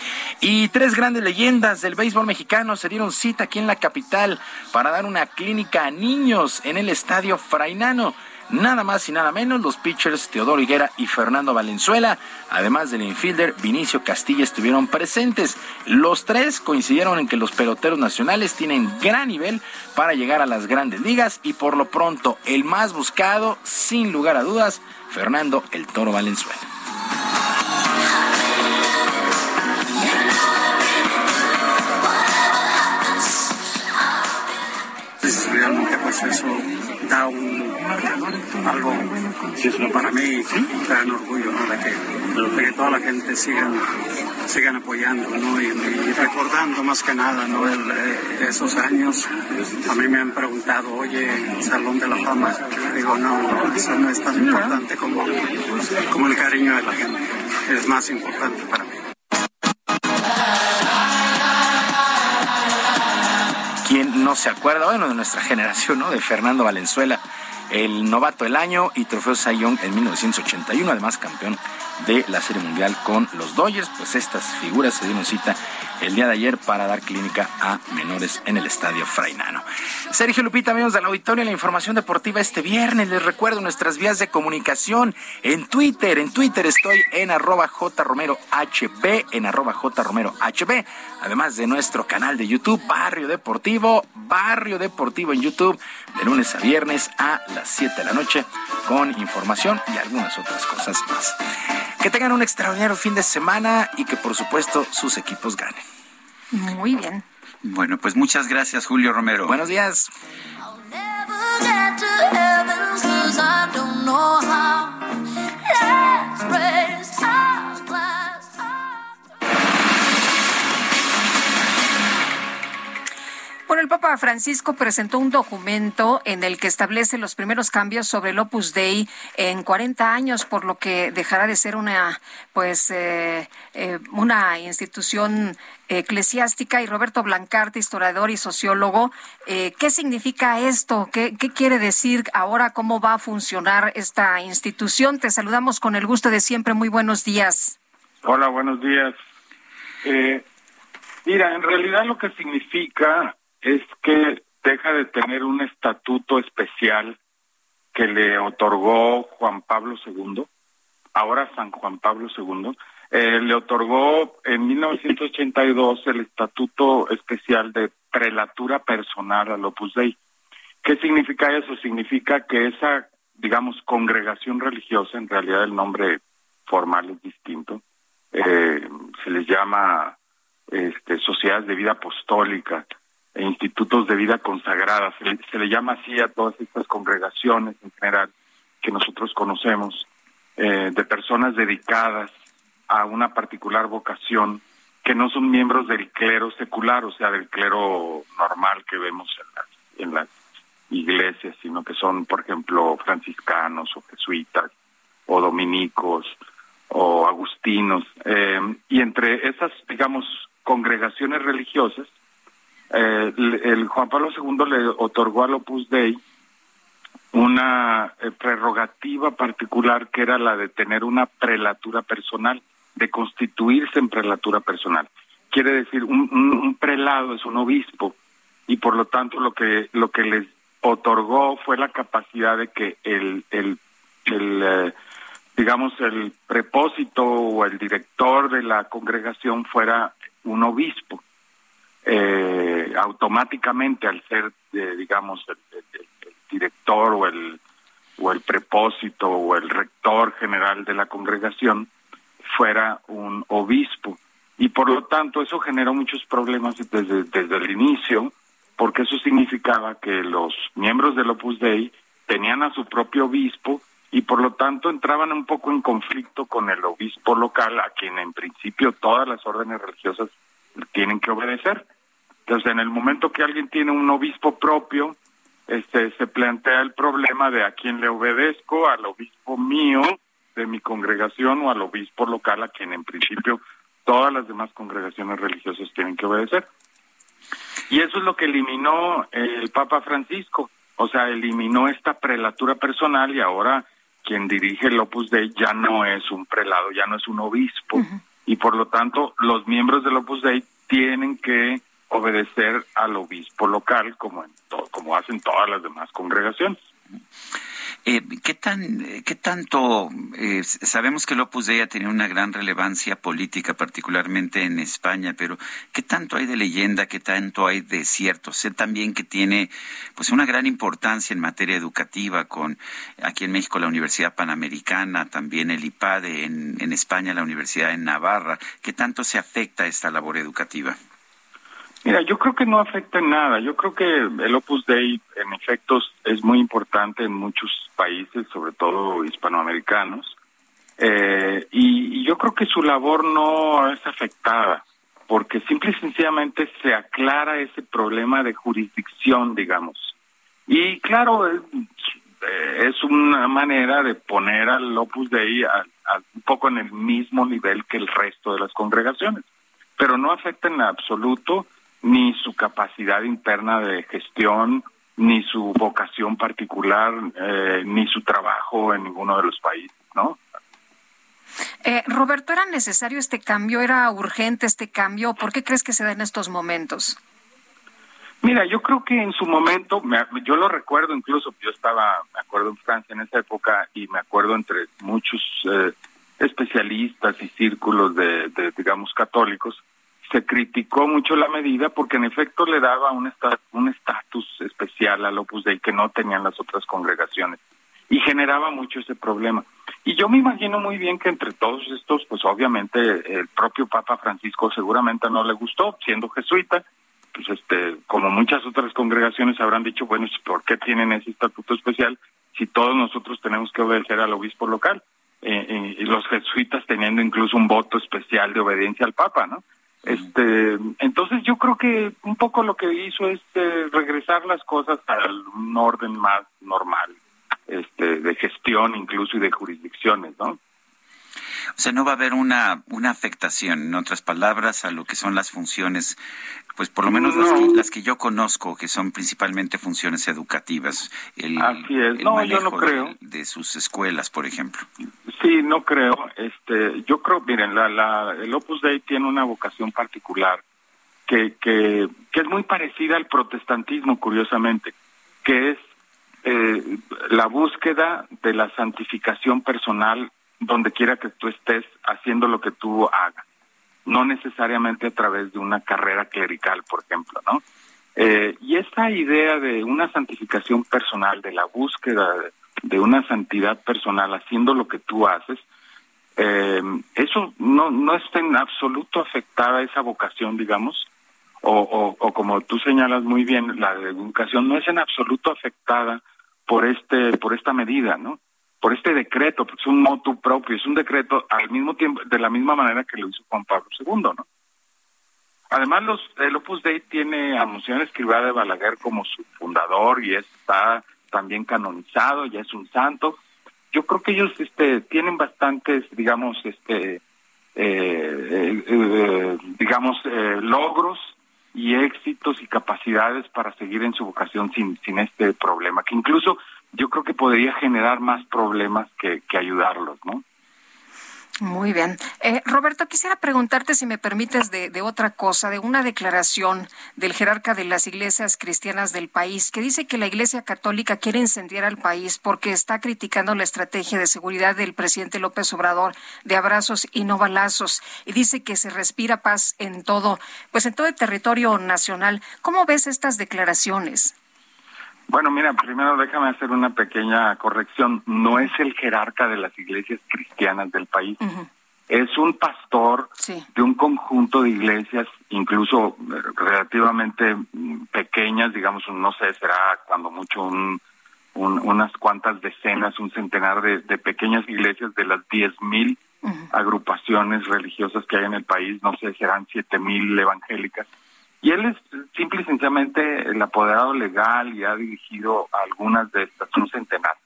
Y tres grandes leyendas del béisbol mexicano se dieron cita aquí en la capital para dar una clínica a niños en el estadio Frainano nada más y nada menos los pitchers Teodoro Higuera y Fernando Valenzuela, además del infielder Vinicio Castilla estuvieron presentes. Los tres coincidieron en que los peloteros nacionales tienen gran nivel para llegar a las grandes ligas y por lo pronto el más buscado, sin lugar a dudas, Fernando el Toro Valenzuela. realmente pues eso da un algo para mí un gran orgullo ¿no? de, que, que toda la gente sigan sigan apoyando ¿no? y, recordando más que nada ¿no? Eh, esos años a mí me han preguntado oye Salón de la Fama digo no eso no es tan importante como, como el cariño de la gente es más importante para mí no se acuerda, bueno, de nuestra generación, ¿no? De Fernando Valenzuela, el novato del año y trofeo Sayón en 1981, además campeón de la Serie Mundial con los Dodgers. Pues estas figuras se dieron cita el día de ayer para dar clínica a menores en el Estadio Frainano. Sergio Lupita, amigos del auditorio, la información deportiva este viernes. Les recuerdo nuestras vías de comunicación en Twitter. En Twitter estoy en arroba jromerohb, en arroba jromerohb, además de nuestro canal de YouTube, Barrio Deportivo, Barrio Deportivo en YouTube, de lunes a viernes a las 7 de la noche, con información y algunas otras cosas más. Que tengan un extraordinario fin de semana y que por supuesto sus equipos ganen. Muy bien. Bueno, pues muchas gracias, Julio Romero. Buenos días. Papa Francisco presentó un documento en el que establece los primeros cambios sobre el Opus Dei en 40 años, por lo que dejará de ser una, pues, eh, eh, una institución eclesiástica. Y Roberto Blancarte, historiador y sociólogo, eh, ¿qué significa esto? ¿Qué, ¿Qué quiere decir ahora? ¿Cómo va a funcionar esta institución? Te saludamos con el gusto de siempre. Muy buenos días. Hola, buenos días. mira, en realidad lo que significa es que deja de tener un estatuto especial que le otorgó Juan Pablo II, ahora San Juan Pablo II, eh, le otorgó en 1982 el estatuto especial de prelatura personal al Opus Dei. ¿Qué significa eso? Significa que esa, digamos, congregación religiosa, en realidad el nombre formal es distinto, eh, se les llama este, sociedades de vida apostólica, institutos de vida consagrada. Se le, llama así a todas estas congregaciones en general que nosotros conocemos, eh, de personas dedicadas a una particular vocación, que no son miembros del clero secular, o sea, del clero normal que vemos en las, en las iglesias, sino que son, por ejemplo, franciscanos o jesuitas o dominicos o agustinos. Eh, y entre esas, digamos, congregaciones religiosas, eh, el Juan Pablo II le otorgó al Opus Dei una eh, prerrogativa particular que era la de tener una prelatura personal, de constituirse en prelatura personal. Quiere decir, un, prelado es un obispo y por lo tanto lo que lo que les otorgó fue la capacidad de que el el, el eh, digamos el prepósito o el director de la congregación fuera un obispo eh, automáticamente al ser, eh, digamos, el, director o el, o el prepósito o el rector general de la congregación, fuera un obispo. y por lo tanto eso generó muchos problemas desde, desde el inicio, porque eso significaba que los miembros del Opus Dei tenían a su propio obispo y por lo tanto entraban un poco en conflicto con el obispo local a quien en principio todas las órdenes religiosas tienen que obedecer. Entonces, en el momento que alguien tiene un obispo propio, este se plantea el problema de a quién le obedezco, al obispo mío de mi congregación o al obispo local a quien en principio todas las demás congregaciones religiosas tienen que obedecer. Y eso es lo que eliminó el Papa Francisco, o sea, eliminó esta prelatura personal y ahora quien dirige el Opus Dei ya no es un prelado, ya no es un obispo, y por lo tanto los miembros del Opus Dei tienen que obedecer al obispo local como en como hacen todas las demás congregaciones. Eh, ¿qué, tan, ¿Qué tanto eh, sabemos que el Opus Dei ha una gran relevancia política, particularmente en España, pero qué tanto hay de leyenda, qué tanto hay de cierto? Sé también que tiene pues una gran importancia en materia educativa con aquí en México la Universidad Panamericana, también el IPADE, en, en España la Universidad en Navarra. ¿Qué tanto se afecta esta labor educativa? Mira, yo creo que no afecta en nada. Yo creo que el Opus Dei, en efectos, es muy importante en muchos países, sobre todo hispanoamericanos. Eh, y, yo creo que su labor no es afectada, porque simple y sencillamente se aclara ese problema de jurisdicción, digamos. Y claro, es, es una manera de poner al Opus Dei un poco en el mismo nivel que el resto de las congregaciones, pero no afecta en absoluto ni su capacidad interna de gestión, ni su vocación particular, eh, ni su trabajo en ninguno de los países, ¿no? Eh, Roberto, ¿era necesario este cambio? ¿Era urgente este cambio? ¿Por qué crees que se da en estos momentos? Mira, yo creo que en su momento, yo lo recuerdo incluso, yo estaba, me acuerdo en Francia en esa época y me acuerdo entre muchos eh, especialistas y círculos de, digamos, católicos, se criticó mucho la medida porque en efecto le daba un estatus especial al Opus Dei que no tenían las otras congregaciones y generaba mucho ese problema. Y yo me imagino muy bien que entre todos estos, pues obviamente el propio Papa Francisco seguramente no le gustó, siendo jesuita, pues este, como muchas otras congregaciones habrán dicho, bueno, ¿por qué tienen ese estatuto especial si todos nosotros tenemos que obedecer al obispo local? Eh, eh, y los jesuitas teniendo incluso un voto especial de obediencia al Papa, ¿no? Este, entonces yo creo que un poco lo que hizo es eh, regresar las cosas a un orden más normal, este, de gestión incluso y de jurisdicciones, ¿no? O sea, no va a haber una, una afectación, en otras palabras, a lo que son las funciones, pues por lo menos las, que, yo conozco, que son principalmente funciones educativas. El, Así es, no, yo no creo. De, sus escuelas, por ejemplo. Sí, no creo. Este, yo creo, miren, la, la, el Opus Dei tiene una vocación particular que, que, que es muy parecida al protestantismo, curiosamente, que es eh, la búsqueda de la santificación personal donde quiera que tú estés haciendo lo que tú hagas, no necesariamente a través de una carrera clerical, por ejemplo, ¿no? Eh, y esta idea de una santificación personal, de la búsqueda de, una santidad personal haciendo lo que tú haces, eh, eso no, no está en absoluto afectada esa vocación, digamos, o, o, o, como tú señalas muy bien, la educación no es en absoluto afectada por este por esta medida, ¿no? Por este decreto, porque es un motu propio, es un decreto al mismo tiempo, de la misma manera que lo hizo Juan Pablo II, ¿no? Además, los, el Opus Dei tiene a Monseñor Escrivá de Balaguer como su fundador y está también canonizado, ya es un santo. Yo creo que ellos este, tienen bastantes, digamos, este, eh, eh, eh, digamos, logros y éxitos y capacidades para seguir en su vocación sin, sin este problema, que incluso yo creo que podría generar más problemas que, que ayudarlos, ¿no? Muy bien. Eh, Roberto, quisiera preguntarte si me permites de, de, otra cosa, de una declaración del jerarca de las iglesias cristianas del país, que dice que la Iglesia Católica quiere incendiar al país porque está criticando la estrategia de seguridad del presidente López Obrador de abrazos y no balazos, y dice que se respira paz en todo, pues en todo el territorio nacional. ¿Cómo ves estas declaraciones? Bueno, mira, primero déjame hacer una pequeña corrección. No es el jerarca de las iglesias cristianas del país. es un pastor de un conjunto de iglesias, incluso relativamente pequeñas, digamos, no sé, será cuando mucho un, unas cuantas decenas, un centenar de, pequeñas iglesias de las diez mil agrupaciones religiosas que hay en el país, no sé, serán siete mil evangélicas. Y él es simple y sencillamente el apoderado legal y ha dirigido algunas de estas, un centenar.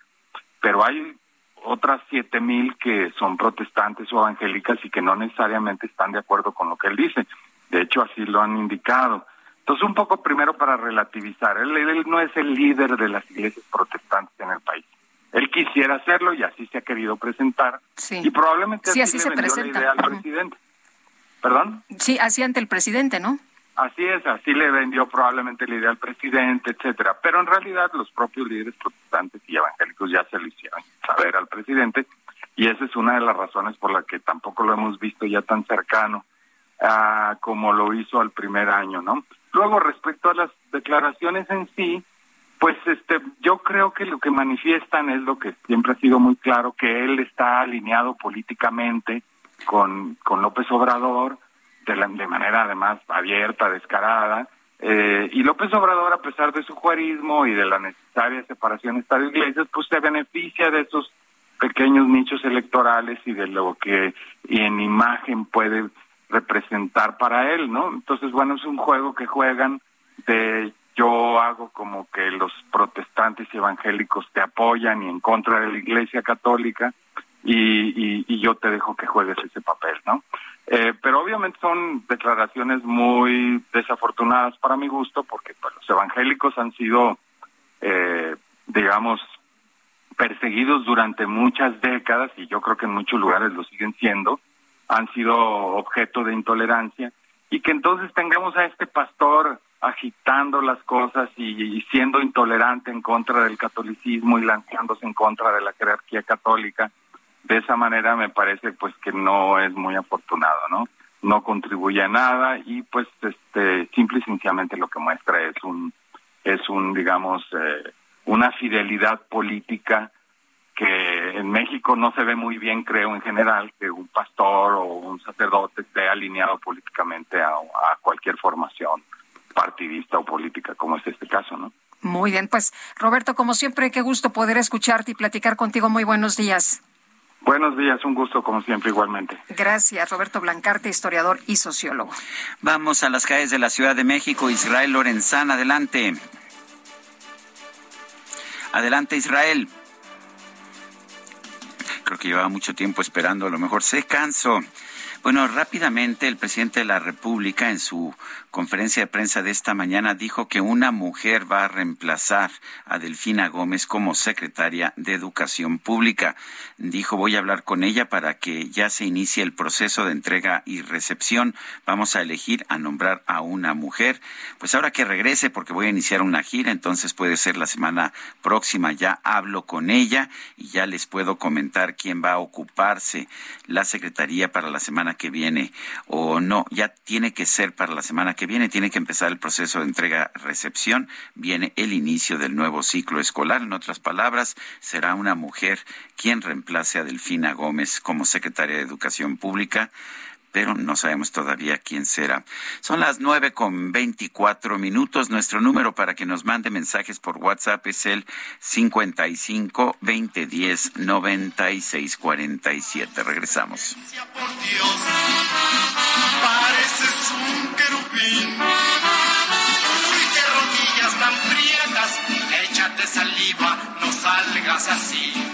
Pero hay otras siete mil que son protestantes o evangélicas y que no necesariamente están de acuerdo con lo que él dice. De hecho, así lo han indicado. Entonces, un poco primero para relativizar, él, no es el líder de las iglesias protestantes en el país. Él quisiera hacerlo y así se ha querido presentar. Y probablemente así, se presenta. la idea al presidente. ¿Perdón? Sí, así ante el presidente, ¿no? Así es, así le vendió probablemente la idea al presidente, etcétera. Pero en realidad los propios líderes protestantes y evangélicos ya se lo hicieron saber al presidente y esa es una de las razones por la que tampoco lo hemos visto ya tan cercano uh, como lo hizo al primer año, ¿no? Luego, respecto a las declaraciones en sí, pues este, yo creo que lo que manifiestan es lo que siempre ha sido muy claro, que él está alineado políticamente con, con López Obrador, de, la, de manera además abierta, descarada, eh, y López Obrador, a pesar de su juarismo y de la necesaria separación Estado-Iglesias, pues se beneficia de esos pequeños nichos electorales y de lo que en imagen puede representar para él, ¿no? Entonces, bueno, es un juego que juegan de yo hago como que los protestantes y evangélicos te apoyan y en contra de la Iglesia Católica y, y, yo te dejo que juegues ese papel, ¿no? Eh, pero obviamente son declaraciones muy desafortunadas para mi gusto porque pues, los evangélicos han sido, eh, digamos, perseguidos durante muchas décadas y yo creo que en muchos lugares lo siguen siendo han sido objeto de intolerancia y que entonces tengamos a este pastor agitando las cosas y, siendo intolerante en contra del catolicismo y lanzándose en contra de la jerarquía católica, de esa manera me parece pues que no es muy afortunado, ¿no? No contribuye a nada y pues este simple y sencillamente lo que muestra es un es un digamos eh, una fidelidad política que en México no se ve muy bien, creo, en general, que un pastor o un sacerdote esté alineado políticamente a, cualquier formación partidista o política, como es este caso, ¿no? Muy bien, pues Roberto, como siempre, qué gusto poder escucharte y platicar contigo. Muy buenos días. Buenos días, un gusto como siempre igualmente. Gracias, Roberto Blancarte, historiador y sociólogo. Vamos a las calles de la Ciudad de México. Israel Lorenzán, adelante. Adelante, Israel creo que llevaba mucho tiempo esperando, a lo mejor se cansó. Bueno, rápidamente el presidente de la República en su conferencia de prensa de esta mañana dijo que una mujer va a reemplazar a Delfina Gómez como secretaria de Educación Pública. Dijo, voy a hablar con ella para que ya se inicie el proceso de entrega y recepción. Vamos a elegir a nombrar a una mujer. Pues ahora que regrese, porque voy a iniciar una gira, entonces puede ser la semana próxima. Ya hablo con ella y ya les puedo comentar quién va a ocuparse la secretaría para la semana que viene o no. Ya tiene que ser para la semana que viene tiene que empezar el proceso de entrega-recepción, viene el inicio del nuevo ciclo escolar. En otras palabras, será una mujer quien reemplace a Delfina Gómez como secretaria de Educación Pública pero no sabemos todavía quién será. Son las nueve con veinticuatro minutos. Nuestro número para que nos mande mensajes por WhatsApp es el cincuenta y cinco veinte diez noventa y seis cuarenta y siete. Regresamos. Uy, qué rodillas tan prietas, échate saliva, no salgas así.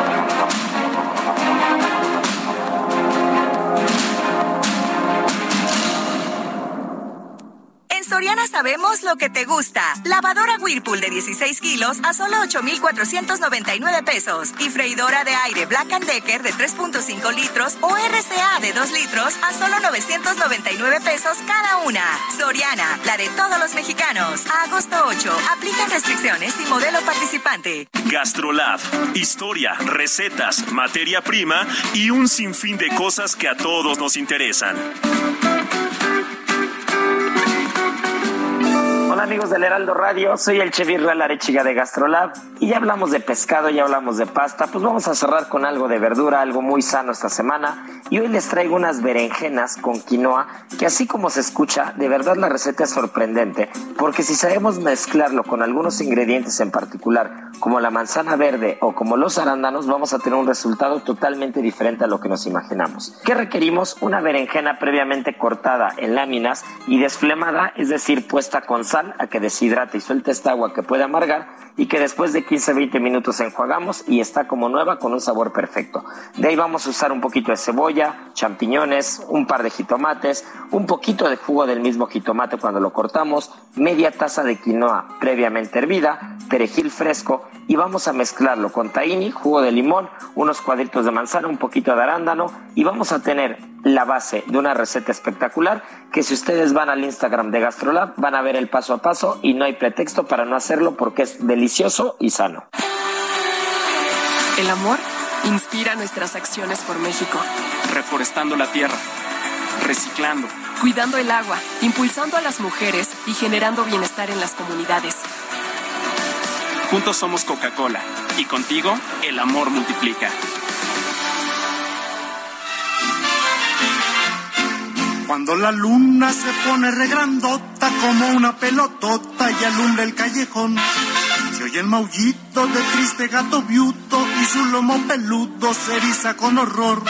Soriana sabemos lo que te gusta. Lavadora Whirlpool de 16 kilos a solo 8,499 pesos. Y freidora de aire Black Decker de 3.5 litros o RCA de 2 litros a solo 999 pesos cada una. Soriana, la de todos los mexicanos. Agosto 8. Aplican restricciones y modelo participante. Gastrolab. Historia, recetas, materia prima y un sinfín de cosas que a todos nos interesan. Hola amigos del Heraldo Radio, soy el Chef Israel Arechiga de Gastrolab. Y ya hablamos de pescado, ya hablamos de pasta, pues vamos a cerrar con algo de verdura, algo muy sano esta semana. Y hoy les traigo unas berenjenas con quinoa que así como se escucha, de verdad la receta es sorprendente. Porque si sabemos mezclarlo con algunos ingredientes en particular como la manzana verde o como los arándanos vamos a tener un resultado totalmente diferente a lo que nos imaginamos. ¿Qué requerimos? Una berenjena previamente cortada en láminas y desflemada, es decir, puesta con sal a que deshidrate y suelte esta agua que puede amargar y que después de 15-20 minutos enjuagamos y está como nueva con un sabor perfecto. De ahí vamos a usar un poquito de cebolla, champiñones, un par de jitomates, un poquito de jugo del mismo jitomate cuando lo cortamos, media taza de quinoa previamente hervida, perejil fresco y vamos a mezclarlo con tahini, jugo de limón, unos cuadritos de manzana, un poquito de arándano y vamos a tener la base de una receta espectacular que si ustedes van al Instagram de Gastrolab van a ver el paso a paso y no hay pretexto para no hacerlo porque es delicioso y sano. El amor inspira nuestras acciones por México. Reforestando la tierra, reciclando, cuidando el agua, impulsando a las mujeres y generando bienestar en las comunidades. Juntos somos Coca-Cola y contigo el amor multiplica. Cuando la luna se pone regrandota como una pelotota y alumbra el callejón, se oye el maullito de triste gato viuto y su lomo peludo se eriza con horror.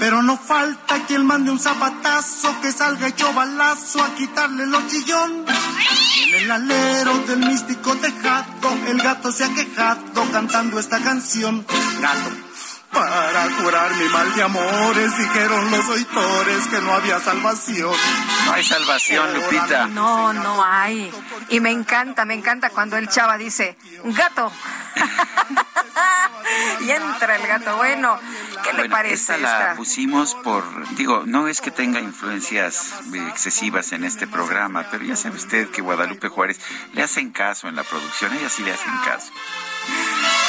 Pero no falta quien mande un zapatazo que salga hecho balazo a quitarle lo chillón. En el alero del místico tejado, el gato se ha quejado cantando esta canción. Gato, para curar mi mal de amores, dijeron los oitores que no había salvación. No hay salvación, Lupita. No, no hay. Y me encanta, me encanta cuando el chava dice, gato. *laughs* y entra el gato. Bueno, ¿qué le parece esta? la pusimos por, digo, no es que tenga influencias excesivas en este programa, pero ya sabe usted que Guadalupe Juárez le hacen caso en la producción, ella sí le hacen caso.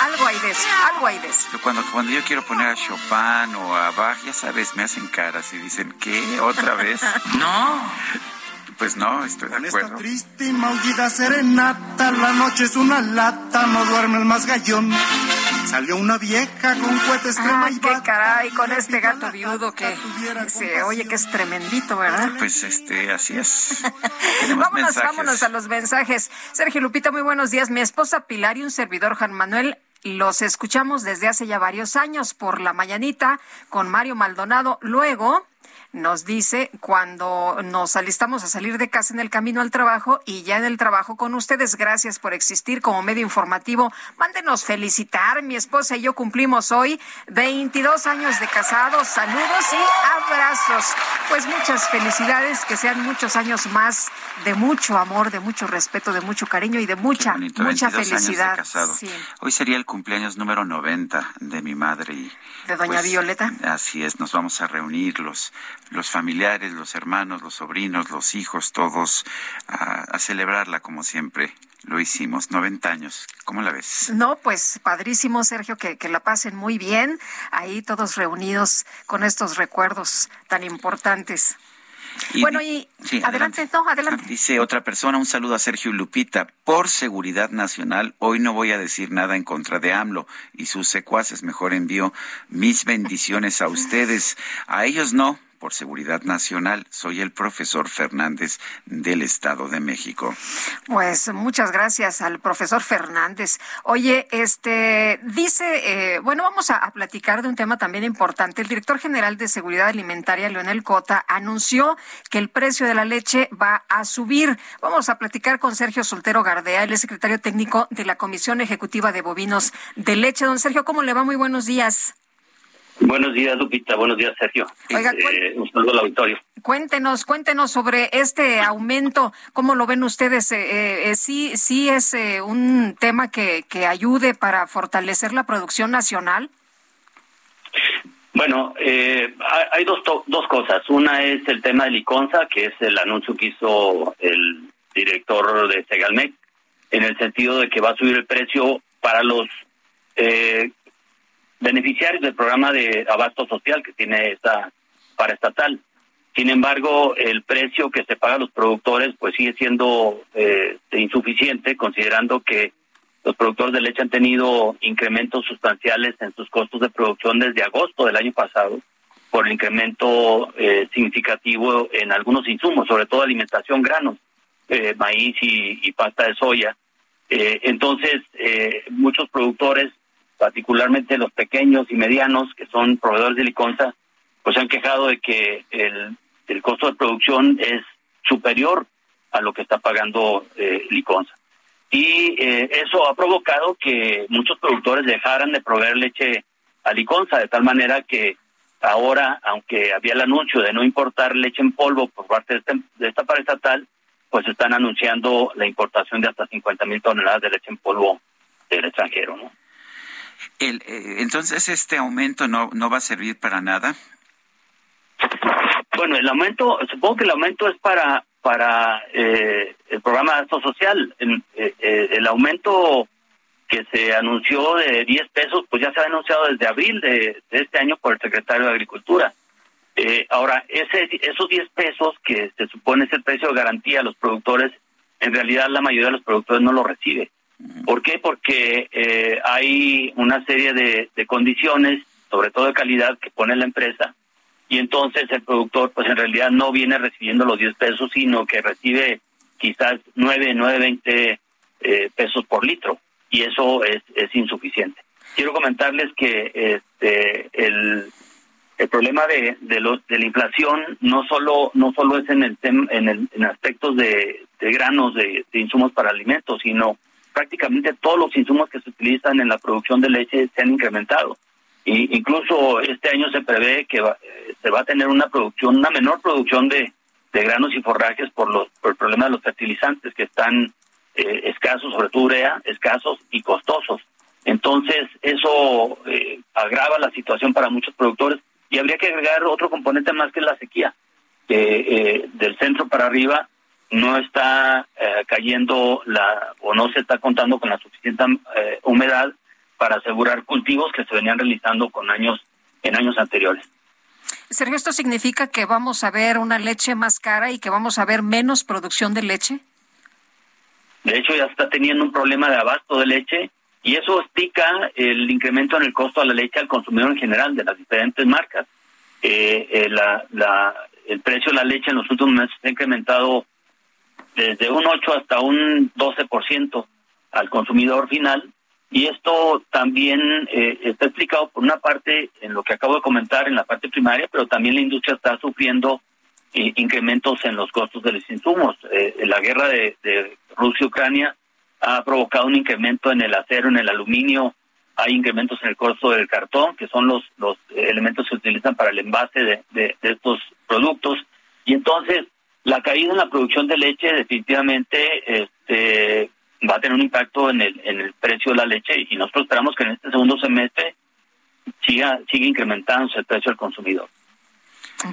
Algo hay de eso, algo hay de eso. Cuando, cuando yo quiero poner a Chopin o a Bach, ya sabes, me hacen caras y dicen, ¿qué? ¿Otra vez? *laughs* no. Pues no, estoy de acuerdo. Esta triste y maullida serenata, la noche es una lata, no duerme el más gallón. Salió una vieja con cohetes y qué caray, con este gato viudo que se oye que es tremendito, ¿verdad? Pues este, así es. *laughs* vámonos, mensajes. vámonos a los mensajes. Sergio Lupita, muy buenos días. Mi esposa Pilar y un servidor Juan Manuel los escuchamos desde hace ya varios años por la mañanita con Mario Maldonado. Luego nos dice cuando nos alistamos a salir de casa en el camino al trabajo y ya en el trabajo con ustedes. Gracias por existir como medio informativo. Mándenos felicitar. Mi esposa y yo cumplimos hoy 22 años de casados. Saludos y abrazos. Pues muchas felicidades, que sean muchos años más de mucho amor, de mucho respeto, de mucho cariño y de mucha, mucha felicidad. Hoy sería el cumpleaños número 90 de mi madre y de doña pues, Violeta. Así es, nos vamos a reunir los, los familiares, los hermanos, los sobrinos, los hijos, todos a, celebrarla como siempre lo hicimos, 90 años. ¿Cómo la ves? No, pues padrísimo, Sergio, que, que la pasen muy bien, ahí todos reunidos con estos recuerdos tan importantes bueno, y adelante, no, adelante. Dice otra persona, un saludo a Sergio Lupita. Por seguridad nacional, hoy no voy a decir nada en contra de AMLO y sus secuaces. Mejor envío mis bendiciones a ustedes. A ellos no, por Seguridad Nacional. Soy el profesor Fernández del Estado de México. Pues muchas gracias al profesor Fernández. Oye, este dice, eh, bueno, vamos a, platicar de un tema también importante. El director general de Seguridad Alimentaria, Leonel Cota, anunció que el precio de la leche va a subir. Vamos a platicar con Sergio Soltero Gardea, el secretario técnico de la Comisión Ejecutiva de Bovinos de Leche. Don Sergio, ¿cómo le va? Muy buenos días. Buenos días, Lupita. Buenos días, Sergio. Oiga, eh, un saludo al auditorio. Cuéntenos, cuéntenos sobre este aumento. ¿Cómo lo ven ustedes? Eh, eh, sí, sí es eh, un tema que, que ayude para fortalecer la producción nacional. Bueno, eh, hay- dos, dos cosas. Una es el tema de Liconza, que es el anuncio que hizo el director de Segalmec, en el sentido de que va a subir el precio para los eh, beneficiarios del programa de abasto social que tiene esta para estatal. Sin embargo, el precio que se paga a los productores pues sigue siendo eh, insuficiente, considerando que los productores de leche han tenido incrementos sustanciales en sus costos de producción desde agosto del año pasado por el incremento eh, significativo en algunos insumos, sobre todo alimentación, granos, eh, maíz y, y pasta de soya. Eh, entonces, eh, muchos productores, particularmente los pequeños y medianos, que son proveedores de liconza, pues se han quejado de que el, costo de producción es superior a lo que está pagando eh, liconza y eh, eso ha provocado que muchos productores dejaran de proveer leche a Liconza, de tal manera que ahora, aunque había el anuncio de no importar leche en polvo por parte de, este- de esta paraestatal, pues están anunciando la importación de hasta 50 mil toneladas de leche en polvo del extranjero, ¿no? El, eh, entonces, ¿este aumento no, no va a servir para nada? Bueno, el aumento, supongo que el aumento es para para eh, el programa de gasto social. El, eh, eh, el aumento que se anunció de 10 pesos, pues ya se ha anunciado desde abril de, este año por el secretario de Agricultura. Eh, ahora, ese, esos 10 pesos que se supone es el precio de garantía a los productores, en realidad la mayoría de los productores no lo recibe. ¿Por qué? Porque eh, hay una serie de, de condiciones, sobre todo de calidad, que pone la empresa, y entonces el productor pues en realidad no viene recibiendo los 10 pesos, sino que recibe quizás 9, 9, 20 eh, pesos por litro, y eso es, es insuficiente. Quiero comentarles que este, el, el problema de, de, lo- de la inflación no solo no solo es en el tem- en, el- en aspectos de, de granos de, de insumos para alimentos sino prácticamente todos los insumos que se utilizan en la producción de leche se han incrementado. Incluso este año se prevé que va- eh, se va a tener una producción una menor producción de, de granos y forrajes por los por el problema de los fertilizantes que están eh, escasos sobre todo urea escasos y costosos. Entonces, eso eh, agrava la situación para muchos productores. Y habría que agregar otro componente más que es la sequía, que eh, del centro para arriba no está eh, cayendo la o no se está contando con la suficiente eh, humedad para asegurar cultivos que se venían realizando con años en años anteriores. Sergio, ¿esto significa que vamos a ver una leche más cara y que vamos a ver menos producción de leche? De hecho, ya está teniendo un problema de abasto de leche y eso explica el incremento en el costo de la leche al consumidor en general de las diferentes marcas. Eh, eh, la, la, el precio de la leche en los últimos meses ha incrementado desde un 8 hasta un 12% al consumidor final y esto también eh, está explicado por una parte en lo que acabo de comentar en la parte primaria, pero también la industria está sufriendo eh, incrementos en los costos de los insumos. Eh, la guerra de, de Rusia-Ucrania ha provocado un incremento en el acero, en el aluminio, hay incrementos en el costo del cartón, que son los, los elementos que se utilizan para el envase de, de- de estos productos. Y entonces, la caída en la producción de leche definitivamente este, va a tener un impacto en el, precio de la leche y nosotros esperamos que en este segundo semestre siga, siga incrementándose el precio al consumidor.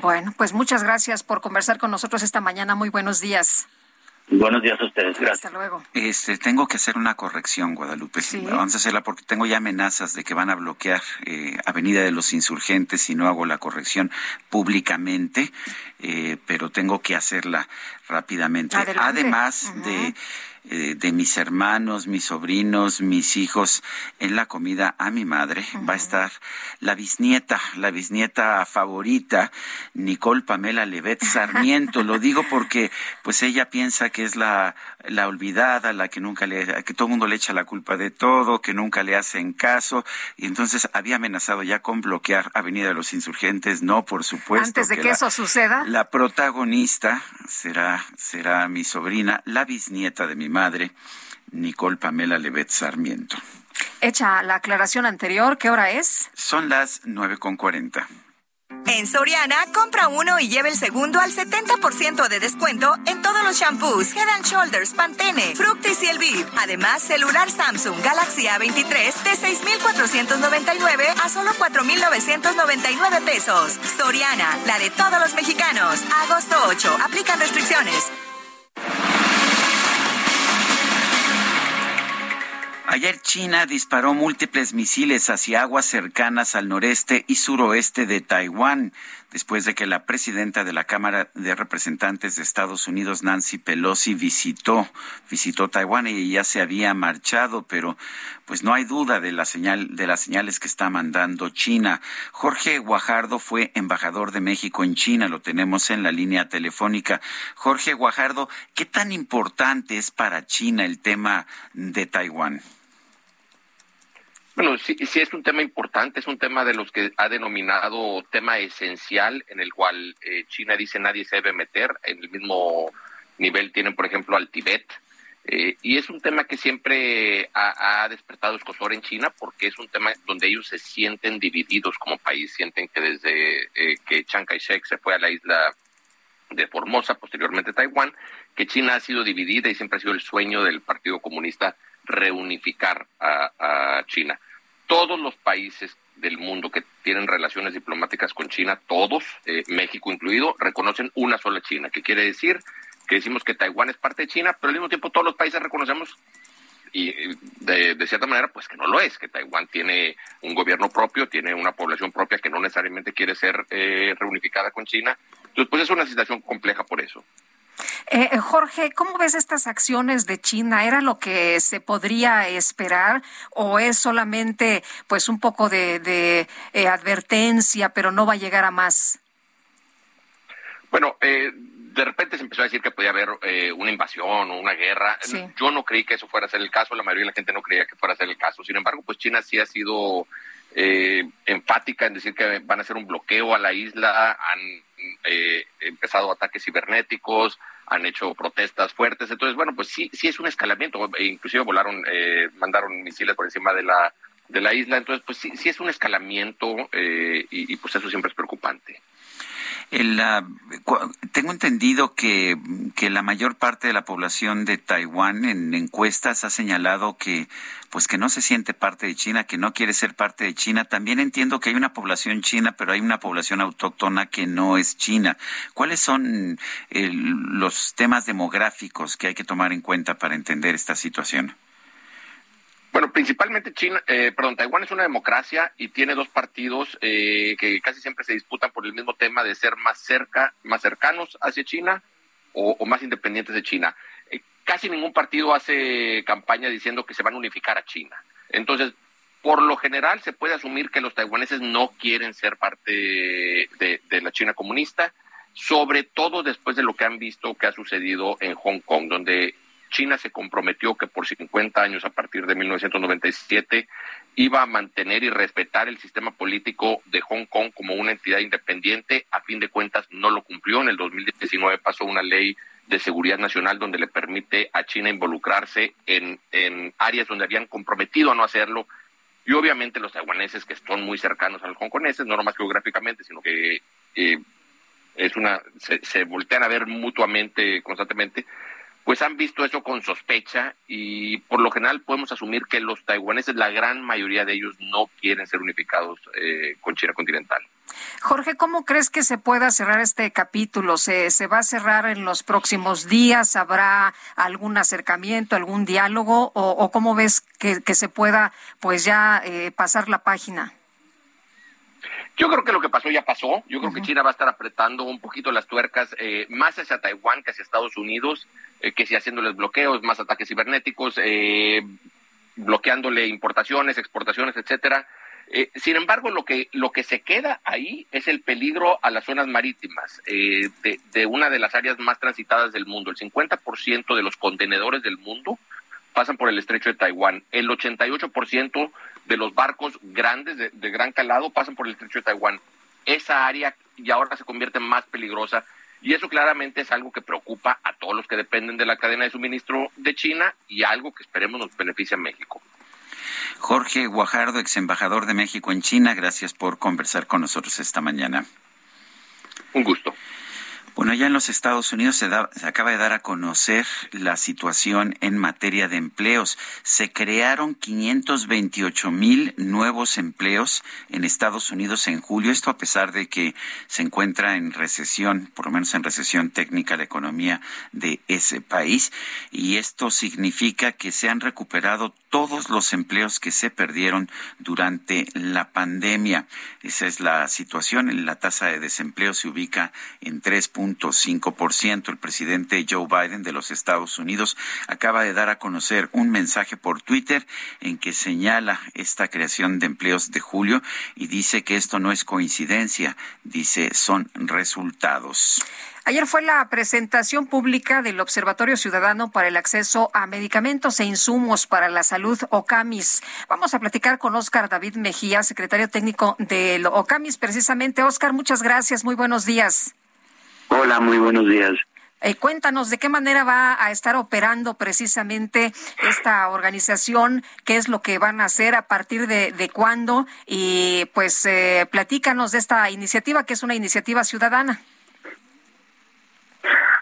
Bueno, pues muchas gracias por conversar con nosotros esta mañana. Muy buenos días. Buenos días a ustedes. Gracias. Hasta luego. Este, tengo que hacer una corrección, Guadalupe. Vamos a hacerla porque tengo ya amenazas de que van a bloquear eh, Avenida de los Insurgentes si no hago la corrección públicamente, eh, pero tengo que hacerla rápidamente. Adelante. Además de eh, de mis hermanos, mis sobrinos, mis hijos en la comida a mi madre. Va a estar la bisnieta, la bisnieta favorita, Nicole Pamela Levet Sarmiento. Lo digo porque pues ella piensa que es la, la olvidada, la que nunca le, que todo el mundo le echa la culpa de todo, que nunca le hacen caso. Y entonces había amenazado ya con bloquear Avenida de los Insurgentes. No, por supuesto. Antes de que, la- eso suceda. la protagonista será, será mi sobrina, la bisnieta de mi madre, Nicole Pamela Levet Sarmiento. hecha la aclaración anterior, ¿qué hora es? Son las nueve con cuarenta. En Soriana, compra uno y lleve el segundo al 70% de descuento en todos los shampoos, Head and Shoulders, Pantene, Fructis y Elvive. Además, celular Samsung Galaxy A23 de 6,499 a solo 4,999 pesos. Soriana, la de todos los mexicanos. Agosto 8. Aplican restricciones. Ayer China disparó múltiples misiles hacia aguas cercanas al noreste y suroeste de Taiwán, después de que la presidenta de la Cámara de Representantes de Estados Unidos, Nancy Pelosi, visitó, visitó Taiwán y ya se había marchado, pero pues no hay duda de la señal, de las señales que está mandando China. Jorge Guajardo fue embajador de México en China, lo tenemos en la línea telefónica. Jorge Guajardo, ¿qué tan importante es para China el tema de Taiwán? Bueno, sí, sí es un tema importante, es un tema de los que ha denominado tema esencial, en el cual eh, China dice nadie se debe meter, en el mismo nivel tienen, por ejemplo, al Tibet, eh, y es un tema que siempre ha, despertado escosor en China porque es un tema donde ellos se sienten divididos como país, sienten que desde eh, que Chiang Kai-shek se fue a la isla de Formosa, posteriormente Taiwán, que China ha sido dividida y siempre ha sido el sueño del Partido Comunista reunificar a, China. Todos los países del mundo que tienen relaciones diplomáticas con China, todos, eh, México incluido, reconocen una sola China, que quiere decir que decimos que Taiwán es parte de China, pero al mismo tiempo todos los países reconocemos y de, cierta manera pues que no lo es, que Taiwán tiene un gobierno propio, tiene una población propia que no necesariamente quiere ser eh, reunificada con China. Entonces pues es una situación compleja por eso. Eh, eh, Jorge, ¿cómo ves estas acciones de China? ¿Era lo que se podría esperar o es solamente pues un poco de, eh, advertencia, pero no va a llegar a más? Bueno, de repente se empezó a decir que podía haber una invasión o una guerra. Yo no creí que eso fuera a ser el caso, la mayoría de la gente no creía que fuera a ser el caso. Sin embargo, pues China sí ha sido enfática en decir que van a hacer un bloqueo a la isla, han empezado ataques cibernéticos, han hecho protestas fuertes. Entonces, bueno, pues sí, sí es un escalamiento. E inclusive volaron, eh, mandaron misiles por encima de la, de la isla. Entonces, pues sí, sí es un escalamiento eh, y, pues eso siempre es preocupante. Tengo entendido que, que la mayor parte de la población de Taiwán en encuestas ha señalado que pues que no se siente parte de China, que no quiere ser parte de China. También entiendo que hay una población china, pero hay una población autóctona que no es china. ¿Cuáles son eh, los temas demográficos que hay que tomar en cuenta para entender esta situación? Bueno, principalmente China, eh, perdón, Taiwán es una democracia y tiene dos partidos eh, que casi siempre se disputan por el mismo tema de ser más cerca, más cercanos hacia China o más independientes de China casi ningún partido hace campaña diciendo que se van a unificar a China. Entonces, por lo general se puede asumir que los taiwaneses no quieren ser parte de, la China comunista, sobre todo después de lo que han visto que ha sucedido en Hong Kong, donde China se comprometió que por 50 años a partir de 1997 iba a mantener y respetar el sistema político de Hong Kong como una entidad independiente. A fin de cuentas no lo cumplió. En el 2019 pasó una ley de seguridad nacional donde le permite a China involucrarse en, en áreas donde habían comprometido a no hacerlo. Y obviamente los taiwaneses que son muy cercanos a los hongkoneses, no nomás geográficamente, sino que eh, es una se, se voltean a ver mutuamente, constantemente, pues han visto eso con sospecha y por lo general podemos asumir que los taiwaneses, la gran mayoría de ellos, no quieren ser unificados eh, con China continental. Jorge, ¿cómo crees que se pueda cerrar este capítulo? ¿Se, se va a cerrar en los próximos días? ¿Habrá algún acercamiento, algún diálogo? ¿O, cómo ves que, se pueda pues ya eh, pasar la página? Yo creo que lo que pasó ya pasó. Yo creo que China va a estar apretando un poquito las tuercas eh, más hacia Taiwán que hacia Estados Unidos, eh, que si haciéndoles bloqueos, más ataques cibernéticos, eh, bloqueándole importaciones, exportaciones, etcétera. Eh, sin embargo, lo que, lo que se queda ahí es el peligro a las zonas marítimas eh, de, de, una de las áreas más transitadas del mundo. El 50% de los contenedores del mundo pasan por el estrecho de Taiwán. El 88% de los barcos grandes, de, de gran calado, pasan por el estrecho de Taiwán. Esa área y ahora se convierte más peligrosa y eso claramente es algo que preocupa a todos los que dependen de la cadena de suministro de China y algo que esperemos nos beneficie a México. Jorge Guajardo, ex embajador de México en China, gracias por conversar con nosotros esta mañana. Un gusto. Bueno, ya en los Estados Unidos se, se, acaba de dar a conocer la situación en materia de empleos. Se crearon 528 mil nuevos empleos en Estados Unidos en julio. Esto a pesar de que se encuentra en recesión, por lo menos en recesión técnica la economía de ese país. Y esto significa que se han recuperado todos los empleos que se perdieron durante la pandemia. Esa es la situación. La tasa de desempleo se ubica en 3.5%. El presidente Joe Biden de los Estados Unidos acaba de dar a conocer un mensaje por Twitter en que señala esta creación de empleos de julio y dice que esto no es coincidencia, dice son resultados. Ayer fue la presentación pública del Observatorio Ciudadano para el Acceso a Medicamentos e Insumos para la Salud, OCAMIS. Vamos a platicar con Óscar David Mejía, secretario técnico del OCAMIS, precisamente. Óscar, muchas gracias. Muy buenos días. Hola, muy buenos días. Eh, cuéntanos de qué manera va a estar operando precisamente esta organización, qué es lo que van a hacer, a partir de, de cuándo y pues eh, platícanos de esta iniciativa que es una iniciativa ciudadana.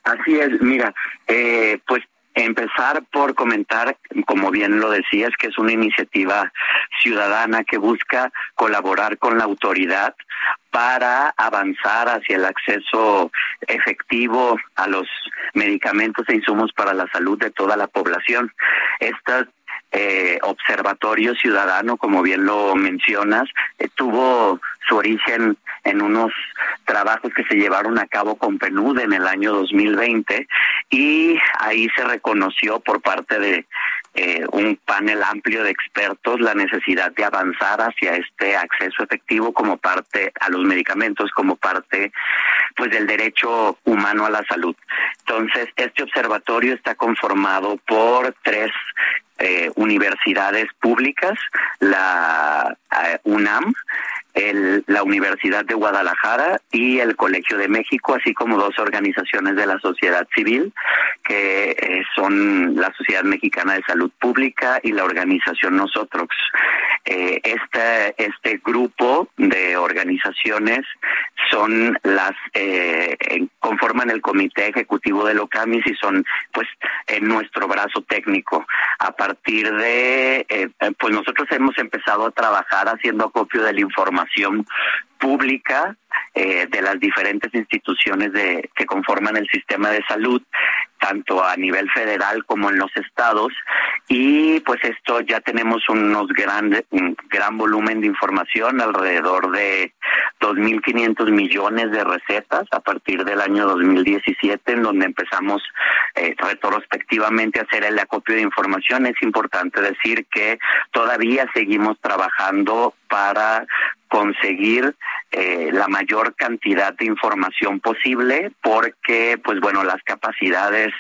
Así es, mira, eh, pues empezar por comentar, como bien lo decías, que es una iniciativa ciudadana que busca colaborar con la autoridad para avanzar hacia el acceso efectivo a los medicamentos e insumos para la salud de toda la población. Estas eh, observatorio ciudadano, como bien lo mencionas, eh, tuvo su origen en unos trabajos que se llevaron a cabo con PNUD en el año 2020 y ahí se reconoció por parte de eh, un panel amplio de expertos la necesidad de avanzar hacia este acceso efectivo como parte a los medicamentos como parte pues del derecho humano a la salud. Entonces, este observatorio está conformado por tres eh, universidades públicas, la eh, UNAM, el, la Universidad de Guadalajara y el Colegio de México, así como dos organizaciones de la sociedad civil, que eh, son la Sociedad Mexicana de Salud Pública y la organización Nosotros. Este, este grupo de organizaciones son las, eh, conforman el Comité Ejecutivo de Locamis y son, pues, en nuestro brazo técnico. A partir de, eh, pues nosotros hemos empezado a trabajar haciendo acopio de la información pública eh, de las diferentes instituciones de, que conforman el sistema de salud, tanto a nivel federal como en los estados. Y pues esto ya tenemos unos grandes, un gran volumen de información, alrededor de 2.500 millones de recetas a partir del año 2017, en donde empezamos eh, retrospectivamente a hacer el acopio de información. Es importante decir que todavía seguimos trabajando para conseguir eh, la mayor cantidad de información posible porque pues bueno las capacidades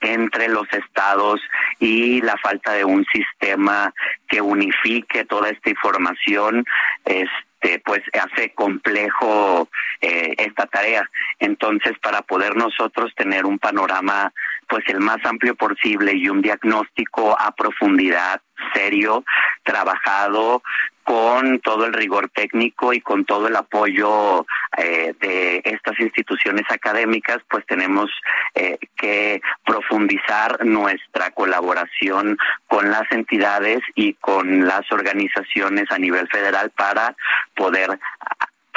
entre los estados y la falta de un sistema que unifique toda esta información este pues hace complejo eh, esta tarea. Entonces para poder nosotros tener un panorama pues el más amplio posible y un diagnóstico a profundidad serio trabajado con todo el rigor técnico y con todo el apoyo eh, de estas instituciones académicas, pues tenemos eh, que profundizar nuestra colaboración con las entidades y con las organizaciones a nivel federal para poder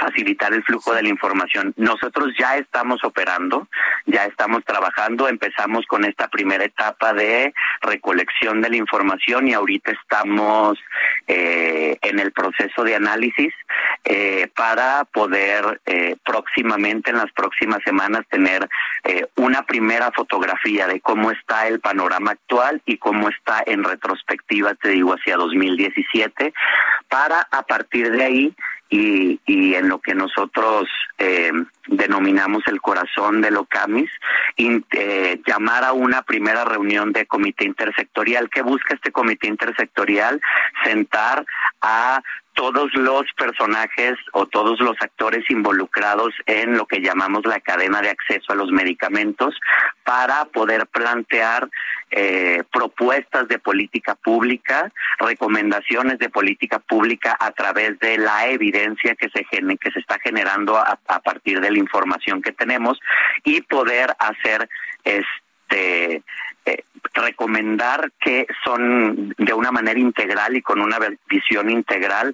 facilitar el flujo de la información. Nosotros ya estamos operando, ya estamos trabajando, empezamos con esta primera etapa de recolección de la información y ahorita estamos eh, en el proceso de análisis eh, para poder eh, próximamente, en las próximas semanas, tener una primera fotografía de cómo está el panorama actual y cómo está en retrospectiva, te digo, hacia 2017, para a partir de ahí y, y en lo que nosotros eh, denominamos el corazón de Locamis, eh, llamar a una primera reunión de comité intersectorial. ¿Qué busca este comité intersectorial? Sentar a todos los personajes o todos los actores involucrados en lo que llamamos la cadena de acceso a los medicamentos para poder plantear eh, propuestas de política pública, recomendaciones de política pública a través de la evidencia que se que se está generando a, a partir de la información que tenemos y poder hacer este eh, recomendar que son de una manera integral y con una visión integral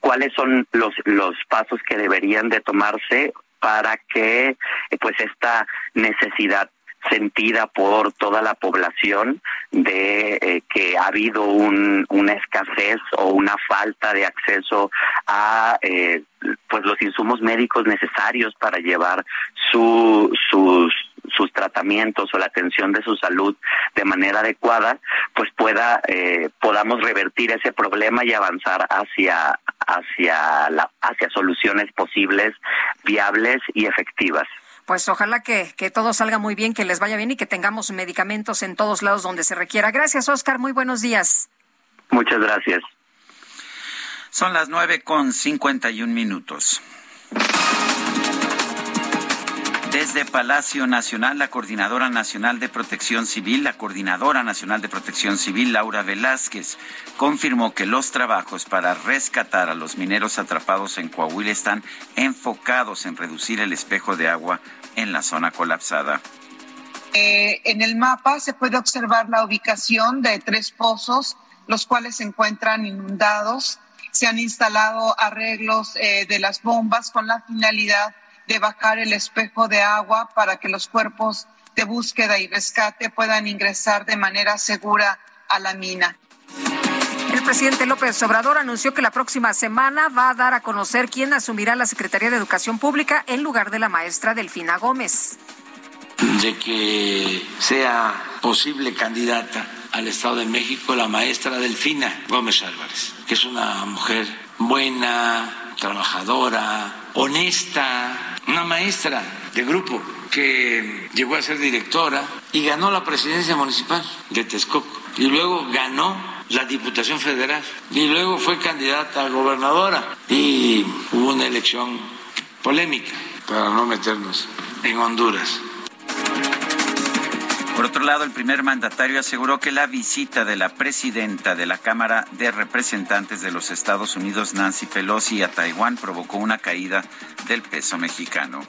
cuáles son los los pasos que deberían de tomarse para que pues esta necesidad sentida por toda la población de eh, que ha habido un, una escasez o una falta de acceso a eh, pues los insumos médicos necesarios para llevar su, sus sus tratamientos o la atención de su salud de manera adecuada, pues pueda eh, podamos revertir ese problema y avanzar hacia hacia la, hacia soluciones posibles, viables y efectivas. Pues ojalá que, que todo salga muy bien, que les vaya bien y que tengamos medicamentos en todos lados donde se requiera. Gracias, Oscar. Muy buenos días. Muchas gracias. Son las nueve con cincuenta y un minutos. Desde Palacio Nacional, la Coordinadora Nacional de Protección Civil, la Coordinadora Nacional de Protección Civil, Laura Velázquez, confirmó que los trabajos para rescatar a los mineros atrapados en Coahuila están enfocados en reducir el espejo de agua en la zona colapsada. Eh, en el mapa se puede observar la ubicación de tres pozos, los cuales se encuentran inundados. Se han instalado arreglos eh, de las bombas con la finalidad bajar el espejo de agua para que los cuerpos de búsqueda y rescate puedan ingresar de manera segura a la mina. El presidente López Obrador anunció que la próxima semana va a dar a conocer quién asumirá la Secretaría de Educación Pública en lugar de la maestra Delfina Gómez. De que sea posible candidata al Estado de México la maestra Delfina Gómez Álvarez, que es una mujer buena, trabajadora, honesta, una maestra de grupo que llegó a ser directora y ganó la presidencia municipal de Texcoco. Y luego ganó la Diputación Federal. Y luego fue candidata a gobernadora. Y hubo una elección polémica para no meternos en Honduras. Por otro lado, el primer mandatario aseguró que la visita de la presidenta de la Cámara de Representantes de los Estados Unidos, Nancy Pelosi, a Taiwán provocó una caída del peso mexicano.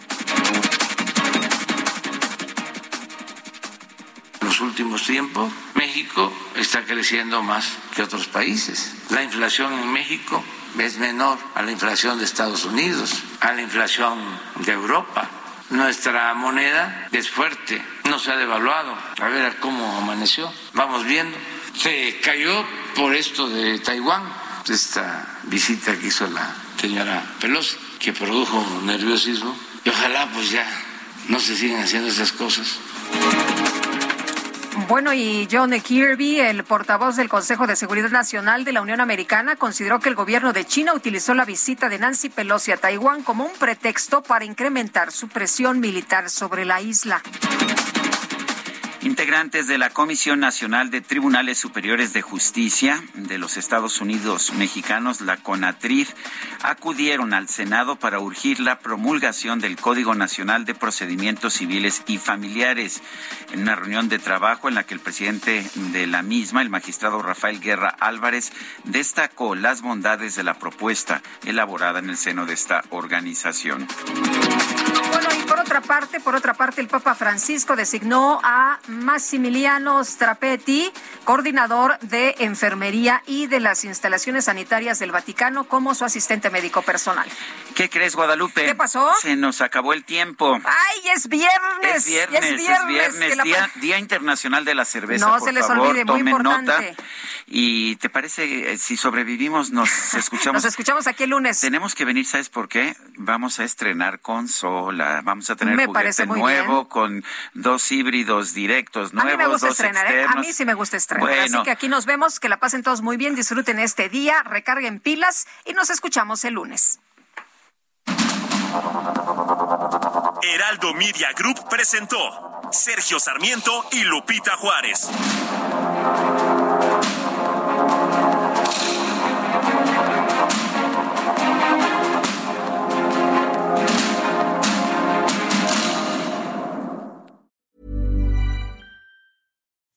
Los últimos tiempos, México está creciendo más que otros países. La inflación en México es menor a la inflación de Estados Unidos, a la inflación de Europa. Nuestra moneda es fuerte, no se ha devaluado. A ver cómo amaneció. Vamos viendo. Se cayó por esto de Taiwán, esta visita que hizo la señora Pelosi, que produjo nerviosismo. Y ojalá pues ya no se sigan haciendo esas cosas. Bueno, y John Kirby, el portavoz del Consejo de Seguridad Nacional de la Unión Americana, consideró que el gobierno de China utilizó la visita de Nancy Pelosi a Taiwán como un pretexto para incrementar su presión militar sobre la isla. Integrantes de la Comisión Nacional de Tribunales Superiores de Justicia de los Estados Unidos mexicanos, la CONATRID, acudieron al Senado para urgir la promulgación del Código Nacional de Procedimientos Civiles y Familiares. En una reunión de trabajo en la que el presidente de la misma, el magistrado Rafael Guerra Álvarez, destacó las bondades de la propuesta elaborada en el seno de esta organización. Bueno, y por otra parte, por otra parte, el Papa Francisco designó a Massimiliano Strapetti, coordinador de enfermería y de las instalaciones sanitarias del Vaticano, como su asistente médico personal. ¿Qué crees, Guadalupe? ¿Qué pasó? Se nos acabó el tiempo. ¡Ay, es viernes! Es viernes, es viernes, día, día, Internacional de la Cerveza. No por se les favor, olvide, muy importante. nota. ¿Y te parece, eh, si sobrevivimos, nos *laughs* escuchamos? Nos escuchamos aquí el lunes. Tenemos que venir, ¿sabes por qué? Vamos a estrenar consola, vamos a tener Me juguete nuevo con dos híbridos directos A mí nuevos, me gusta dos estrenar, ¿eh? A mí sí me gusta estrenar. Bueno. Así que aquí nos vemos, que la pasen todos muy bien, disfruten este día, recarguen pilas y nos escuchamos el lunes. Heraldo Media Group presentó Sergio Sarmiento y Lupita Juárez.